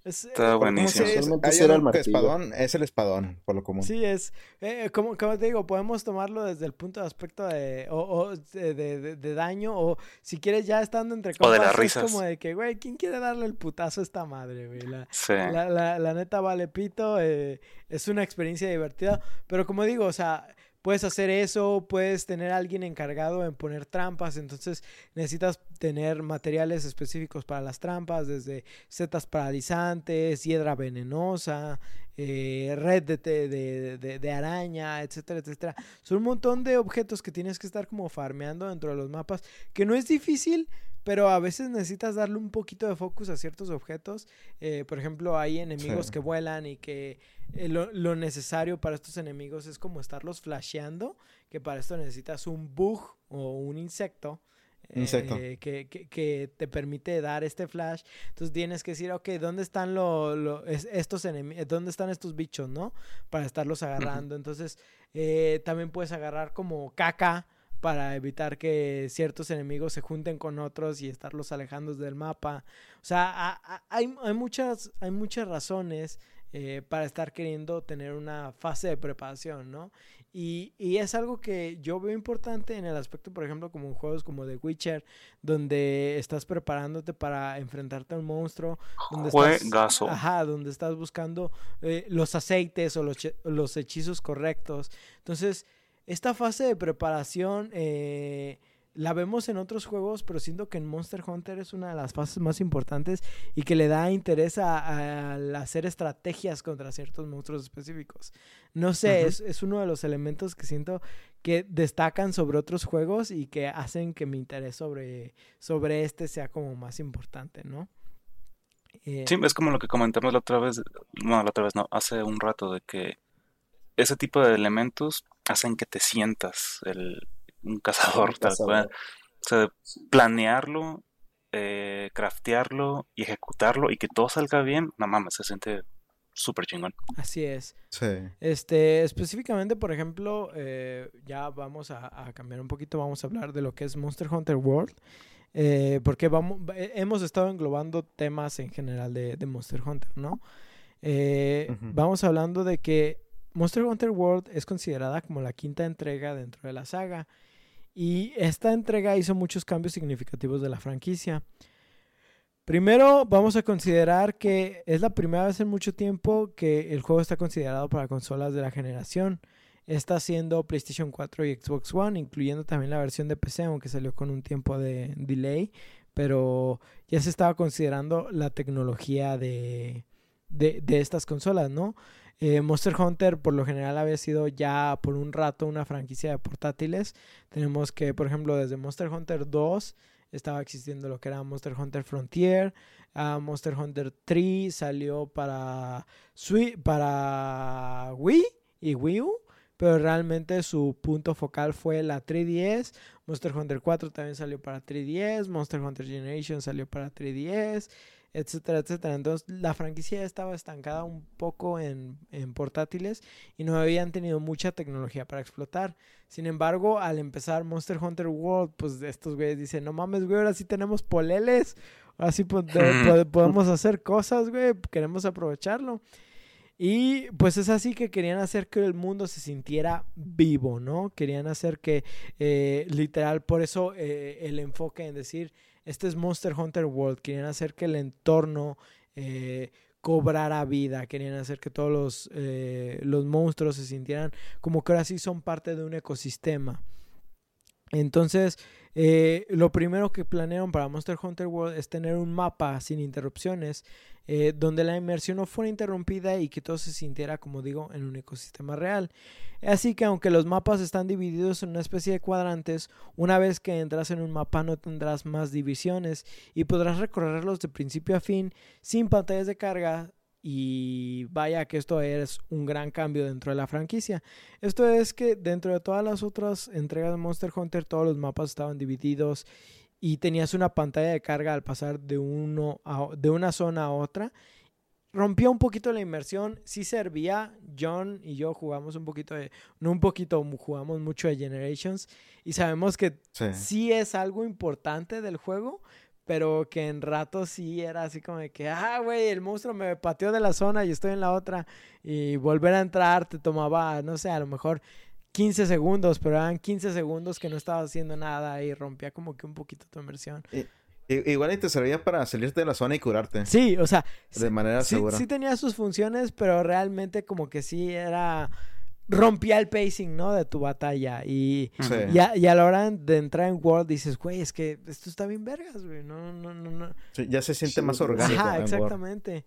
Es, Está eh, buenísimo. es- Usualmente Hay ese era el espadón, es el espadón, por lo común. Sí, es, eh, como, como te digo, podemos tomarlo desde el punto de aspecto de, o, o de, de- de- daño, o si quieres ya estando entre O de compas, las es risas. como de que, güey, ¿quién quiere darle el putazo a esta madre, güey? La, Sí. la, la, la neta vale pito, eh, es una experiencia divertida, pero como digo, o sea, puedes hacer eso, puedes tener a alguien encargado en poner trampas, entonces necesitas tener materiales específicos para las trampas, desde setas paralizantes, hiedra venenosa, eh, red de, de, de- de araña, etcétera, etcétera. Son un montón de objetos que tienes que estar como farmeando dentro de los mapas, que no es difícil, pero a veces necesitas darle un poquito de focus a ciertos objetos. Eh, por ejemplo, hay enemigos Sí. que vuelan y que eh, lo, lo necesario para estos enemigos es como estarlos flasheando, que para esto necesitas un bug o un insecto. Insecto. eh, que, que- que te permite dar este flash. Entonces tienes que decir, ok, ¿dónde están lo- lo- es- estos enemigos? ¿Dónde están estos bichos, no? Para estarlos agarrando. Entonces, eh, también puedes agarrar como caca para evitar que ciertos enemigos se junten con otros y estarlos alejando del mapa. O sea, a- a- hay, hay muchas, hay muchas razones eh, para estar queriendo tener una fase de preparación, ¿no? Y, y es algo que yo veo importante en el aspecto, por ejemplo, como en juegos como The Witcher, donde estás preparándote para enfrentarte a un monstruo, donde estás, Juegazo. ajá, donde estás buscando eh, los aceites o los, los hechizos correctos. Entonces, esta fase de preparación, eh, la vemos en otros juegos, pero siento que en Monster Hunter es una de las fases más importantes y que le da interés a, a hacer estrategias contra ciertos monstruos específicos. No sé, es, es uno de los elementos que siento que destacan sobre otros juegos y que hacen que mi interés sobre, sobre este sea como más importante, ¿no? Eh, Sí, es como lo que comentamos la otra vez, no, la otra vez no, hace un rato de que ese tipo de elementos hacen que te sientas el, un cazador, tal cual. O sea, planearlo, eh, craftearlo y ejecutarlo y que todo salga bien, no mames, se siente súper chingón. Así es. Sí. Este, específicamente, por ejemplo, eh, ya vamos a, a cambiar un poquito, vamos a hablar de lo que es Monster Hunter World, eh, porque vamos, hemos estado englobando temas en general de, de Monster Hunter, ¿no? Eh. Vamos hablando de que Monster Hunter World es considerada como la quinta entrega dentro de la saga, y esta entrega hizo muchos cambios significativos de la franquicia. Primero, vamos a considerar que es la primera vez en mucho tiempo que el juego está considerado para consolas de la generación. Está siendo PlayStation 4 y Xbox One, incluyendo también la versión de PC, aunque salió con un tiempo de delay. Pero ya se estaba considerando la tecnología de, de, estas consolas, ¿no? Eh, Monster Hunter por lo general había sido ya por un rato una franquicia de portátiles. Tenemos que, por ejemplo, desde Monster Hunter 2 estaba existiendo lo que era Monster Hunter Frontier. ah, Monster Hunter 3 salió para, para Wii y Wii U. Pero realmente su punto focal fue la 3DS. Monster Hunter 4 también salió para 3DS. Monster Hunter Generation salió para 3DS. Etcétera, etcétera. Entonces la franquicia estaba estancada un poco en, en portátiles y no habían tenido mucha tecnología para explotar. Sin embargo, al empezar Monster Hunter World, pues estos güeyes dicen, no mames, güey, ahora sí tenemos poleles, ahora sí po- de- po- podemos hacer cosas, güey, queremos aprovecharlo. Y pues es así que querían hacer que el mundo se sintiera vivo, ¿no? Querían hacer que, eh, literal, por eso eh, el enfoque en decir, este es Monster Hunter World, querían hacer que el entorno eh, cobrara vida, querían hacer que todos los, eh, los monstruos se sintieran como que ahora sí son parte de un ecosistema. Entonces, eh, lo primero que planearon para Monster Hunter World es tener un mapa sin interrupciones, eh, donde la inmersión no fuera interrumpida y que todo se sintiera, como digo, en un ecosistema real. Así que aunque los mapas están divididos en una especie de cuadrantes, una vez que entras en un mapa no tendrás más divisiones y podrás recorrerlos de principio a fin sin pantallas de carga. Y vaya que esto es un gran cambio dentro de la franquicia. Esto es que dentro de todas las otras entregas de Monster Hunter, todos los mapas estaban divididos y tenías una pantalla de carga al pasar de, uno a- de una zona a otra. Rompía un poquito la inmersión, sí servía. John y yo jugamos un poquito de, no un poquito, jugamos mucho de Generations y sabemos que Sí. sí es algo importante del juego, pero que en ratos sí era así como de que, ah, güey, el monstruo me pateó de la zona y estoy en la otra. Y volver a entrar te tomaba, no sé, a lo mejor 15 segundos, pero eran 15 segundos que no estaba haciendo nada y rompía como que un poquito tu inmersión. I- Igual y te servía para salirte de la zona y curarte. Sí, o sea, De manera sí, segura. sí tenía sus funciones, pero realmente como que sí era... Rompía el pacing, ¿no? De tu batalla. Y, Sí. y, a, y a la hora de entrar en World dices, güey, es que esto está bien vergas, güey. No, no, no, no. Sí, ya se siente Sí, más orgánico. Ajá, exactamente.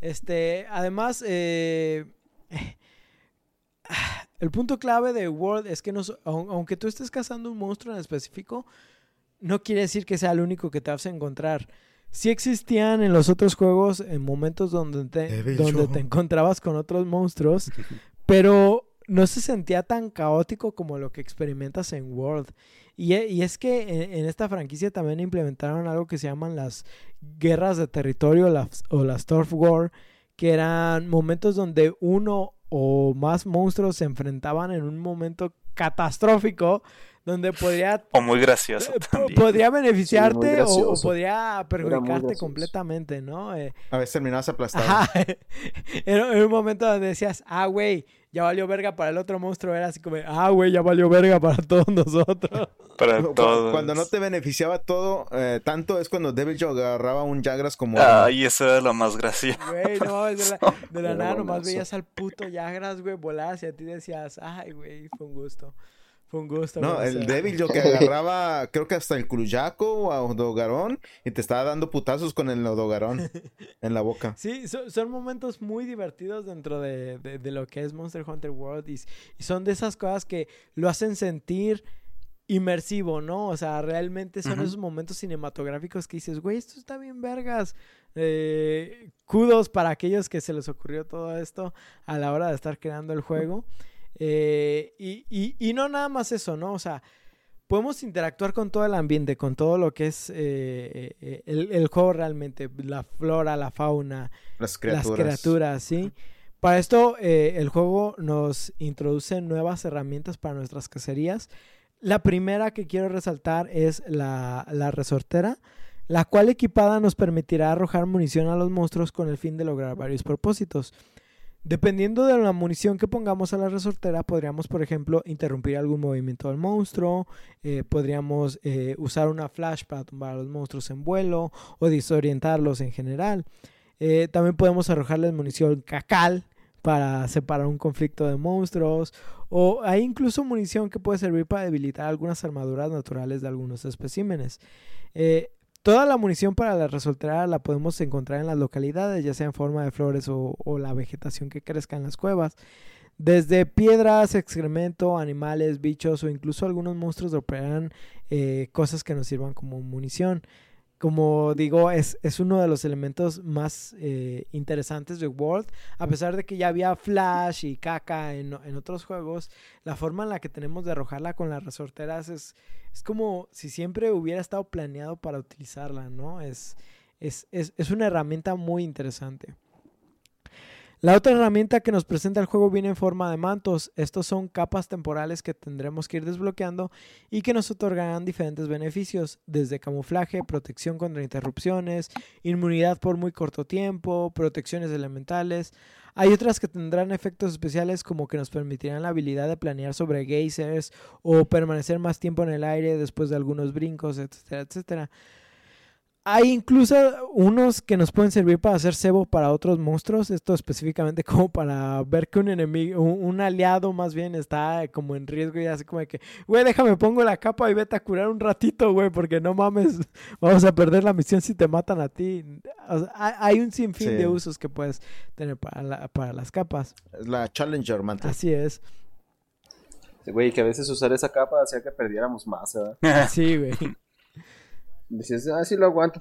Este, además, eh, el punto clave de World es que no, so- aun- aunque tú estés cazando un monstruo en específico, no quiere decir que sea el único que te vas a encontrar. Sí existían en los otros juegos en momentos donde te, donde te encontrabas con otros monstruos, pero no se sentía tan caótico como lo que experimentas en World. Y, e- y es que en, en esta franquicia también implementaron algo que se llaman las guerras de territorio las- o las Turf War, que eran momentos donde uno o más monstruos se enfrentaban en un momento catastrófico donde podría O muy gracioso eh, también. podría beneficiarte o- podría perjudicarte completamente, ¿no? Eh, A veces terminabas aplastado. Ajá. Era, era un momento donde decías, ah, güey, ya valió verga para el otro monstruo. Era así como, ah, güey, ya valió verga para todos nosotros. Para todos. Cuando no te beneficiaba todo eh, tanto es cuando Devil Joe agarraba un Jagras como... Ay, eso era lo más gracioso. Güey, no de la, de la Era nada nomás veías al puto Yagras, güey, volar hacia ti y decías, ay, güey, fue un gusto. Fue un gusto. No, el sea. débil yo que agarraba, creo que hasta el Cruyaco o a Odogarón y te estaba dando putazos con el Odogarón en la boca. Sí, so- son momentos muy divertidos dentro de, de- de lo que es Monster Hunter World y, son de esas cosas que lo hacen sentir inmersivo, ¿no? O sea, realmente son esos momentos cinematográficos que dices, güey, esto está bien vergas. Eh, kudos para aquellos que se les ocurrió todo esto a la hora de estar creando el juego. Eh, y, y- y no nada más eso, ¿no? O sea, podemos interactuar con todo el ambiente, con todo lo que es eh, eh, el, el juego realmente, la flora, la fauna, Las criaturas. las criaturas, ¿sí? Para esto, eh, el juego nos introduce nuevas herramientas para nuestras cacerías. La primera que quiero resaltar es la, la resortera, la cual equipada nos permitirá arrojar munición a los monstruos con el fin de lograr varios propósitos. Dependiendo de la munición que pongamos a la resortera, podríamos, por ejemplo, interrumpir algún movimiento del monstruo, eh, podríamos eh, usar una flash para tumbar a los monstruos en vuelo o desorientarlos en general. Eh, también podemos arrojarles munición cacal para separar un conflicto de monstruos. O hay incluso munición que puede servir para debilitar algunas armaduras naturales de algunos especímenes. Toda la munición para la resoltera la podemos encontrar en las localidades, ya sea en forma de flores o, la vegetación que crezca en las cuevas. Desde piedras, excremento, animales, bichos o incluso algunos monstruos dropearán eh, cosas que nos sirvan como munición como digo, es, es uno de los elementos más eh, interesantes de World. A pesar de que ya había Flash y caca en, en otros juegos, la forma en la que tenemos de arrojarla con las resorteras es, es como si siempre hubiera estado planeado para utilizarla, ¿no? Es, es, es, es una herramienta muy interesante. La otra herramienta que nos presenta el juego viene en forma de mantos. Estos son capas temporales que tendremos que ir desbloqueando y que nos otorgarán diferentes beneficios, desde camuflaje, protección contra interrupciones, inmunidad por muy corto tiempo, protecciones elementales. Hay otras que tendrán efectos especiales como que nos permitirán la habilidad de planear sobre geysers o permanecer más tiempo en el aire después de algunos brincos, etcétera, etcétera. Hay incluso unos que nos pueden servir para hacer cebo para otros monstruos. Esto específicamente como para ver que un enemigo, un, un aliado más bien está como en riesgo y así como de que, güey, déjame pongo la capa y vete a curar un ratito, güey, porque no mames, vamos a perder la misión si te matan a ti. O sea, hay, hay un sinfín Sí. de usos que puedes tener para, la- para las capas. Es la Challenger Mantle. Así es. Güey, que a veces usar esa capa hacía que perdiéramos más, ¿verdad? Sí, güey. Decías, ah, sí lo aguanto.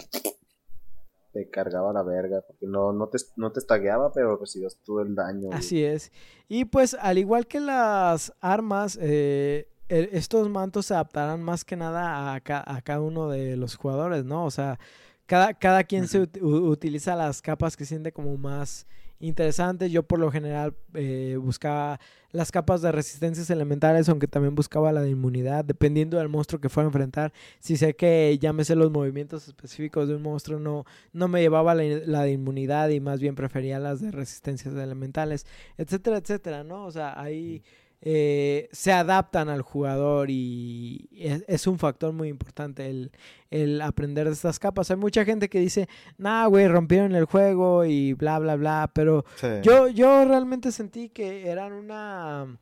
Te cargaba la verga, porque no, no te, no te estagueaba, pero recibías todo el daño. güey. Así es. Y pues al igual que las armas, eh, e- estos mantos se adaptarán más que nada a, ca- a cada uno de los jugadores, ¿no? O sea, cada, cada quien se ut- utiliza las capas que siente como más interesantes. Yo por lo general eh, buscaba las capas de resistencias elementales, aunque también buscaba la de inmunidad, dependiendo del monstruo que fuera a enfrentar. Si sé que sé los movimientos específicos de un monstruo, no, no me llevaba la, la de inmunidad y más bien prefería las de resistencias elementales, etcétera, etcétera, ¿no? O sea, ahí eh, se adaptan al jugador y es, es un factor muy importante el, el aprender de estas capas. Hay mucha gente que dice, nah, güey, rompieron el juego y bla, bla, bla, pero Sí. yo, yo realmente sentí que eran una,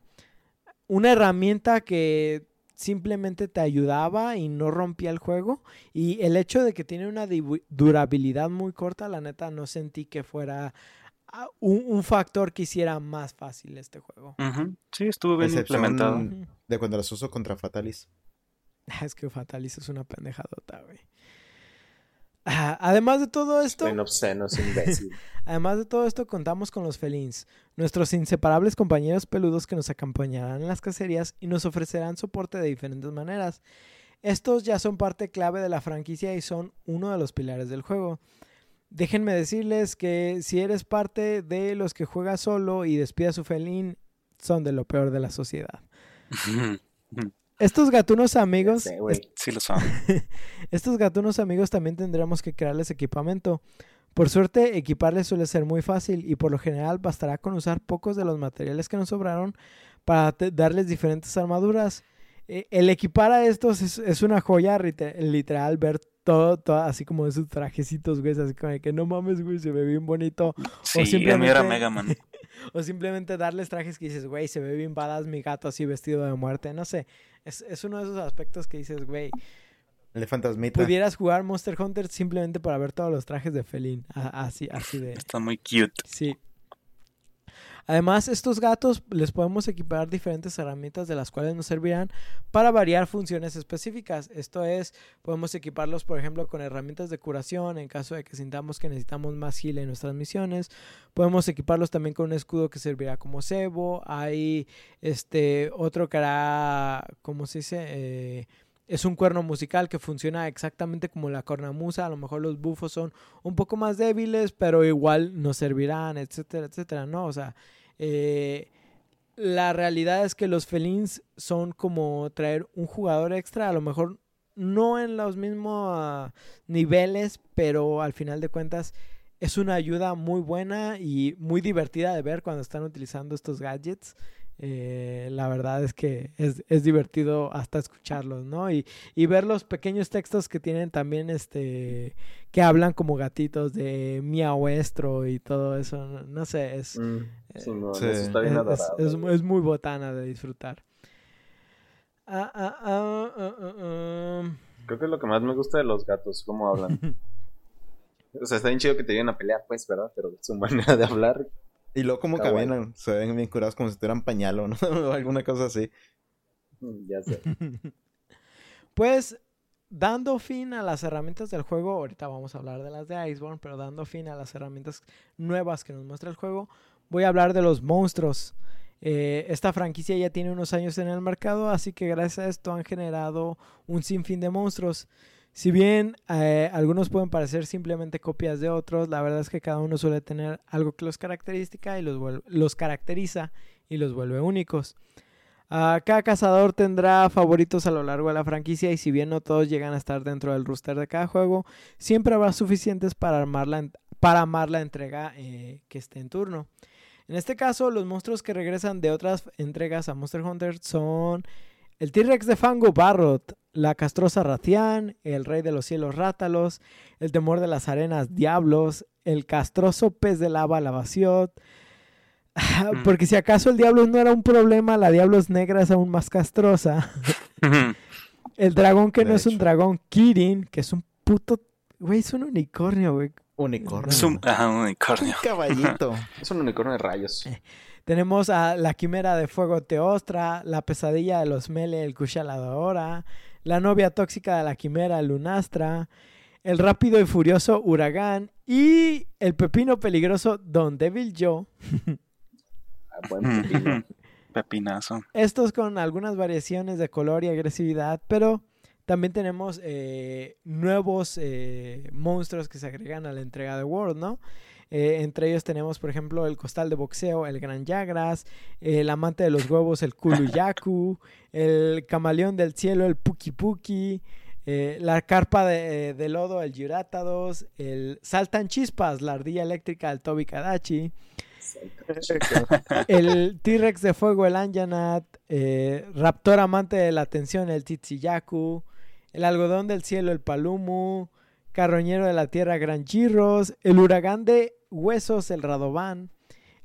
una herramienta que simplemente te ayudaba y no rompía el juego. Y el hecho de que tiene una durabilidad muy corta, la neta, no sentí que fuera un, un factor que hiciera más fácil este juego. Sí, estuvo bien Excepción- implementado. De cuando las uso contra Fatalis. Es que Fatalis es una pendejadota, güey. Ah, además de todo esto, En obsceno, es imbécil. Además de todo esto, contamos con los felins, nuestros inseparables compañeros peludos que nos acompañarán en las cacerías y nos ofrecerán soporte de diferentes maneras. Estos ya son parte clave de la franquicia y son uno de los pilares del juego. Déjenme decirles que si eres parte de los que juega solo y despide a su felín, son de lo peor de la sociedad. Estos gatunos amigos, Sí. Sí lo son. estos gatunos amigos también tendremos que crearles equipamiento. Por suerte, equiparles suele ser muy fácil y por lo general bastará con usar pocos de los materiales que nos sobraron para darles diferentes armaduras. Eh, el equipar a estos es, es una joya, literal, ver todo, todo así como de sus trajecitos, güey, así como de que no mames, güey, se ve bien bonito. Sí, el mío simplemente- era Mega Man. O simplemente darles trajes que dices, güey, se ve bien badass mi gato así vestido de muerte. No sé, es, es uno de esos aspectos que dices, güey, El de fantasmita. pudieras jugar Monster Hunter simplemente para ver todos los trajes de Felín. Así, así de... Está muy cute. Sí. Además, estos gatos les podemos equipar diferentes herramientas de las cuales nos servirán para variar funciones específicas. Esto es, podemos equiparlos, por ejemplo, con herramientas de curación en caso de que sintamos que necesitamos más heal en nuestras misiones. Podemos equiparlos también con un escudo que servirá como cebo. Hay este otro que hará, ¿cómo se dice? Eh, es un cuerno musical que funciona exactamente como la cornamusa. A lo mejor los bufos son un poco más débiles, pero igual nos servirán, etcétera, etcétera, ¿no? O sea, eh, la realidad es que los felins son como traer un jugador extra, a lo mejor no en los mismos niveles, pero al final de cuentas es una ayuda muy buena y muy divertida de ver cuando están utilizando estos gadgets. Eh, la verdad es que es, es divertido hasta escucharlos, ¿no? Y, y ver los pequeños textos que tienen también, este, que hablan como gatitos de miauestro y todo eso, no, no sé, es, Mm, sí, no, Sí. eso está bien es, adorable. es- es muy botana de disfrutar. Ah, ah, ah. Creo que es lo que más me gusta de los gatos, cómo hablan. o sea, está bien chido que te lleguen a pelear, pues, ¿verdad? Pero su manera de hablar. Y luego como caminan, se ven bien curados como si tuvieran pañal o ¿no? o alguna cosa así. mm, Ya sé. Pues dando fin a las herramientas del juego, ahorita vamos a hablar de las de Iceborne, pero dando fin a las herramientas nuevas que nos muestra el juego, voy a hablar de los monstruos. Eh, esta franquicia ya tiene unos años en el mercado, así que gracias a esto han generado un sinfín de monstruos. Si bien eh, algunos pueden parecer simplemente copias de otros, la verdad es que cada uno suele tener algo que los caracteriza y los, vuel- los caracteriza y los vuelve únicos. Ah, cada cazador tendrá favoritos a lo largo de la franquicia y si bien no todos llegan a estar dentro del roster de cada juego, siempre habrá suficientes para, armar la para la entrega eh, que esté en turno. En este caso, los monstruos que regresan de otras entregas a Monster Hunter son el T-Rex de Fango Barrot, la castrosa Ratian, el Rey de los Cielos Rátalos, el Temor de las Arenas Diablos, el castroso Pez de Lava Lavaciot, Mm. porque si acaso el Diablos no era un problema, la Diablos Negra es aún más castrosa. El dragón que De no es un dragón, Kirin, que es un puto... Güey, es un unicornio, güey. Unicornio. Es un, ajá, un unicornio. Un caballito. Es un unicornio de rayos. Tenemos a la quimera de fuego Teostra, la pesadilla de los Mele, el Kushaladora, la novia tóxica de la quimera Lunastra, el rápido y furioso Huracán y el pepino peligroso Don Devil Joe. Ah, buen pepino. Pepinazo. Estos con algunas variaciones de color y agresividad, pero también tenemos eh, nuevos eh, monstruos que se agregan a la entrega de World, ¿no? Eh, entre ellos tenemos, por ejemplo, el costal de boxeo, el gran Yagras, el amante de los huevos, el Kuluyaku, el camaleón del cielo, el Puki Puki, eh, la carpa de, de lodo, el Yuratados, el saltan chispas, la ardilla eléctrica, el Tobi Kadachi, el T-Rex de fuego, el Anjanat, eh, Raptor amante de la atención, el Titsiyaku, el algodón del cielo, el Palumu, carroñero de la tierra, Gran Girros, el huracán de huesos, el Radovan,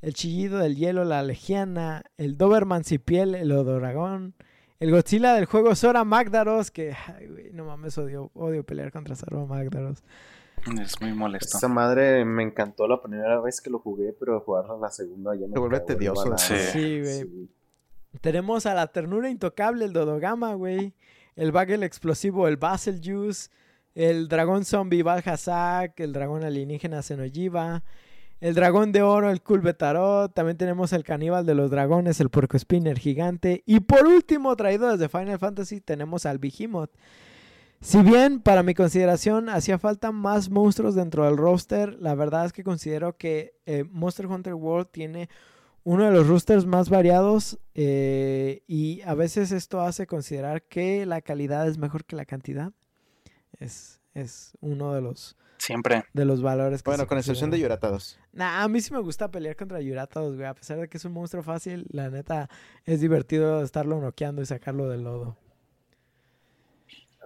el chillido del hielo, la Legiana, el Doberman Cipiel, el Odoragón, el Godzilla del juego, Sora Magdaros, que, ay, no mames, odio, odio pelear contra Sora Magdaros. Es muy molesto. Esa madre me encantó la primera vez que lo jugué, pero jugarla la segunda ya me Se vuelve tedioso. Sí, güey. Tenemos a la ternura intocable, el Dodogama, güey. El Bagel explosivo, el Basel Juice. El dragón zombie Valhazak. El dragón alienígena Zenoyiba. El dragón de oro, el Kulbetarot. También tenemos el caníbal de los dragones, el puerco spinner gigante. Y por último, traído desde Final Fantasy, tenemos al Behemoth. Si bien para mi consideración hacía falta más monstruos dentro del roster, la verdad es que considero que eh, Monster Hunter World tiene uno de los rosters más variados eh, y a veces esto hace considerar que la calidad es mejor que la cantidad. Es, es uno de los, Siempre. de los valores que Bueno, se con excepción de. Yuratados. Nah, a mí sí me gusta pelear contra Yuratados, güey. A pesar de que es un monstruo fácil, la neta es divertido estarlo noqueando y sacarlo del lodo.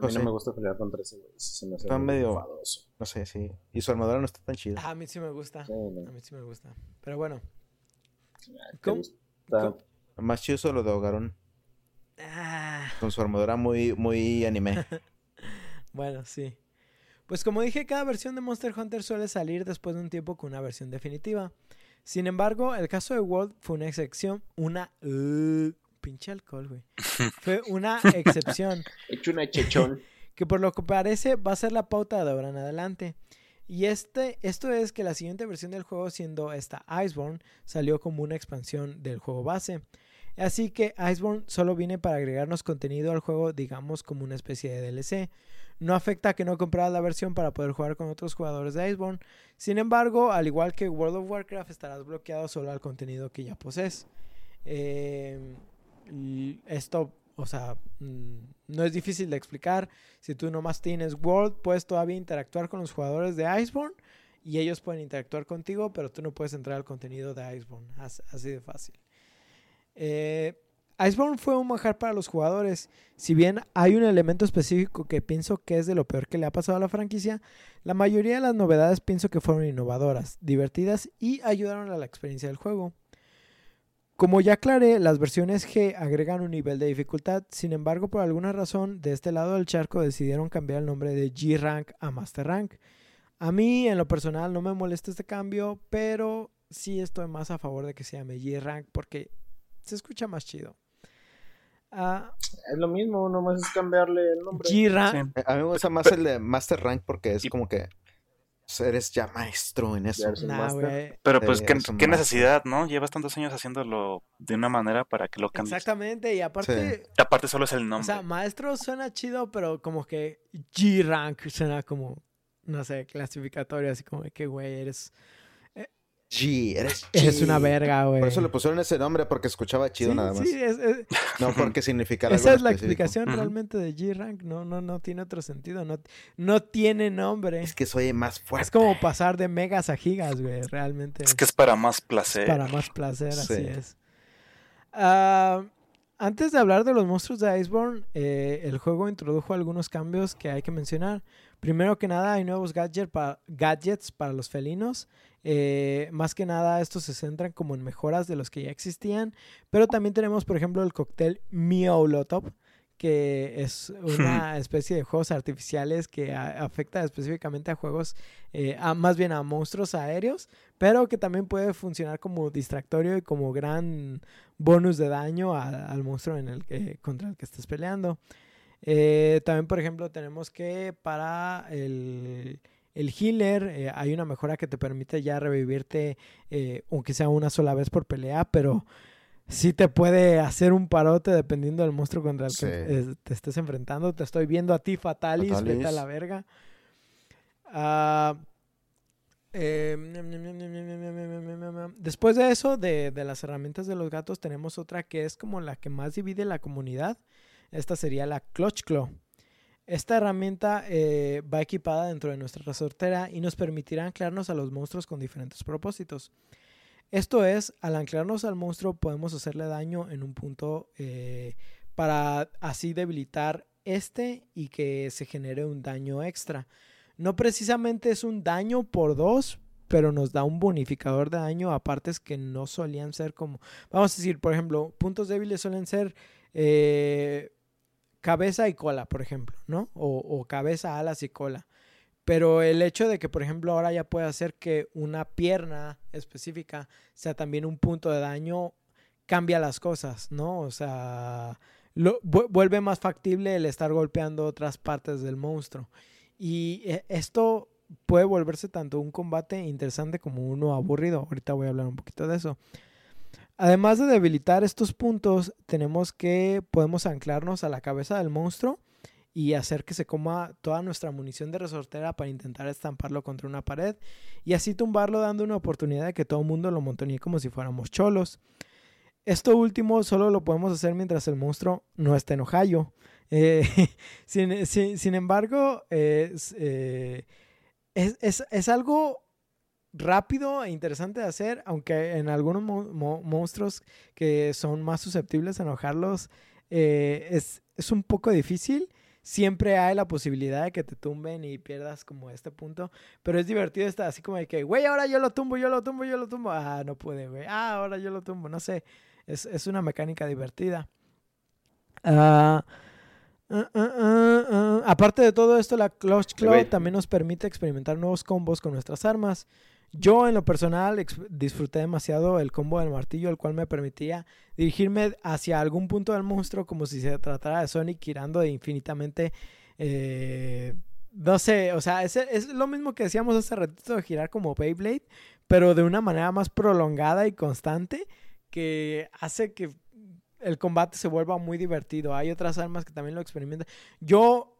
A mí no me gusta pelear contra ese güey. Se me hace Está medio- enfadoso. No sé, sí. Y su armadura no está tan chida. Ah, a mí sí me gusta. Sí, no. A mí sí me gusta. Pero bueno. ¿Te ¿Cómo? Más chido lo de Ogaron. Ah, Con su armadura muy, muy anime. bueno, sí. Pues como dije, cada versión de Monster Hunter suele salir después de un tiempo con una versión definitiva. Sin embargo, el caso de World fue una excepción, una... uh, pinche alcohol, güey. Fue una excepción. Hecho una chechón. que por lo que parece va a ser la pauta de ahora en adelante. Y este, esto es que la siguiente versión del juego, siendo esta Iceborne, salió como una expansión del juego base. Así que Iceborne solo viene para agregarnos contenido al juego, digamos como una especie de DLC. No afecta que no compraras la versión para poder jugar con otros jugadores de Iceborne. Sin embargo, al igual que World of Warcraft, estarás bloqueado solo al contenido que ya posees. Y esto, o sea, mm, no es difícil de explicar. Si tú nomás tienes World, puedes todavía interactuar con los jugadores de Iceborne y ellos pueden interactuar contigo, pero tú no puedes entrar al contenido de Iceborne. As- Así de fácil. Eh, Iceborne fue un manjar para los jugadores. Si bien hay un elemento específico que pienso que es de lo peor que le ha pasado a la franquicia, la mayoría de las novedades pienso que fueron innovadoras, divertidas y ayudaron a la experiencia del juego. Como ya aclaré, las versiones G agregan un nivel de dificultad, sin embargo, por alguna razón, de este lado del charco decidieron cambiar el nombre de G-Rank a Master Rank. A mí, en lo personal, no me molesta este cambio, pero sí estoy más a favor de que se llame G-Rank porque se escucha más chido. Ah, Es lo mismo, nomás es cambiarle el nombre. G-Rank, Sí. A mí me gusta más el de Master Rank porque es como que eres ya maestro en eso. Nah. Pero pues, ¿qué, es un qué necesidad, no? Llevas tantos años haciéndolo de una manera para que lo cambies. Exactamente, y aparte, Aparte solo es el o nombre. sea, maestro suena chido, pero como que G-Rank suena como, no sé, clasificatorio, así como de que, güey, eres, G, eres G. una verga, güey. Por eso le pusieron ese nombre porque escuchaba chido Sí, nada más. sí, es- es- No porque significara algo esa es la específico. explicación realmente de G-Rank. No, no, no tiene otro sentido. No, no tiene nombre. Es que soy más fuerte. Es como pasar de megas a gigas, güey. Realmente. Es que es para más es placer. para más placer, Sí. así es. Ah, antes de hablar de los monstruos de Iceborne, eh, el juego introdujo algunos cambios que hay que mencionar. Primero que nada, hay nuevos gadget pa- gadgets para los felinos. Eh, más que nada, estos se centran como en mejoras de los que ya existían. Pero también tenemos, por ejemplo, el cóctel Miaulotop, que es una especie de juegos artificiales que a- afecta específicamente a juegos, eh, a- más bien a monstruos aéreos, pero que también puede funcionar como distractorio y como gran bonus de daño a- al monstruo en el que, contra el que estés peleando. Eh, también, por ejemplo, tenemos que para el, el healer eh, hay una mejora que te permite ya revivirte, eh, aunque sea una sola vez por pelea, pero sí te puede hacer un parote dependiendo del monstruo contra el Sí. que te estés enfrentando. Te estoy viendo a ti, Fatalis, vete a Fatalis. la verga. Eh, después de eso, de, de las herramientas de los gatos, tenemos otra que es como la que más divide la comunidad. Esta sería la Clutch Claw. Esta herramienta eh, va equipada dentro de nuestra resortera y nos permitirá anclarnos a los monstruos con diferentes propósitos. Esto es, al anclarnos al monstruo podemos hacerle daño en un punto eh, para así debilitar este y que se genere un daño extra. No precisamente es un daño por dos, pero nos da un bonificador de daño a partes que no solían ser como... Vamos a decir, por ejemplo, puntos débiles suelen ser eh, cabeza y cola, por ejemplo, ¿no? O, o cabeza, alas y cola. Pero el hecho de que, por ejemplo, ahora ya puede hacer que una pierna específica sea también un punto de daño, cambia las cosas, ¿no? O sea, vuelve más factible el estar golpeando otras partes del monstruo. Y eh, esto puede volverse tanto un combate interesante como uno aburrido. Ahorita voy a hablar un poquito de eso. Además de debilitar estos puntos, tenemos que podemos anclarnos a la cabeza del monstruo y hacer que se coma toda nuestra munición de resortera para intentar estamparlo contra una pared y así tumbarlo dando una oportunidad de que todo el mundo lo montonee como si fuéramos cholos. Esto último solo lo podemos hacer mientras el monstruo no esté en Ohio. Eh, sin, embargo, eh, es, es- es algo rápido e interesante de hacer, aunque en algunos mo- mo- monstruos que son más susceptibles a enojarlos eh, es, es un poco difícil. siempre hay la posibilidad de que te tumben y pierdas como este punto. Pero es divertido estar así como de que, güey, ahora yo lo tumbo, yo lo tumbo, yo lo tumbo. Ah, no pude, güey. Ah, ahora yo lo tumbo. No sé. Es, es una mecánica divertida. Ah, ah, ah, ah. Aparte de todo esto, la Clutch Claw también nos permite experimentar nuevos combos con nuestras armas. Yo, en lo personal, disfruté demasiado el combo del martillo, el cual me permitía dirigirme hacia algún punto del monstruo como si se tratara de Sonic girando infinitamente. eh, no sé, o sea, es, es lo mismo que decíamos hace ratito de girar como Beyblade, pero de una manera más prolongada y constante que hace que el combate se vuelva muy divertido. Hay otras armas que también lo experimentan. Yo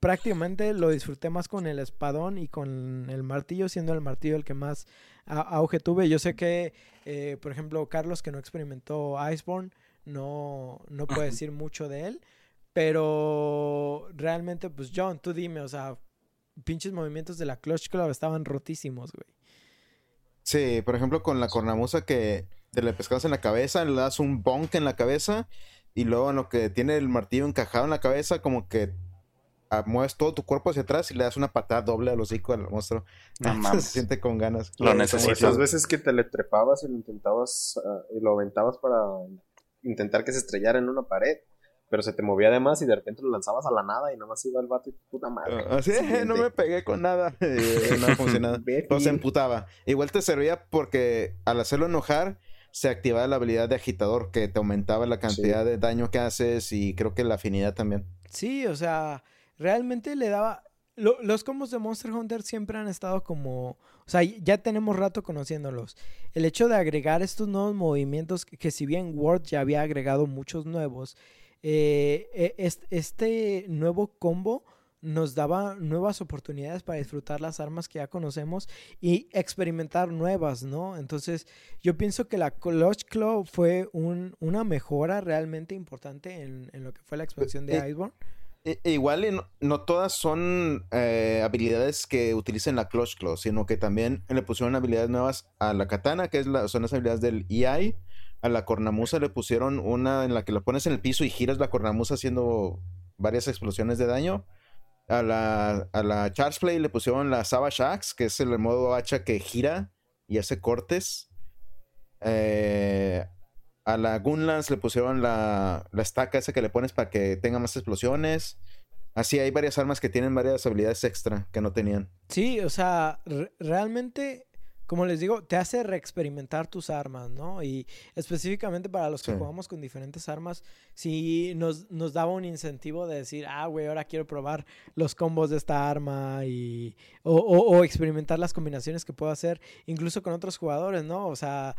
prácticamente lo disfruté más con el espadón y con el martillo, siendo el martillo el que más auge tuve. Yo sé que, eh, por ejemplo, Carlos, que no experimentó Iceborne, no, no puede decir mucho de él. Pero realmente, pues John, tú dime, o sea, pinches movimientos de la Clutch Club estaban rotísimos, güey. Sí, por ejemplo, con la cornamusa que te le pescas en la cabeza, le das un bonk en la cabeza y luego en lo que tiene el martillo encajado en la cabeza, como que mueves todo tu cuerpo hacia atrás y le das una patada doble al hocico al monstruo. No Se siente con ganas. Lo Como necesito. Esas veces que te le trepabas y lo intentabas, ah, y lo aventabas para intentar que se estrellara en una pared, pero se te movía de más y de repente lo lanzabas a la nada y nada más iba el vato y puta madre. Así, Siguiente. no me pegué con nada. No funcionaba. Pero se emputaba. Igual te servía porque al hacerlo enojar se activaba la habilidad de agitador que te aumentaba la cantidad de daño que haces y creo que la afinidad también. Sí, o sea, realmente le daba... lo- los combos de Monster Hunter siempre han estado como... O sea, ya tenemos rato conociéndolos. El hecho de agregar estos nuevos movimientos, que, que si bien Word ya había agregado muchos nuevos, eh, e- est- este nuevo combo nos daba nuevas oportunidades para disfrutar las armas que ya conocemos y experimentar nuevas, ¿no? Entonces, yo pienso que la Clutch Claw fue un- una mejora realmente importante en, en lo que fue la expansión de Eh, Iceborne. E- e igual no, todas son eh, habilidades que utilicen la Clutch Claw, sino que también le pusieron habilidades nuevas a la katana, que es la, son las habilidades del EI. A la cornamusa le pusieron una en la que lo pones en el piso y giras la cornamusa haciendo varias explosiones de daño. A la, a la Play le pusieron la Savage Axe, que es el modo hacha que gira y hace cortes. Eh, a la Gunlance le pusieron la, la estaca esa que le pones para que tenga más explosiones. Así hay varias armas que tienen varias habilidades extra que no tenían. Sí, o sea, re- realmente, como les digo, te hace reexperimentar tus armas, ¿no? Y específicamente para los que Sí. jugamos con diferentes armas, sí nos, nos daba un incentivo de decir, ah, güey, ahora quiero probar los combos de esta arma y... O, o- o experimentar las combinaciones que puedo hacer, incluso con otros jugadores, ¿no? O sea,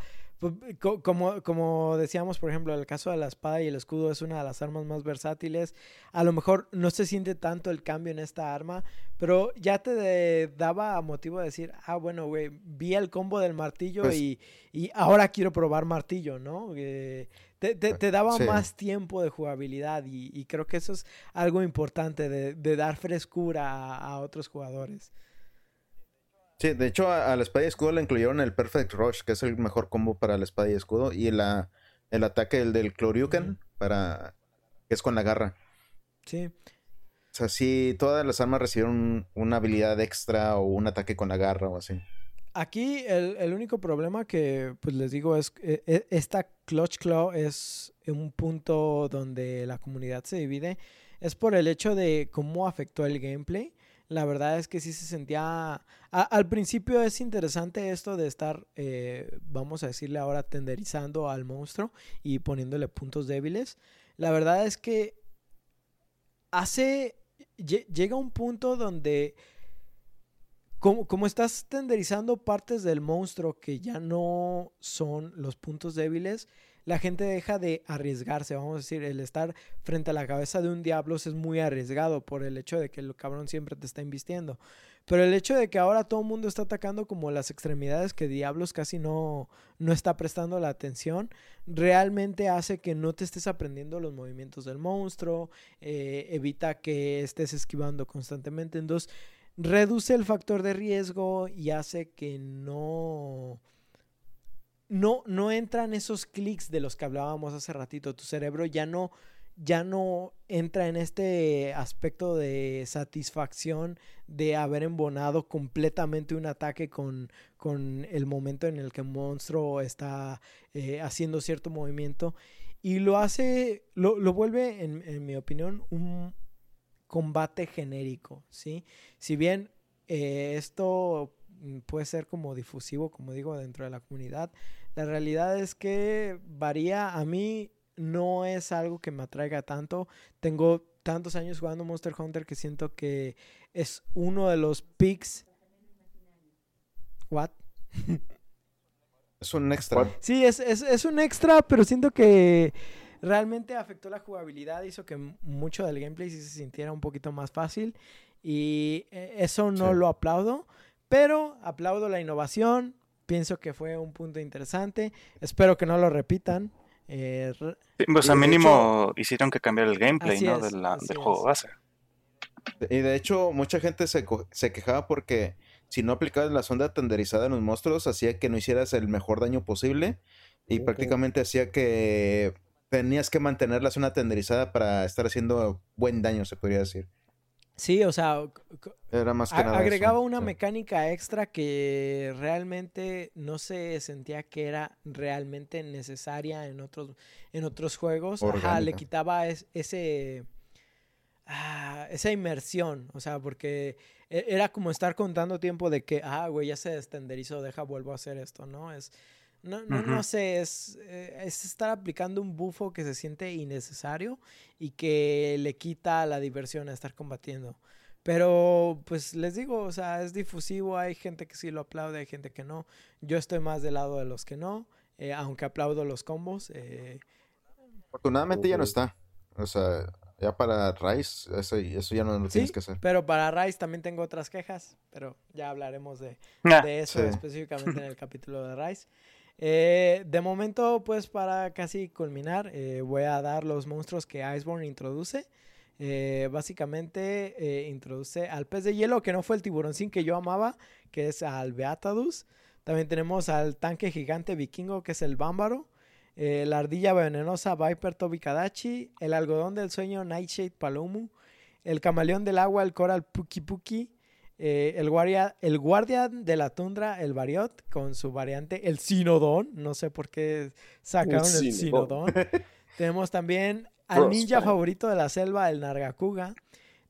como, como decíamos, por ejemplo, el caso de la espada y el escudo es una de las armas más versátiles. A lo mejor no se siente tanto el cambio en esta arma, pero ya te de- daba motivo de decir, ah, bueno, güey, vi el combo del martillo Pues- y, y ahora quiero probar martillo, ¿no? Eh, te, te- te daba Sí. más tiempo de jugabilidad y, y creo que eso es algo importante de, de dar frescura a, a otros jugadores. Sí, de hecho a, a la espada y escudo le incluyeron el Perfect Rush, que es el mejor combo para la espada y escudo, y la, el ataque el del Cloryuken, para que es con la garra. Sí. O sea, sí, todas las armas recibieron una habilidad extra o un ataque con la garra o así. Aquí el, el único problema que pues les digo es eh, esta Clutch Claw es un punto donde la comunidad se divide. Es por el hecho de cómo afectó el gameplay. La verdad es que sí se sentía... al principio es interesante esto de estar, eh, vamos a decirle ahora, tenderizando al monstruo y poniéndole puntos débiles. La verdad es que hace... lle- Llega un punto donde como, como estás tenderizando partes del monstruo que ya no son los puntos débiles, la gente deja de arriesgarse. Vamos a decir, el estar frente a la cabeza de un diablos es muy arriesgado por el hecho de que el cabrón siempre te está invistiendo. Pero el hecho de que ahora todo el mundo está atacando como las extremidades que Diablos casi no, no está prestando la atención, realmente hace que no te estés aprendiendo los movimientos del monstruo, eh, evita que estés esquivando constantemente. Entonces, reduce el factor de riesgo y hace que no no no entran esos clics de los que hablábamos hace ratito tu cerebro ya no ya no entra en este aspecto de satisfacción de haber embonado completamente un ataque con, con el momento en el que el monstruo está eh, haciendo cierto movimiento y lo hace, lo, lo vuelve, en, mi opinión, un combate genérico, ¿sí? Si bien eh, esto mm, puede ser como difusivo, como digo, dentro de la comunidad, la realidad es que varía. A mí no es algo que me atraiga tanto. Tengo tantos años jugando Monster Hunter que siento que es uno de los picks. ¿What? Es un extra. Sí, es, es, es un extra, pero siento que realmente afectó la jugabilidad, hizo que mucho del gameplay sí se sintiera un poquito más fácil y eh, eso no Sí. lo aplaudo, pero aplaudo la innovación, pienso que fue un punto interesante, espero que no lo repitan. eh, Sí, Pues a mínimo hicieron que cambiar el gameplay, ¿no? es, de la- así del es. juego base. Y de hecho, mucha gente se, se quejaba porque si no aplicabas la sonda tenderizada en los monstruos, hacía que no hicieras el mejor daño posible. Y prácticamente hacía que tenías que mantener la zona tenderizada para estar haciendo buen daño, se podría decir. Sí, o sea, c- c- Era más que A- nada. agregaba eso, una sí. mecánica extra que realmente no se sentía que era realmente necesaria en otros, en otros juegos. Ajá, le quitaba es- ese, ah, esa inmersión. O sea, porque e- era como estar contando tiempo de que, ah, güey, ya se destenderizó, deja, vuelvo a hacer esto, ¿no? Es, no, no, no Ujú. sé, es, eh, es estar aplicando un bufo que se siente innecesario y que le quita la diversión a estar combatiendo. Pero, pues les digo, o sea, es difusivo, hay gente que sí lo aplaude, hay gente que no. Yo estoy más del lado de los que no, eh, aunque aplaudo los combos. eh, Afortunadamente ya no está. O sea, ya para Rise, eso, eso ya no lo sí, tienes que hacer. pero para Rise también tengo otras quejas, pero ya hablaremos de, Ah, de eso sí. específicamente en el capítulo de Rise. Eh, de momento, pues para casi culminar, eh, voy a dar los monstruos que Iceborne introduce. Eh, básicamente introduce al pez de hielo, que no fue el tiburoncín que yo amaba, que es al Beatadus. También tenemos al tanque gigante vikingo, que es el Bámbaro. La ardilla venenosa Viper Tobikadachi. El algodón del sueño Nightshade Palomu. El camaleón del agua, el coral Puki Puki. Eh, el, guardia, el guardián de la tundra, el Variot, con su variante, el Sinodón. No sé por qué sacaron el Sinodón. Sinodón. Tenemos también al ninja favorito de la selva, el Nargacuga.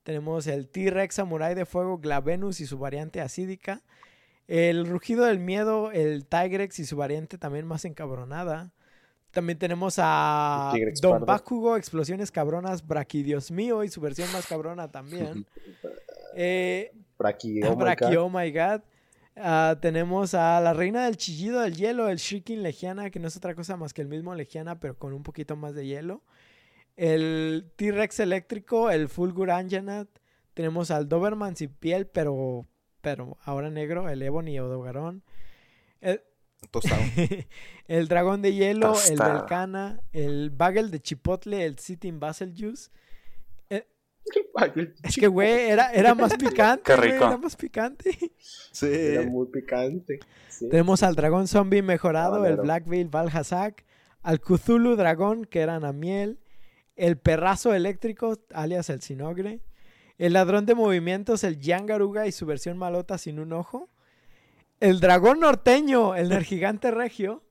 Tenemos el T-Rex Samurai de Fuego, Glavenus y su variante acídica. El rugido del miedo, el Tigrex y su variante también más encabronada. También tenemos a El Don pardo. Bakugo, Explosiones Cabronas, Braquidios mío y su versión más cabrona también. Eh, Braki, oh my Braki, God. oh my god. Ah, tenemos a la reina del chillido del hielo, el Shrieking Legiana, que no es otra cosa más que el mismo Legiana, pero con un poquito más de hielo. El T-Rex eléctrico, el Fulgur Anjanat. Tenemos al Doberman sin piel, pero, pero ahora negro, el Ebony Odogarón. El, Tostado. el dragón de hielo, el Tostado. Velcana, el Bagel de Chipotle, el Sitting Basil Juice. Es que, güey, era, era más picante. Qué güey, rico. era más picante. Sí. Era muy picante. Sí. Tenemos al dragón zombie mejorado, el Habanero. Black Veil Valhazak, al Cthulhu dragón, que era Namiel, el perrazo eléctrico, alias el Sinogre, el ladrón de movimientos, el Yangaruga y su versión malota sin un ojo, el dragón norteño, el Nergigante regio,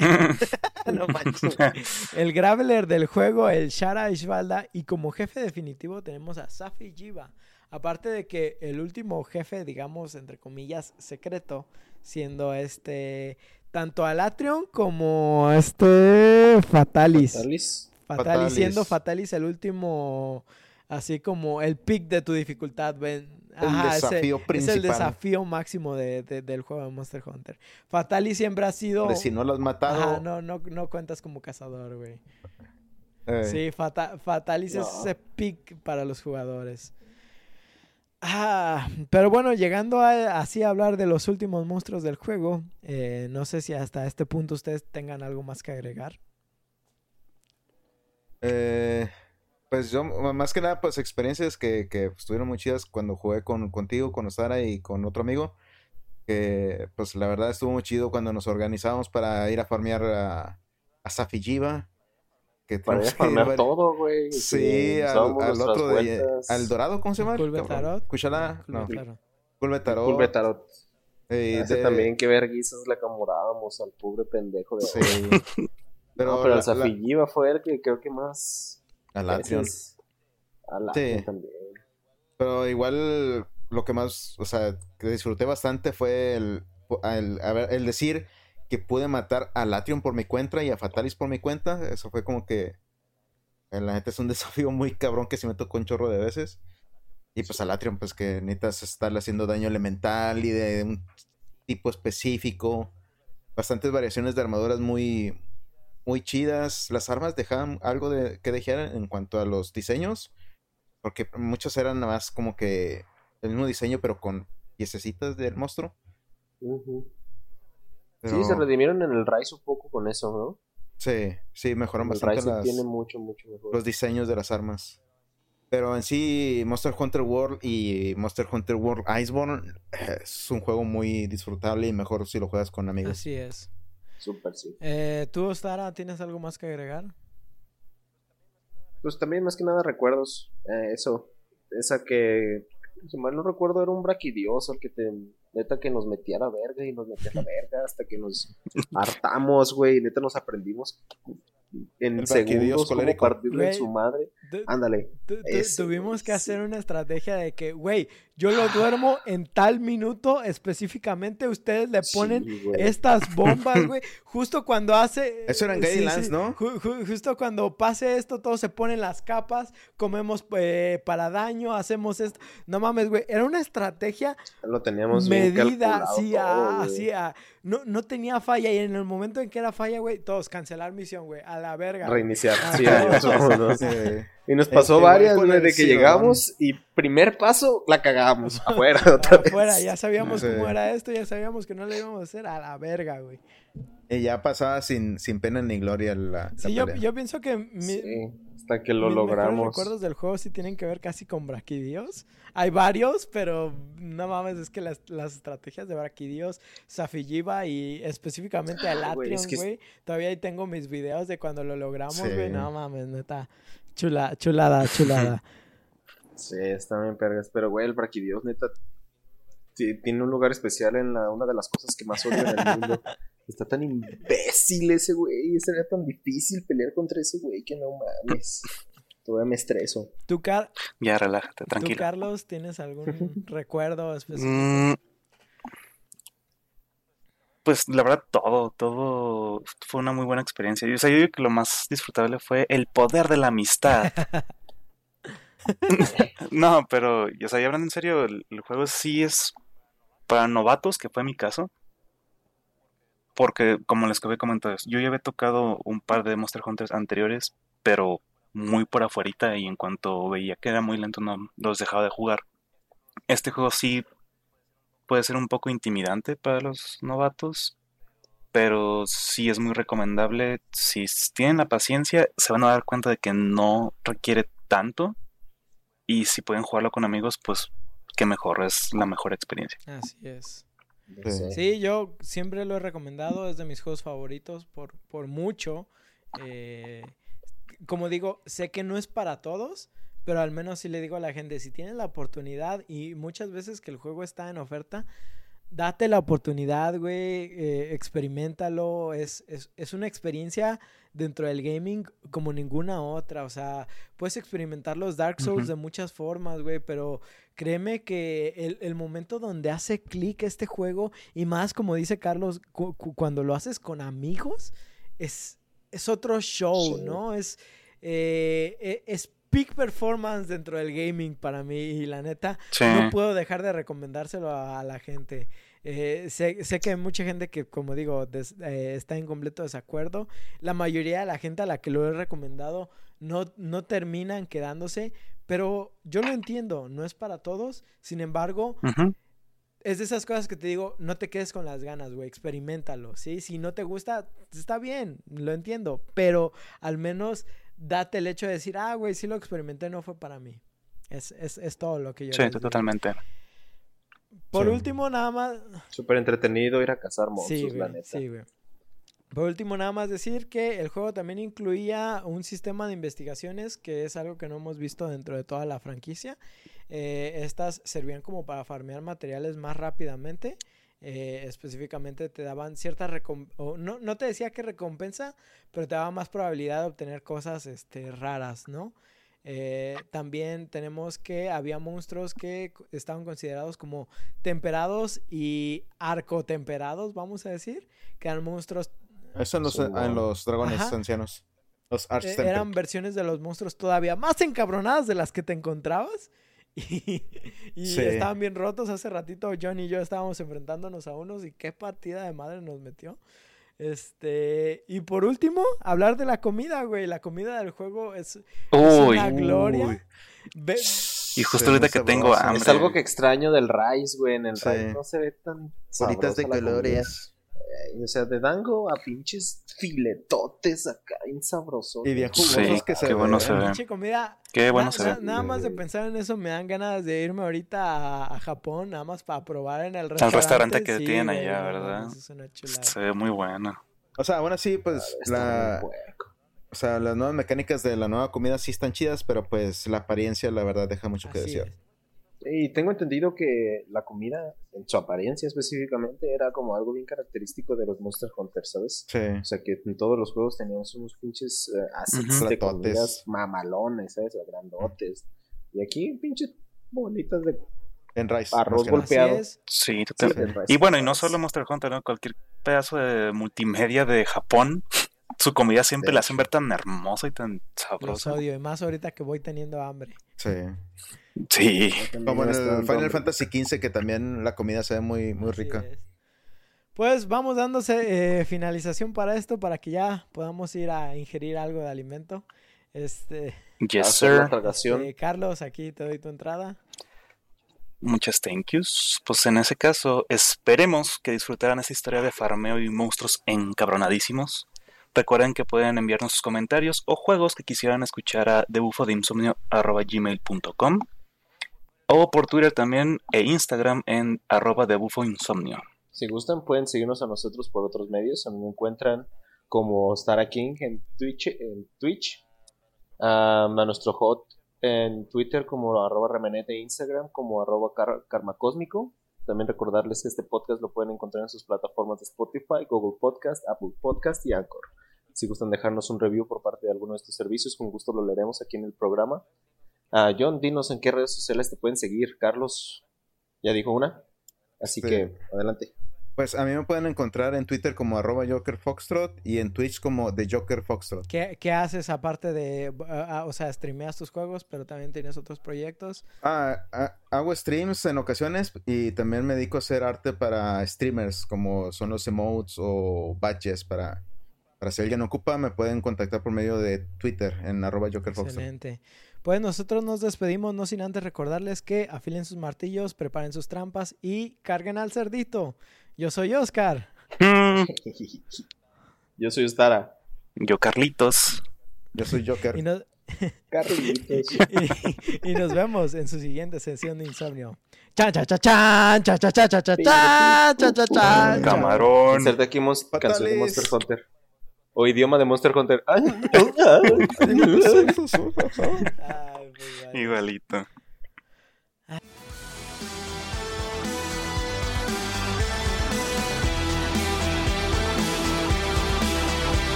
No manches. el Graveler del juego, el Shara Ishvalda, y como jefe definitivo tenemos a Safi Jiva. Aparte de que el último jefe, digamos, entre comillas, secreto, siendo este tanto Alatrion como este Fatalis. Fatalis. Fatalis, Fatalis. siendo Fatalis el último, así como el pick de tu dificultad. El Ajá, ese- desafío es el principal. desafío máximo de- de- del juego de Monster Hunter. Fatalis siempre ha sido... De si no lo has matado. Ajá, no, no, no cuentas como cazador, güey. eh, Sí, Fata- Fatalis es ese pick para los jugadores. Ah, pero bueno, llegando a, así a hablar de los últimos monstruos del juego, eh, no sé si hasta este punto ustedes tengan algo más que agregar. Eh, pues yo, más que nada, pues experiencias que, que estuvieron muy chidas cuando jugué con, contigo, con Osara y con otro amigo. Que pues la verdad estuvo muy chido cuando nos organizamos para ir a farmear a, a Safijiva. que Para ir a que ir farmear vari- todo, güey. Sí, que al, al otro de, al dorado, ¿cómo se llama? el Culver cabrón? Tarot. Cuchala, no, Claro. Culver Tarot. Culver Tarot. eh, Ese de- también, qué verguizas le acomodábamos al pobre pendejo de Sí. Pero, no, pero la- el la- Zafilliva fue el que creo que más. Al Atrion. Al Sí. también. Pero igual lo que más, o sea, que disfruté bastante fue el, el, a ver, el decir que pude matar a Latrion por mi cuenta y a Fatalis por mi cuenta. Eso fue como que, eh, la neta es un desafío muy cabrón que se me tocó un chorro de veces. Y pues a Latrion, pues que necesitas estarle haciendo daño elemental y de un tipo específico. Bastantes variaciones de armaduras muy, muy chidas. Las armas dejaban algo de que dejar en cuanto a los diseños. Porque muchos eran nada más como que el mismo diseño, pero con piececitas del monstruo. Pero- Sí, se redimieron en el Rise un poco con eso, ¿no? Sí, sí, mejoran el bastante las- tiene mucho, mucho mejor. los diseños de las armas. Pero en sí, Monster Hunter World y Monster Hunter World Iceborne eh, es un juego muy disfrutable y mejor si lo juegas con amigos. Así es. Súper, sí. Eh, ¿Tú, Stara, tienes algo más que agregar? Pues también, más que nada, recuerdos. eh, eso. Esa que, si mal no recuerdo, era un braquidioso el que te. Neta que nos metía a la verga y nos metía a la verga hasta que nos hartamos, güey. Neta nos aprendimos en El segundos colérico. partirle en Güey. su madre. Ándale. tuvimos que hacer una estrategia de que, güey, yo lo duermo en tal minuto específicamente, ustedes le ponen Sí, estas bombas, güey, justo cuando hace... Eso eran Sí, Guidelines, sí, ¿no? ju- ju- justo cuando pase esto, todos se ponen las capas, comemos eh, para daño, hacemos esto. No mames, güey, era una estrategia Lo teníamos medida, sí, todo, ah, así, ah, no, no tenía falla y en el momento en que era falla, güey, todos cancelar misión, güey, a la verga. Reiniciar. Ah, Sí, adiós, no, vámonos. Eh, Y nos pasó Este, varias, güey, güey, de que llegamos y primer paso la cagamos. Afuera, otra vez. Afuera, ya sabíamos cómo era esto, ya sabíamos que no le íbamos a hacer a la verga, güey. y ya pasaba sin, sin pena ni gloria la, la Sí, yo, pelea. yo pienso que mi- Sí, hasta que lo mis logramos. recuerdos del juego sí tienen que ver casi con Braquidios. Hay varios, pero no mames, es que las, las estrategias de Braquidios, Safilliva y específicamente Ah, güey, Atrion, es que es- güey. Todavía ahí tengo mis videos de cuando lo logramos, Sí. güey. No mames, neta. Chula, chulada, chulada. Sí, está bien pergas. Pero, güey, el Braquidios, neta, tiene un lugar especial en la, una de las cosas que más odio en el mundo. Está tan imbécil ese güey. Sería tan difícil pelear contra ese güey que no mames. Todavía me estreso. ¿Tú, Car- Ya, relájate, ¿Tú, tranquilo. Carlos, tienes algún recuerdo específico? Mm, Pues la verdad, todo, todo fue una muy buena experiencia. Yo, o sea, yo digo que lo más disfrutable fue el poder de la amistad. No, pero, o sea, ya hablando en serio, el, el juego sí es para novatos, que fue mi caso. Porque, como les había comentado, yo ya había tocado un par de Monster Hunters anteriores, pero muy por afuerita y en cuanto veía que era muy lento no los dejaba de jugar. Este juego sí puede ser un poco intimidante para los novatos, pero sí es muy recomendable. Si tienen la paciencia, se van a dar cuenta de que no requiere tanto. Y si pueden jugarlo con amigos, pues qué mejor, es la mejor experiencia. Así es. Sí. Sí, yo siempre lo he recomendado, es de mis juegos favoritos por, por mucho. Eh, como digo, sé que no es para todos, pero al menos sí le digo a la gente, si tienen la oportunidad y muchas veces que el juego está en oferta, date la oportunidad, güey, eh, experimentalo, es, es, es una experiencia dentro del gaming como ninguna otra, o sea, puedes experimentar los Dark Souls de muchas formas, güey, pero créeme que el, el momento donde hace clic este juego, y más como dice Carlos, cu- cu- cuando lo haces con amigos, es, es otro show, Sí. ¿no? Es, eh, e- es peak performance dentro del gaming para mí, y la neta, Sí. no puedo dejar de recomendárselo a, a la gente. Eh, sé, sé que hay mucha gente que, como digo, des- eh, está en completo desacuerdo. La mayoría de la gente a la que lo he recomendado no, no terminan quedándose, pero yo lo entiendo, no es para todos. Sin embargo, Ujú. es de esas cosas que te digo, no te quedes con las ganas, güey, experimentalo, ¿sí? Si no te gusta, está bien, lo entiendo, pero al menos date el hecho de decir, ah, güey, sí lo experimenté, no fue para mí. Es, es, es todo lo que yo Sí, totalmente. Por Sí. último, nada más. Súper entretenido ir a cazar monstruos, Sí, la güey. neta. Sí, güey. Por último, nada más decir que el juego también incluía un sistema de investigaciones, que es algo que no hemos visto dentro de toda la franquicia. Eh, estas servían como para farmear materiales más rápidamente. Eh, específicamente te daban cierta recompensa, no, no te decía que recompensa, pero te daba más probabilidad de obtener cosas este, raras, ¿no? Eh, también tenemos que había monstruos que estaban considerados como temperados y arcotemperados, vamos a decir, que eran monstruos, Eso en los, en dragones Ajá. ancianos. Los eh, Archtemper. eran versiones de los monstruos todavía más encabronadas de las que te encontrabas. Y, y Sí. estaban bien rotos. Hace ratito John y yo estábamos enfrentándonos a unos y qué partida de madre nos metió. Este, y por último, hablar de la comida, güey. La comida del juego es, es Uy, una gloria. uy. Ve- Y justo Sí, ahorita que tengo hambre. Es algo que extraño del Rice, güey. En el Sí. Rice no se ve tan Bolitas de sabrosa O sea, de dango a pinches filetotes acá, bien sabrosos. Y bien Sí, jugosos que se qué bueno ven. se ve. pinche comida. Qué bueno Na- se na- ve. Nada más de Sí. pensar en eso me dan ganas de irme ahorita a, a Japón, nada más para probar en el Al restaurante. restaurante que Sí, tienen allá, ¿verdad? mames, es una chulada. Se ve muy bueno. O sea, aún así, pues, la, o sea, las nuevas mecánicas de la nueva comida sí están chidas, pero pues la apariencia, la verdad, deja mucho que Así desear. es. Y tengo entendido que la comida, en su apariencia específicamente, era como algo bien característico de los Monster Hunter, ¿sabes? Sí. O sea, que en todos los juegos teníamos unos pinches Ujú. de Platotes. comidas mamalones, ¿sabes? O grandotes. Y aquí, pinches bolitas de En Rice. Arroz golpeado. Sí, Sí, total. de Rice Y bueno, y no solo Monster Hunter, ¿no? Cualquier pedazo de multimedia de Japón, su comida siempre la hacen ver tan hermosa y tan Los sabrosa. odio, y más ahorita que voy teniendo hambre. Sí. Sí. Como en el Final. Fantasy XV, que también la comida se ve muy, muy Así rica. es. Pues vamos dándose eh, finalización para esto, para que ya podamos ir a ingerir algo de alimento. Este, Yes, sir. eh, Carlos, aquí te doy tu entrada. Muchas thank yous. Pues en ese caso, esperemos que disfrutaran esta historia de farmeo y monstruos encabronadísimos. Recuerden que pueden enviarnos sus comentarios o juegos que quisieran escuchar a debufodeinsomnio.gmail.com o por Twitter también e Instagram en arroba debufoinsomnio. Si gustan, pueden seguirnos a nosotros por otros medios. A mí encuentran como Stara King en Twitch, en Twitch. A nuestro hot en Twitter como arroba remenete e Instagram como arroba karmacósmico. También recordarles que este podcast lo pueden encontrar en sus plataformas de Spotify, Google Podcast, Apple Podcast y Anchor. Si gustan dejarnos un review por parte de alguno de estos servicios, con gusto lo leeremos aquí en el programa. Ah, John, dinos en qué redes sociales te pueden seguir. Carlos, ya dijo una. Así Sí. que, adelante. Pues a mí me pueden encontrar en Twitter como arroba Joker Foxtrot y en Twitch como The Joker Foxtrot. ¿Qué, qué haces aparte de, o sea, streameas tus juegos, pero también tienes otros proyectos? Ah, ah, hago streams en ocasiones y también me dedico a hacer arte para streamers, como son los emotes o badges. Para, para si alguien ocupa, me pueden contactar por medio de Twitter en arroba Joker Foxtrot. Excelente. Pues nosotros nos despedimos, no sin antes recordarles que afilen sus martillos, preparen sus trampas y carguen al cerdito. Yo soy Oscar. Mm, Yo soy Stara. yo, Carlitos. Yo soy Joker. Y nos, Carlitos. y, y nos vemos en su siguiente sesión de insomnio. Chan, chan, chan, chan, chan, chan, chan, chan, chan, chan, chan, chan, chan. Camarón. De. Monster Hunter. O idioma de Monster Hunter. Ay, Ay, vale. Igualito.